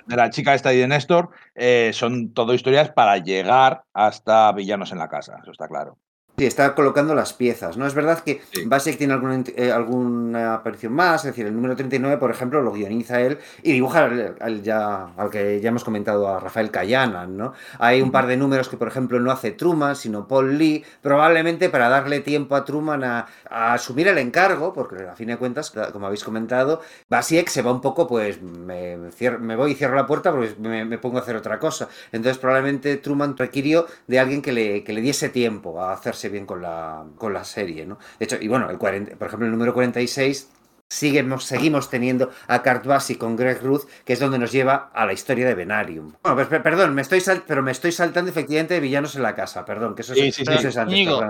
de la chica esta y de Néstor eh, son todo historias para llegar hasta villanos en la casa, eso está claro. Sí, está colocando las piezas, ¿no? Es verdad que Basic tiene alguna, eh, alguna aparición más, es decir, el número 39, por ejemplo, lo guioniza él y dibuja al, ya, al que ya hemos comentado, a Rafael Callanan, ¿no? Hay un par de números que, por ejemplo, no hace Truman, sino Paul Lee, probablemente para darle tiempo a Truman a, asumir el encargo, porque a fin de cuentas, como habéis comentado, Basiek se va un poco, pues, me, me voy y cierro la puerta porque me, pongo a hacer otra cosa. Entonces, probablemente Truman requirió de alguien que le, que le diese tiempo a hacerse bien con la, con la serie, ¿no? De hecho, y bueno, el 40, por ejemplo, el número 46 seguimos, seguimos teniendo a Kurt Bassi con Greg Ruth, que es donde nos lleva a la historia de Venarium. Bueno, pues, perdón, me estoy pero me estoy saltando efectivamente de villanos en la casa, perdón, que eso es, sí, sí,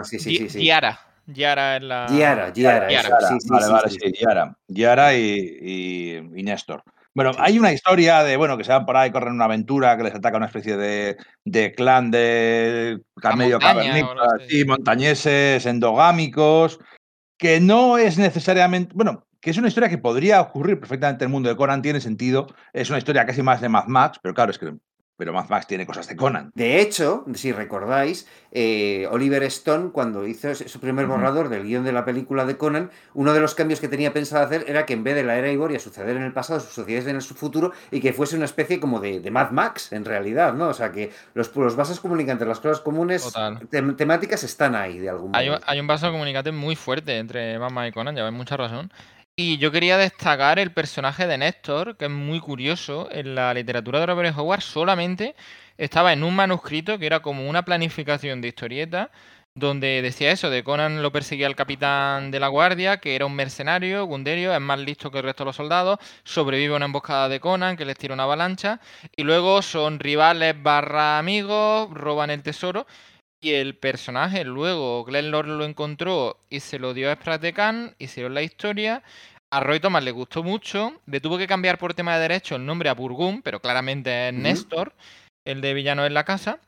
sí. sí, sí, Yara. Yara en la. Yara, Yara, Yara. vale, vale, sí, Yara. Yara y, y, y Néstor. Bueno, hay una historia de, bueno, que se van por ahí, corren una aventura, que les ataca una especie de, de clan de medio cavernícolas, sí, montañeses, endogámicos, que no es necesariamente, bueno, que es una historia que podría ocurrir perfectamente en el mundo de Conan, tiene sentido, es una historia casi más de Mad Max, pero claro, es que pero Mad Max tiene cosas de Conan. De hecho, si recordáis, eh, Oliver Stone, cuando hizo su primer borrador del guion de la película de Conan, uno de los cambios que tenía pensado hacer era que en vez de la era Iboria suceder en el pasado, sucediese en el futuro y que fuese una especie como de, Mad Max, en realidad, ¿no? O sea, que los, los vasos comunicantes, las cosas comunes, temáticas están ahí, de algún modo. Hay, hay un vaso comunicante muy fuerte entre Mad Max y Conan, ya ves mucha razón. Y yo quería destacar el personaje de Néstor, que es muy curioso. En la literatura de Robert Howard solamente estaba en un manuscrito que era como una planificación de historieta donde decía eso, de Conan lo perseguía el capitán de la guardia, que era un mercenario, Gunderio, es más listo que el resto de los soldados, sobrevive a una emboscada de Conan que les tira una avalancha, y luego son rivales barra amigos, roban el tesoro, y el personaje luego Glenn Lord lo encontró y se lo dio a Spratecan, hicieron la historia, a Roy Thomas le gustó mucho, le tuvo que cambiar por tema de derecho el nombre a Burgum, pero claramente es Néstor, el de villano en la casa,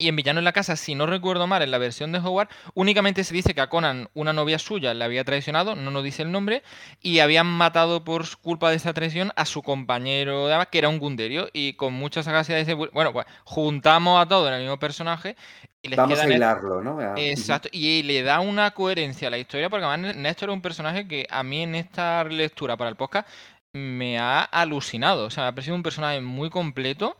y en Villano en la Casa, si no recuerdo mal, en la versión de Howard, únicamente se dice que a Conan una novia suya le había traicionado, no nos dice el nombre, y habían matado por culpa de esa traición a su compañero, que era un gunderio, y con mucha sagacidad dice, bueno, pues juntamos a todos en el mismo personaje. Y les Vamos a hilarlo, ¿no? Exacto, y le da una coherencia a la historia, porque además Néstor es un personaje que a mí en esta lectura para el podcast me ha alucinado, o sea, me ha parecido un personaje muy completo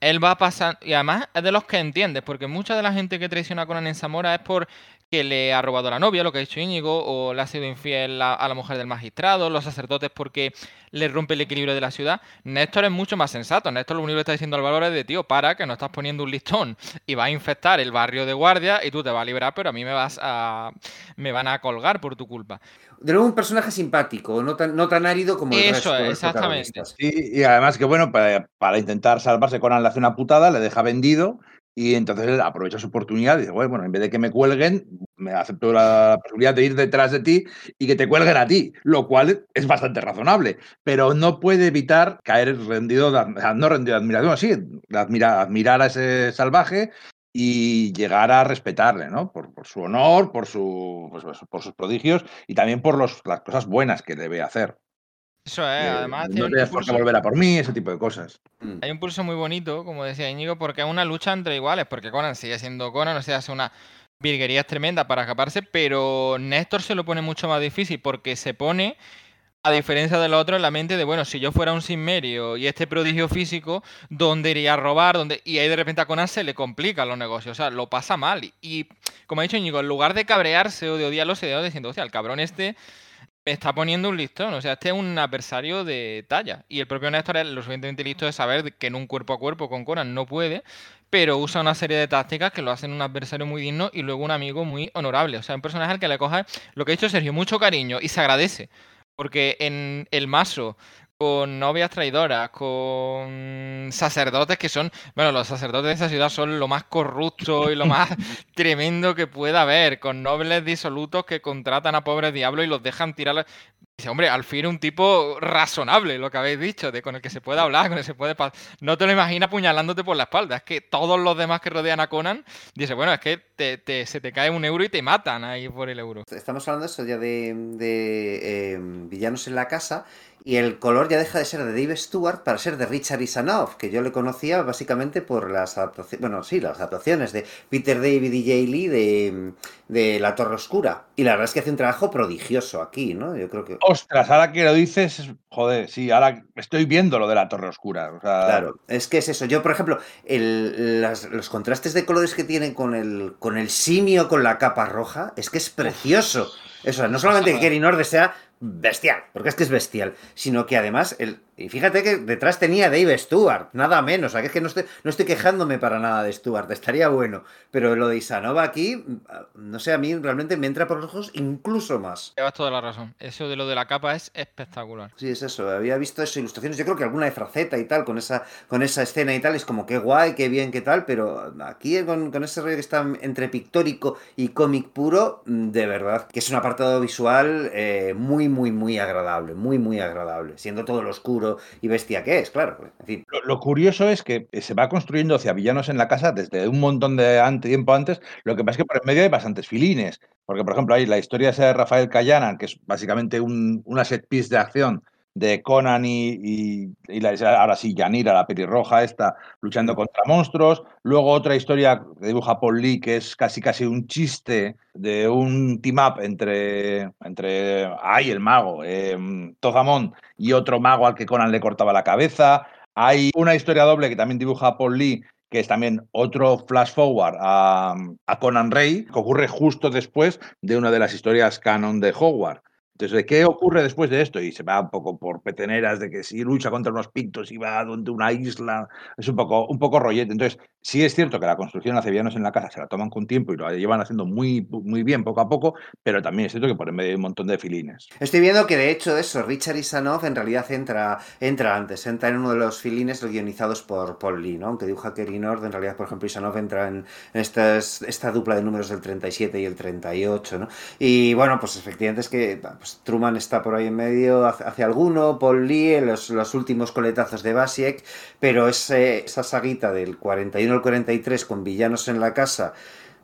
él va a pasar, y además es de los que entiendes, porque mucha de la gente que traiciona a Conan en Zamora es por que le ha robado la novia, lo que ha dicho Íñigo, o le ha sido infiel a, la mujer del magistrado, los sacerdotes porque le rompe el equilibrio de la ciudad. Néstor es mucho más sensato. Néstor lo único que está diciendo al valor es de tío, para que no estás poniendo un listón y va a infectar el barrio de guardia y tú te vas a liberar, pero a mí me vas a me van a colgar por tu culpa. De nuevo un personaje simpático, no tan, no tan árido como el Eso, resto exactamente. y además que bueno, para, para intentar salvarse Conan le hace una putada, le deja vendido y entonces él aprovecha su oportunidad y dice, bueno, en vez de que me cuelguen, me acepto la posibilidad de ir detrás de ti y que te cuelguen a ti, lo cual es bastante razonable, pero no puede evitar caer rendido, no rendido de admiración, sí, admirar, admirar a ese salvaje y llegar a respetarle, ¿no? Por, su honor, por, su, pues, por sus prodigios y también por los, las cosas buenas que debe hacer. Eso es, además. No tienes por qué volver a por mí, ese tipo de cosas. Mm. Hay un pulso muy bonito, como decía Íñigo, porque es una lucha entre iguales, porque Conan sigue siendo Conan, o sea, hace una virguería tremenda para escaparse, pero Néstor se lo pone mucho más difícil porque se pone, a diferencia de lo otro, en la mente de, bueno, si yo fuera un sinmerio y este prodigio físico, ¿dónde iría a robar? ¿Dónde? Y ahí de repente a Conan se le complican los negocios, o sea, lo pasa mal. Y, como ha dicho Íñigo, en lugar de cabrearse o de odiarlo, se dio diciendo, o sea, el cabrón este me está poniendo un listón. O sea, este es un adversario de talla. Y el propio Néstor es lo suficientemente listo de saber que en un cuerpo a cuerpo con Conan no puede, pero usa una serie de tácticas que lo hacen un adversario muy digno y luego un amigo muy honorable. O sea, un personaje al que le coge lo que ha dicho Sergio, mucho cariño y se agradece. Porque en el mazo con novias traidoras, con sacerdotes que son, bueno, los sacerdotes de esa ciudad son lo más corrupto y lo más tremendo que pueda haber, con nobles disolutos que contratan a pobres diablos y los dejan tirar. Dice, hombre, al fin un tipo razonable, lo que habéis dicho, de con el que se puede hablar, con el que se puede... No te lo imaginas apuñalándote por la espalda, es que todos los demás que rodean a Conan, dice, bueno, es que te, se te cae un euro y te matan ahí por el euro. Estamos hablando de eso ya de, eh, villanos en la casa, y el color ya deja de ser de Dave Stewart para ser de Richard Isanov, que yo le conocía básicamente por las adaptaciones, bueno, sí, las adaptaciones de Peter David y Jay Lee de, de, La Torre Oscura. Y la verdad es que hace un trabajo prodigioso aquí, ¿no? Yo creo que... Ostras, ahora que lo dices, joder, sí, ahora estoy viendo lo de La Torre Oscura. Claro, es que es eso. Yo, por ejemplo, el, los contrastes de colores que tienen con el, con el simio con la capa roja, es que es precioso. Eso, no solamente que Kerry Norde sea bestial, porque es que es bestial, sino que además el, y fíjate que detrás tenía Dave Stewart, nada menos. O sea, que es que no estoy, no estoy quejándome para nada de Stewart, estaría bueno. Pero lo de Isanova aquí, no sé, a mí realmente me entra por los ojos incluso más. Llevas toda la razón. Eso de lo de la capa es espectacular. Sí, es eso. Había visto esas ilustraciones. Yo creo que alguna de Fraceta y tal, con esa, con esa escena y tal, es como qué guay, qué bien, qué tal. Pero aquí con, con ese rollo que está entre pictórico y cómic puro, de verdad, que es un apartado visual eh, muy, muy, muy agradable. Muy, muy agradable. Siendo todo lo oscuro y bestia que es, claro. Lo, curioso es que se va construyendo hacia villanos en la casa desde un montón de tiempo antes. Lo que pasa es que por en medio hay bastantes filines. Porque, por ejemplo, hay la historia de Rafael Callanan, que es básicamente un, una set piece de acción de Conan y, ahora sí, Yanira, la pelirroja esta, luchando contra monstruos. Luego otra historia que dibuja Paul Lee, que es casi casi un chiste de un team-up entre, entre ay, el mago, eh, Tozamón, y otro mago al que Conan le cortaba la cabeza. Hay una historia doble que también dibuja Paul Lee, que es también otro flash forward a, a Conan Rey, que ocurre justo después de una de las historias canon de Hogwarts. Entonces, ¿qué ocurre después de esto? Y se va un poco por peteneras de que si lucha contra unos pictos y va donde una isla, es un poco, un poco rollete. Entonces, sí es cierto que la construcción hace villanos en la casa se la toman con tiempo y lo llevan haciendo muy, muy bien poco a poco, pero también es cierto que por en medio hay un montón de filines. Estoy viendo que de hecho eso, Richard Isanov en realidad entra, entra antes, entra en uno de los filines guionizados por Paul Lee, ¿no? Aunque dibuja Kerry Nord, en realidad, por ejemplo, Isanov entra en, esta dupla de números del 37 y el 38, ¿no? Y bueno, pues efectivamente es que pues, Truman está por ahí en medio, hace, alguno, Paul Lee, los, últimos coletazos de Basiek, pero esa saguita del 41 al 43 con villanos en la casa,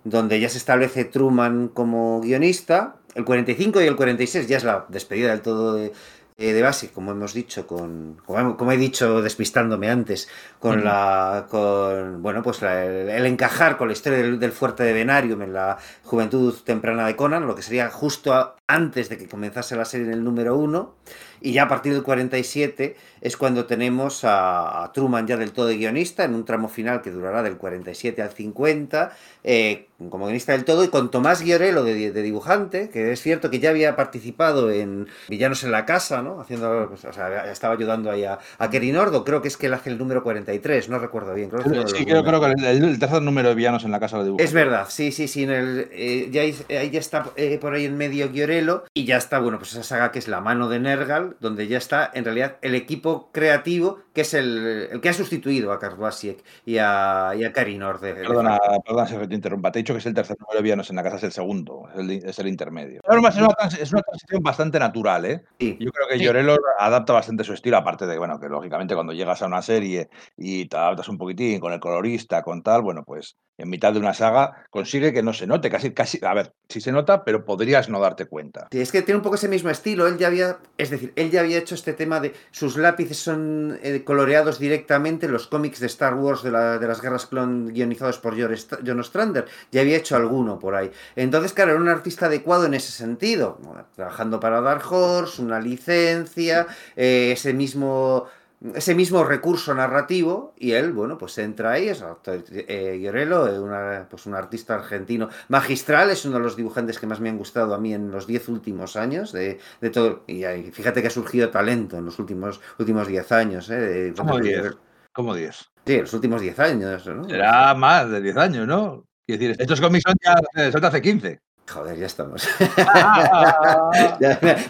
donde ya se establece Truman como guionista, el 45 y el 46 ya es la despedida del todo de, eh, de base, como hemos dicho, con, como, he dicho despistándome antes, con la, con, bueno, pues el, encajar con la historia del, fuerte de Venarium en la juventud temprana de Conan, lo que sería justo antes de que comenzase la serie en el número uno, y ya a partir del 47 es cuando tenemos a, Truman ya del todo de guionista, en un tramo final que durará del 47 al 50, eh, como guionista del todo, y con Tomás Guiorello de, dibujante, que es cierto que ya había participado en Villanos en la Casa, ¿no? Haciendo, pues, o sea, estaba ayudando ahí a, a Kerinordo, creo que es que él hace el número 43, no recuerdo bien. Creo que sí, creo, que el, tercer número de Villanos en la Casa lo dibuja. Es verdad, sí, sí, sí, eh, ya, ahí ya está eh, por ahí en medio Guiorello, y ya está, bueno, pues esa saga que es La mano de Nergal, donde ya está en realidad el equipo creativo que es el, que ha sustituido a Karvasiek y a, y a Karinor. perdona, perdona si te interrumpa. Te he dicho que es el tercer número de villanos en la casa, es el segundo, es el, intermedio. es, una, es, una, transición bastante natural, ¿eh? Yo creo que Llorelo adapta bastante su estilo, aparte de, bueno, que lógicamente cuando llegas a una serie y te adaptas un poquitín con el colorista, con tal, bueno, pues en mitad de una saga consigue que no se note, casi, casi, a ver, sí se nota, pero podrías no darte cuenta. Sí, es que tiene un poco ese mismo estilo, él ya había, es decir, él ya había hecho este tema de sus lápices son eh, coloreados directamente, los cómics de Star Wars de, la, de las guerras clon guionizados por John Ostrander, ya había hecho alguno por ahí. Entonces, claro, era un artista adecuado en ese sentido, trabajando para Dark Horse, una licencia, eh, ese mismo ese mismo recurso narrativo y él, bueno, pues entra ahí, es eh, pues un artista argentino magistral, es uno de los dibujantes que más me han gustado a mí en los diez últimos años de, todo, y fíjate que ha surgido talento en los últimos últimos diez años. ¿eh? ¿Cómo diez? Sí, en los últimos diez años. ¿no? Será más de diez años, ¿no? Quiero decir, estos cómics son ya son hace 15. Joder, ya estamos.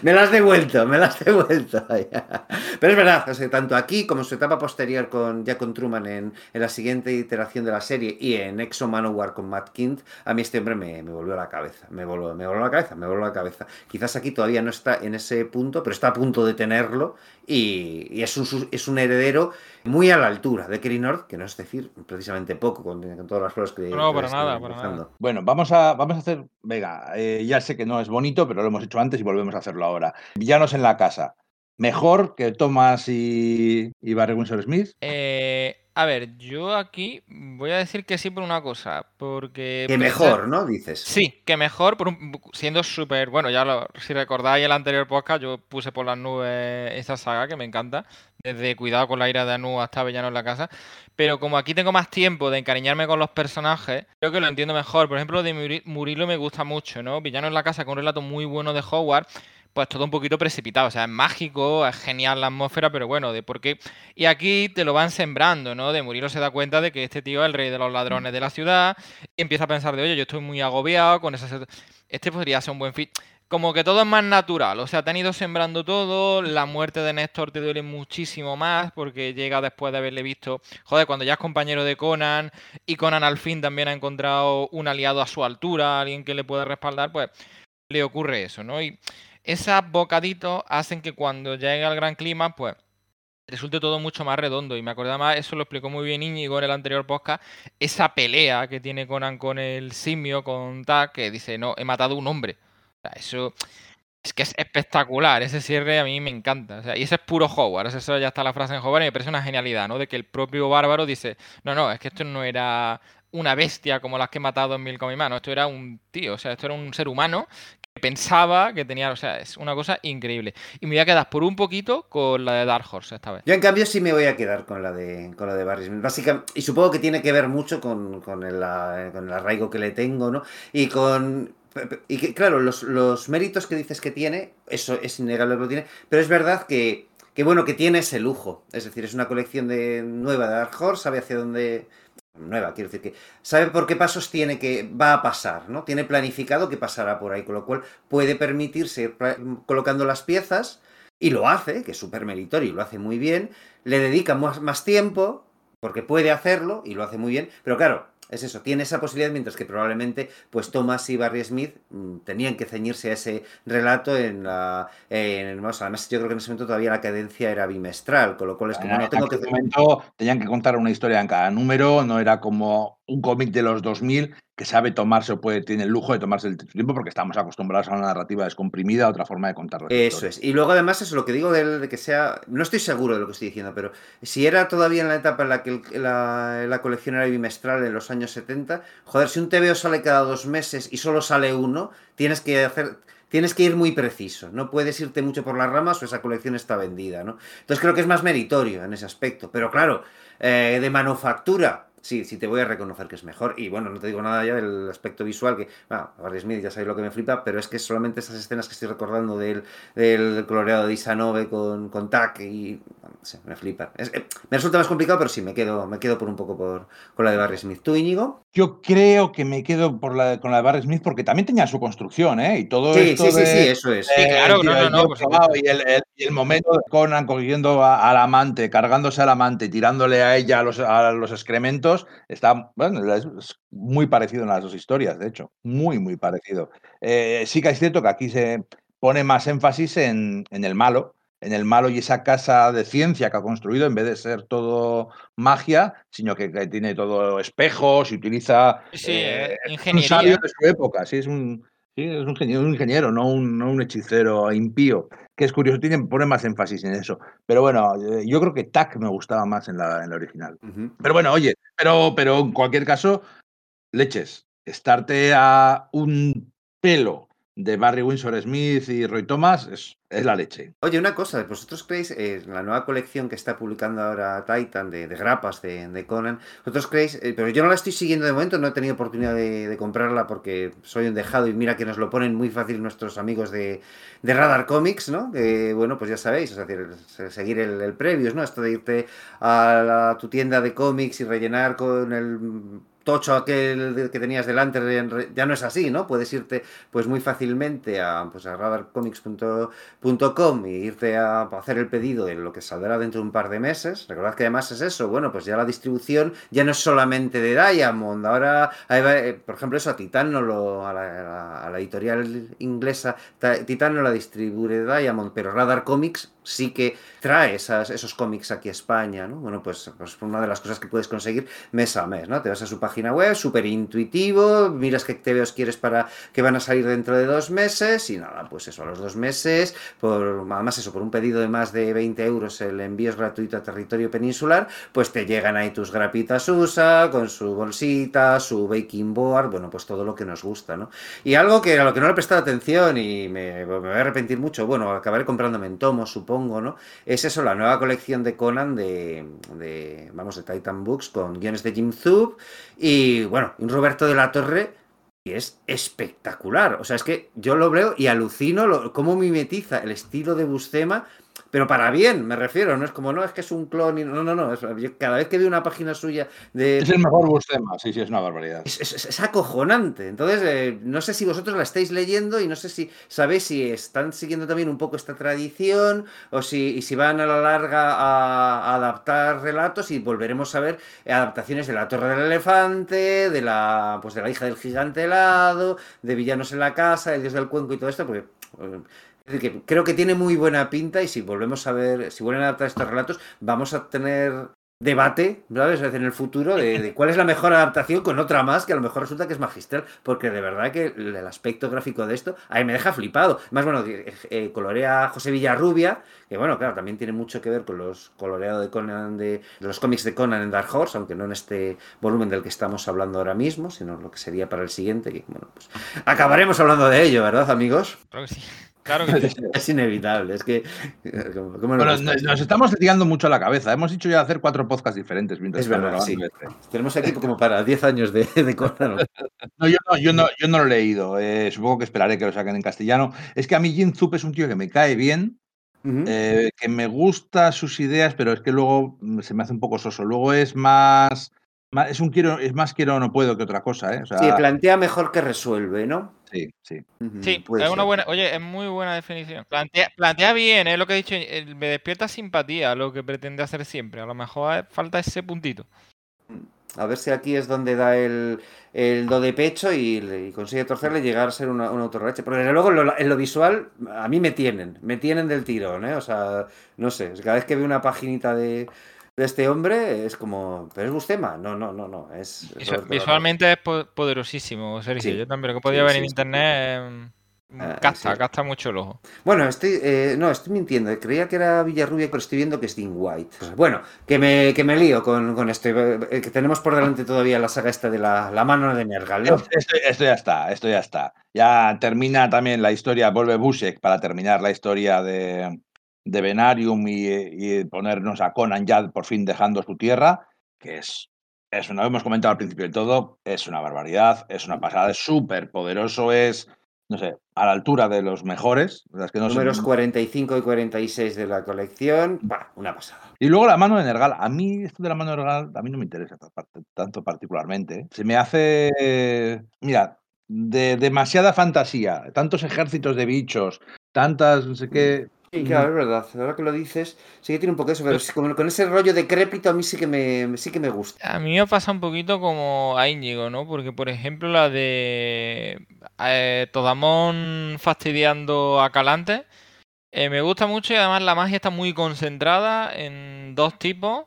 me, las has devuelto, me las has devuelto. Pero es verdad, tanto aquí como en su etapa posterior con, ya con Truman en, la siguiente iteración de la serie y en Exo Manowar con Matt Kint, a mí este hombre me, volvió a la cabeza. Me volvió, me volvió a la cabeza, me volvió a la cabeza. Quizás aquí todavía no está en ese punto, pero está a punto de tenerlo y, es, un, es un heredero muy a la altura de Kerry North, que no es decir precisamente poco con, todas las flores que. No, para nada, para nada. Bueno, vamos a, vamos a hacer. Venga, eh, ya sé que no es bonito, pero lo hemos hecho antes y volvemos a hacerlo ahora. Villanos en la casa. ¿Mejor que Thomas y, y Barry Winsor Smith? Eh, a ver, yo aquí voy a decir que sí por una cosa, porque... Que mejor, ¿no? Dices. Sí, que mejor, por siendo súper... Bueno, ya lo, si recordáis el anterior podcast, yo puse por las nubes esa saga que me encanta, desde Cuidado con la ira de Anu hasta Villano en la casa, pero como aquí tengo más tiempo de encariñarme con los personajes, creo que lo entiendo mejor. Por ejemplo, de Murilo me gusta mucho, ¿no? Villano en la casa con un relato muy bueno de Howard pues todo un poquito precipitado. O sea, es mágico, es genial la atmósfera, pero bueno, de por qué. Y aquí te lo van sembrando, ¿no? De Murilo se da cuenta de que este tío es el rey de los ladrones de la ciudad y empieza a pensar de, oye, yo estoy muy agobiado con esa. Este podría ser un buen fit. Como que todo es más natural, o sea, te han ido sembrando todo, la muerte de Néstor te duele muchísimo más porque llega después de haberle visto, joder, cuando ya es compañero de Conan y Conan al fin también ha encontrado un aliado a su altura, alguien que le puede respaldar, pues le ocurre eso, ¿no? Y esos bocaditos hacen que cuando llegue al gran clima, pues resulte todo mucho más redondo. Y me acordaba más, eso lo explicó muy bien Íñigo en el anterior podcast, esa pelea que tiene Conan con el simio, con Tak, que dice, no, he matado a un hombre. O sea, eso es que es espectacular, ese cierre a mí me encanta. y ese es puro Howard, eso ya está la frase en Howard y me parece una genialidad, ¿no? De que el propio bárbaro dice, no, no, es que esto no era una bestia como las que he matado en Mil con mi mano, esto era un tío, o sea, esto era un ser humano pensaba que tenía, o sea, es una cosa increíble. Y me voy a quedar por un poquito con la de Dark Horse esta vez. Yo en cambio sí me voy a quedar con la de con la de Barry Básicamente, y supongo que tiene que ver mucho con, con, el, con el arraigo que le tengo, ¿no? Y con y que, claro, los, los, méritos que dices que tiene, eso es innegable que lo tiene, pero es verdad que, que, bueno, que tiene ese lujo. Es decir, es una colección de nueva de Dark Horse, sabe hacia dónde... Nueva, quiero decir que sabe por qué pasos tiene que va a pasar, ¿no? Tiene planificado que pasará por ahí, con lo cual puede permitirse ir colocando las piezas y lo hace, que es súper meritorio y lo hace muy bien, le dedica más, más tiempo, porque puede hacerlo y lo hace muy bien, pero claro, es eso, tiene esa posibilidad, mientras que probablemente pues Thomas y Barry Smith mm, tenían que ceñirse a ese relato en la... Además, yo creo que en ese momento todavía la cadencia era bimestral, con lo cual es como no tengo que... momento tenían que contar una historia en cada número, no era como un cómic de los 2000 que sabe tomarse o puede, tiene el lujo de tomarse el tiempo porque estamos acostumbrados a una narrativa descomprimida, otra forma de contar Eso es. Y luego además es lo que digo de, de, que sea, no estoy seguro de lo que estoy diciendo, pero si era todavía en la etapa en la que la, la, colección era bimestral en los años 70, joder, si un TVO sale cada dos meses y solo sale uno, tienes que hacer tienes que ir muy preciso, no puedes irte mucho por las ramas o esa colección está vendida, ¿no? Entonces creo que es más meritorio en ese aspecto, pero claro, eh, de manufactura, sí, sí te voy a reconocer que es mejor. Y bueno, no te digo nada ya del aspecto visual, que, bueno, Barry Smith ya sabéis lo que me flipa, pero es que solamente esas escenas que estoy recordando del, del coloreado de Isanove con, con Tac y me flipa. Eh, me resulta más complicado, pero sí, me quedo, me quedo por un poco por, con la de Barry Smith. ¿Tú, Íñigo? Yo creo que me quedo por la, con la de Barry Smith porque también tenía su construcción, ¿eh? Y todo sí, esto sí, sí, sí, eso es. Sí, claro, no, no, no. y, el, el, momento de Conan cogiendo al amante, cargándose al amante, tirándole a ella a los, a los excrementos, está, bueno, es muy parecido en las dos historias, de hecho, muy, muy parecido. Eh, sí que es cierto que aquí se pone más énfasis en, en el malo, en el malo y esa casa de ciencia que ha construido, en vez de ser todo magia, sino que, que tiene todo espejos y utiliza sí, eh, un sabio de su época. Sí, es un, sí, es un ingeniero, un ingeniero no, un, no un hechicero impío. Que es curioso, tiene, pone más énfasis en eso. Pero bueno, eh, yo creo que Tac me gustaba más en la, en la original. Uh -huh. Pero bueno, oye, pero, pero en cualquier caso, leches, estarte a un pelo de Barry Windsor Smith y Roy Thomas es, es, la leche. Oye, una cosa, ¿vosotros creéis, eh, la nueva colección que está publicando ahora Titan de, grapas de, Conan, ¿vosotros creéis, eh, pero yo no la estoy siguiendo de momento, no he tenido oportunidad de, comprarla porque soy un dejado y mira que nos lo ponen muy fácil nuestros amigos de, Radar Comics, ¿no? Bueno, pues ya sabéis, es decir, seguir el, el previous, ¿no? Esto de irte a, la, a tu tienda de cómics y rellenar con el tocho aquel que tenías delante ya no es así, ¿no? Puedes irte pues muy fácilmente a, pues, a radarcomics.com e irte a hacer el pedido de lo que saldrá dentro de un par de meses. Recordad que además es eso, bueno, pues ya la distribución ya no es solamente de Diamond, ahora, eh, por ejemplo, eso a Titan no lo, a la, a la editorial inglesa, Titan no la distribuye Diamond, pero Radar Comics sí que trae esos cómics aquí a España, ¿no? Bueno, pues, pues una de las cosas que puedes conseguir mes a mes, ¿no? Te vas a su página web, súper intuitivo, miras qué TVOs quieres para que van a salir dentro de dos meses y nada, pues eso, a los dos meses, por además eso, por un pedido de más de 20 euros el envío es gratuito a territorio peninsular, pues te llegan ahí tus grapitas USA con su bolsita, su baking board, bueno, pues todo lo que nos gusta, ¿no? Y algo que a lo que no le he prestado atención y me, me voy a arrepentir mucho, bueno, acabaré comprándome en tomos, supongo Es eso, la nueva colección de Conan de, de vamos, de Titan Books con guiones de Jim Zub y, bueno, un Roberto de la Torre y es espectacular. O sea, es que yo lo veo y alucino lo, cómo mimetiza el estilo de Buscema pero para bien, me refiero, no es como, no, es que es un clon, y, no, no, no, es, yo, cada vez que veo una página suya de... Es el mejor Buscema, sí, sí, es una barbaridad. Es, es, es acojonante, entonces, eh, no sé si vosotros la estáis leyendo y no sé si sabéis si están siguiendo también un poco esta tradición o si, y si van a la larga a, a, adaptar relatos y volveremos a ver adaptaciones de La Torre del Elefante, de la, pues de la hija del gigante helado, de Villanos en la casa, El Dios del Cuenco y todo esto, porque... Es decir, que creo que tiene muy buena pinta y si volvemos a ver, si vuelven a adaptar estos relatos, vamos a tener debate, ¿sabes? En el futuro de, cuál es la mejor adaptación con otra más que a lo mejor resulta que es magistral, porque de verdad que el aspecto gráfico de esto a mí me deja flipado. Más bueno, eh, colorea José Villarrubia, que bueno, claro, también tiene mucho que ver con los coloreados de Conan de, los cómics de Conan en Dark Horse, aunque no en este volumen del que estamos hablando ahora mismo, sino lo que sería para el siguiente, que bueno, pues acabaremos hablando de ello, ¿verdad, amigos? Sí. Claro que sí. Es inevitable, es que... ¿cómo- cómo no Bueno, gusta nos, estamos tirando mucho la cabeza. Hemos dicho ya hacer cuatro podcasts diferentes. mientras Es verdad, sí. este. Tenemos aquí como para 10 años de, de. No, yo no, yo no, yo no lo he leído. eh, supongo que esperaré que lo saquen en castellano. Es que a mí Jin Zup es un tío que me cae bien, eh, que me gusta sus ideas, pero es que luego mm, se me hace un poco soso. Luego es más, más- es un quiero, es más quiero no puedo que otra cosa, ¿eh? O sea, Sí, plantea mejor que resuelve, ¿no? sí, sí. Sí, puede es una ser. buena, oye, es muy buena definición. Plantea, plantea bien, es lo que he dicho, eh, me despierta simpatía lo que pretende hacer siempre. A lo mejor eh, falta ese puntito. A ver si aquí es donde da el, el do de pecho y, consigue torcerle y llegar a ser una, una autorreche. Porque desde luego en lo, en lo visual a mí me tienen, me tienen del tirón, ¿eh? O sea, no sé, cada vez que veo una paginita de, de este hombre es como, ¿pero es Bustema? No, no, no, no, es... Visualmente es po- poderosísimo, Sergio. Sí. Yo también lo que podía Sí, ver sí, en sí. internet eh, Ah, gasta, sí. gasta mucho el ojo. Bueno, estoy, eh, no, estoy mintiendo. Creía que era Villarrubia, pero estoy viendo que es Dean White. Bueno, que me, que me lío con, con esto. eh, Que tenemos por delante todavía la saga esta de la, la mano de Nergal, ¿no? Esto, esto ya está, esto ya está. Ya termina también la historia, vuelve Busek para terminar la historia de, de Venarium y, y ponernos a Conan ya por fin dejando su tierra, que es, es una, hemos comentado al principio de todo, es una barbaridad, es una pasada, es súper poderoso, es, no sé, a la altura de los mejores. las que no Números 45 y 46 de la colección. Bah, una pasada. Y luego la mano de Nergal. A mí esto de la mano de Nergal a mí no me interesa tanto particularmente. ¿eh? Se me hace, mira, de demasiada fantasía, tantos ejércitos de bichos, tantas, no sé qué. Sí, claro, es verdad. Ahora que lo dices, sí que tiene un poco eso, pero con, con ese rollo decrépito a mí sí que me, sí que me gusta. A mí me pasa un poquito como a Íñigo, ¿no? Porque, por ejemplo, la de eh, Todamón fastidiando a Calante eh, me gusta mucho y además la magia está muy concentrada en dos tipos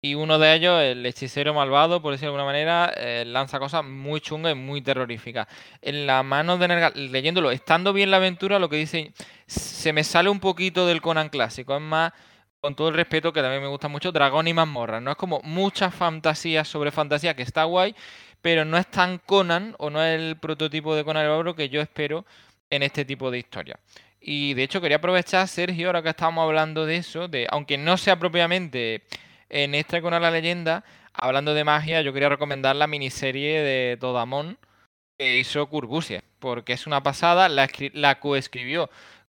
y uno de ellos, el hechicero malvado, por decirlo de alguna manera, eh, lanza cosas muy chungas y muy terroríficas. En la mano de Nergal, leyéndolo, estando bien la aventura, lo que dice, se me sale un poquito del Conan clásico, es más con todo el respeto, que también me gusta mucho, Dragón y mazmorra. No es como muchas fantasías sobre fantasía, que está guay, pero no es tan Conan, o no es el prototipo de Conan el Bárbaro que yo espero en este tipo de historia. Y de hecho quería aprovechar, Sergio, ahora que estábamos hablando de eso, de aunque no sea propiamente en este Conan la leyenda, hablando de magia, yo quería recomendar la miniserie de Todamón que hizo Kurbusiek, porque es una pasada, la, la coescribió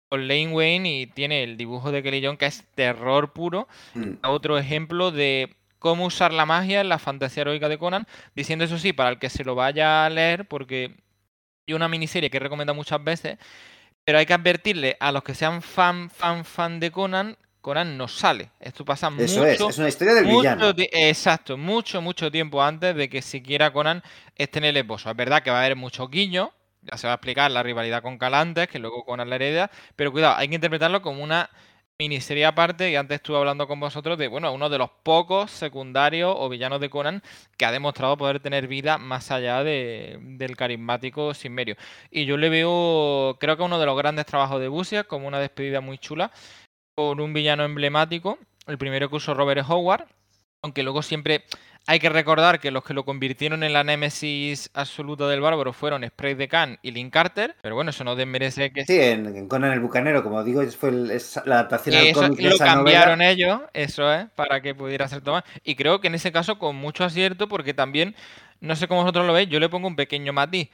con Lane Wayne y tiene el dibujo de Kelly Young que es terror puro. Mm. Otro ejemplo de cómo usar la magia en la fantasía heroica de Conan, diciendo eso sí, para el que se lo vaya a leer, porque hay una miniserie que he recomendado muchas veces, pero hay que advertirle a los que sean fan, fan, fan de Conan, Conan no sale. Esto pasa Eso mucho, es, es una historia del mucho villano. exacto, mucho, mucho tiempo antes de que siquiera Conan esté en el esposo. Es verdad que va a haber muchos guiños, ya se va a explicar la rivalidad con Calantes, que luego Conan la hereda, pero cuidado, hay que interpretarlo como una miniserie aparte, y antes estuve hablando con vosotros de, bueno, uno de los pocos secundarios o villanos de Conan que ha demostrado poder tener vida más allá de- del carismático Sinmerio. Y yo le veo, creo que uno de los grandes trabajos de Busia, como una despedida muy chula, con un villano emblemático, el primero que usó Robert Howard, aunque luego siempre hay que recordar que los que lo convirtieron en la némesis absoluta del bárbaro fueron Spray de Khan y Link Carter, pero bueno, eso no desmerece que Sí, en, en Conan el Bucanero, como digo, es- fue el- es la adaptación al cómic de lo esa cambiaron novela. ellos, eso es, para que pudiera ser Tomás. Y creo que en ese caso con mucho acierto, porque también, no sé cómo vosotros lo veis, yo le pongo un pequeño matiz.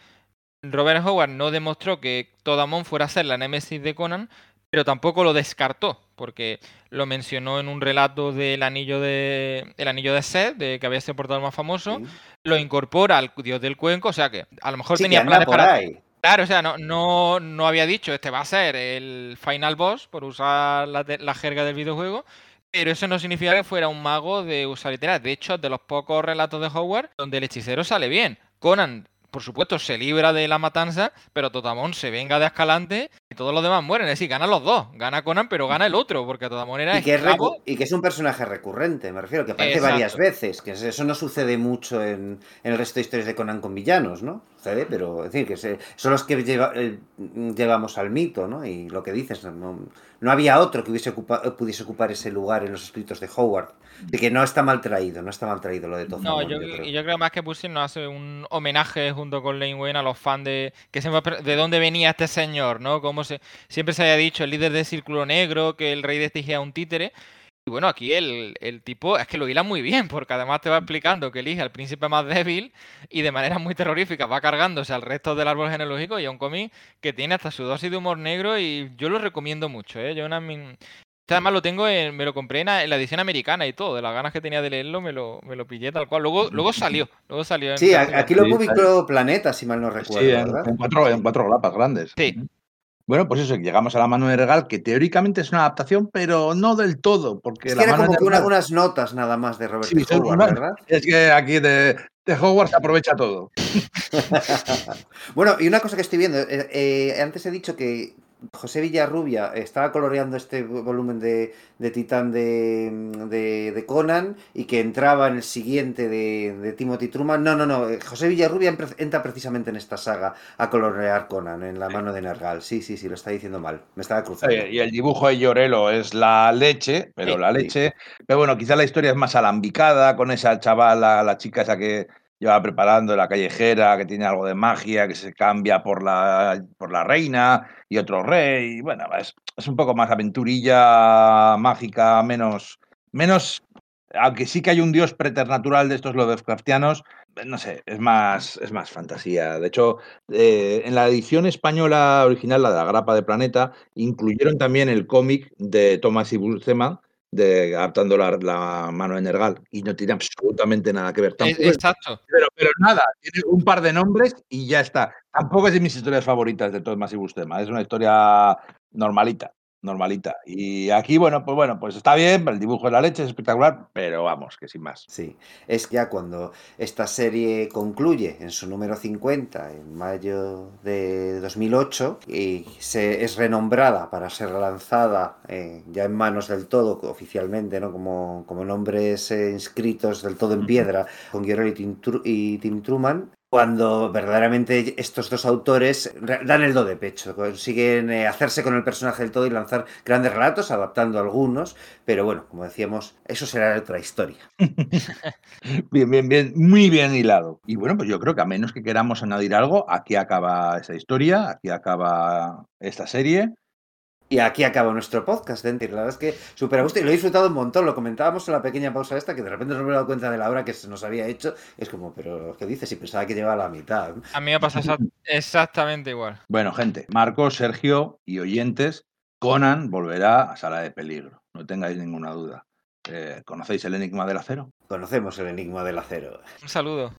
Robert Howard no demostró que Todamon fuera a ser la némesis de Conan, pero tampoco lo descartó, porque lo mencionó en un relato del anillo de el anillo de Seth, de que había sido el portador más famoso, Sí. lo incorpora al dios del cuenco, o sea que a lo mejor Sí, tenía planes por para ahí. Claro, o sea, no, no, no había dicho este va a ser el final boss, por usar la, la jerga del videojuego, pero eso no significa que fuera un mago de usar literal. De hecho, de los pocos relatos de Howard donde el hechicero sale bien. Conan, por supuesto, se libra de la matanza, pero Totamón se venga de Escalante y todos los demás mueren. Es decir, ganan los dos. Gana Conan, pero gana el otro, porque Totamón era Y que, es y que es un personaje recurrente, me refiero, que aparece Exacto. varias veces, que eso no sucede mucho en, en el resto de historias de Conan con villanos, ¿no? Sucede, pero es decir, que se- son los que lleva- eh, llevamos al mito, ¿no? Y lo que dices, no, no había otro que hubiese ocupa- pudiese ocupar ese lugar en los escritos de Howard. De que no está mal traído, no está mal traído lo de Tozamón, No, yo, yo creo. y yo creo más que Pussy nos hace un homenaje junto con Lane Wayne a los fans de que se me- de dónde venía este señor, ¿no? Como se siempre se haya dicho, el líder del Círculo Negro, que el rey de este es un títere. Y bueno, aquí el, el, tipo es que lo hila muy bien, porque además te va explicando que elige al príncipe más débil y de manera muy terrorífica va cargándose al resto del árbol genealógico y es un cómic que tiene hasta su dosis de humor negro y yo lo recomiendo mucho. ¿eh? Yo una, este además lo tengo, en, me lo compré en la, edición americana y todo, de las ganas que tenía de leerlo me lo, me lo pillé tal cual. Luego, luego salió, luego salió. sí, aquí lo publicó Planeta, si mal no recuerdo. Sí, en, cuatro, en cuatro grapas grandes. Sí. Bueno, pues eso, llegamos a la mano de Regal, que teóricamente es una adaptación, pero no del todo. Porque es que era como que unas notas nada más de Robert sí, Howard, ¿verdad? Es que aquí de, de Howard se aprovecha todo. bueno, y una cosa que estoy viendo, eh, eh, antes he dicho que José Villarrubia estaba coloreando este volumen de, Titán de, Conan y que entraba en el siguiente de, Timothy Truman. No, no, no. Eh, José Villarrubia entra precisamente en esta saga a colorear Conan en la mano de Nergal. Sí, sí, sí, lo está diciendo mal. Me estaba cruzando. y el dibujo de Llorelo es la leche, pero la leche. Pero bueno, quizá la historia es más alambicada con esa chavala, la chica esa que lleva preparando la callejera, que tiene algo de magia, que se cambia por la, por la reina y otro rey. Bueno, es, es un poco más aventurilla mágica, menos, menos, aunque sí que hay un dios preternatural de estos Lovecraftianos, no sé, es más, es más fantasía. De hecho, eh, en la edición española original, la de la Grapa de Planeta, incluyeron también el cómic de Thomas y Buscema, de adaptando la, mano de Nergal y no tiene absolutamente nada que ver. Exacto. Pero, pero, nada, tiene un par de nombres y ya está. Tampoco es de mis historias favoritas de Thomas y Bustema, es una historia normalita normalita. Y aquí, bueno, pues bueno, pues está bien, el dibujo de la leche es espectacular, pero vamos, que sin más. Sí, es ya cuando esta serie concluye en su número 50, en mayo de 2008, y se, es renombrada para ser lanzada eh, ya en manos del todo, oficialmente, ¿no? Como, como nombres eh, inscritos del todo en piedra, con Guerrero y Tim Truman, cuando verdaderamente estos dos autores dan el do de pecho, consiguen eh, hacerse con el personaje del todo y lanzar grandes relatos, adaptando algunos, pero bueno, como decíamos, eso será otra historia. bien, bien, bien, muy bien hilado. Y bueno, pues yo creo que a menos que queramos añadir algo, aquí acaba esa historia, aquí acaba esta serie. Y aquí acaba nuestro podcast, Dentir. La verdad es que súper a gusto y lo he disfrutado un montón. Lo comentábamos en la pequeña pausa esta, que de repente nos hemos dado cuenta de la hora que se nos había hecho. Es como, pero ¿qué dices? Y pensaba que llevaba la mitad. A mí me pasa exactamente igual. Bueno, gente, Marcos, Sergio y oyentes, Conan volverá a Sala de Peligro. No tengáis ninguna duda. Eh, ¿Conocéis el enigma del acero? Conocemos el enigma del acero. Un saludo.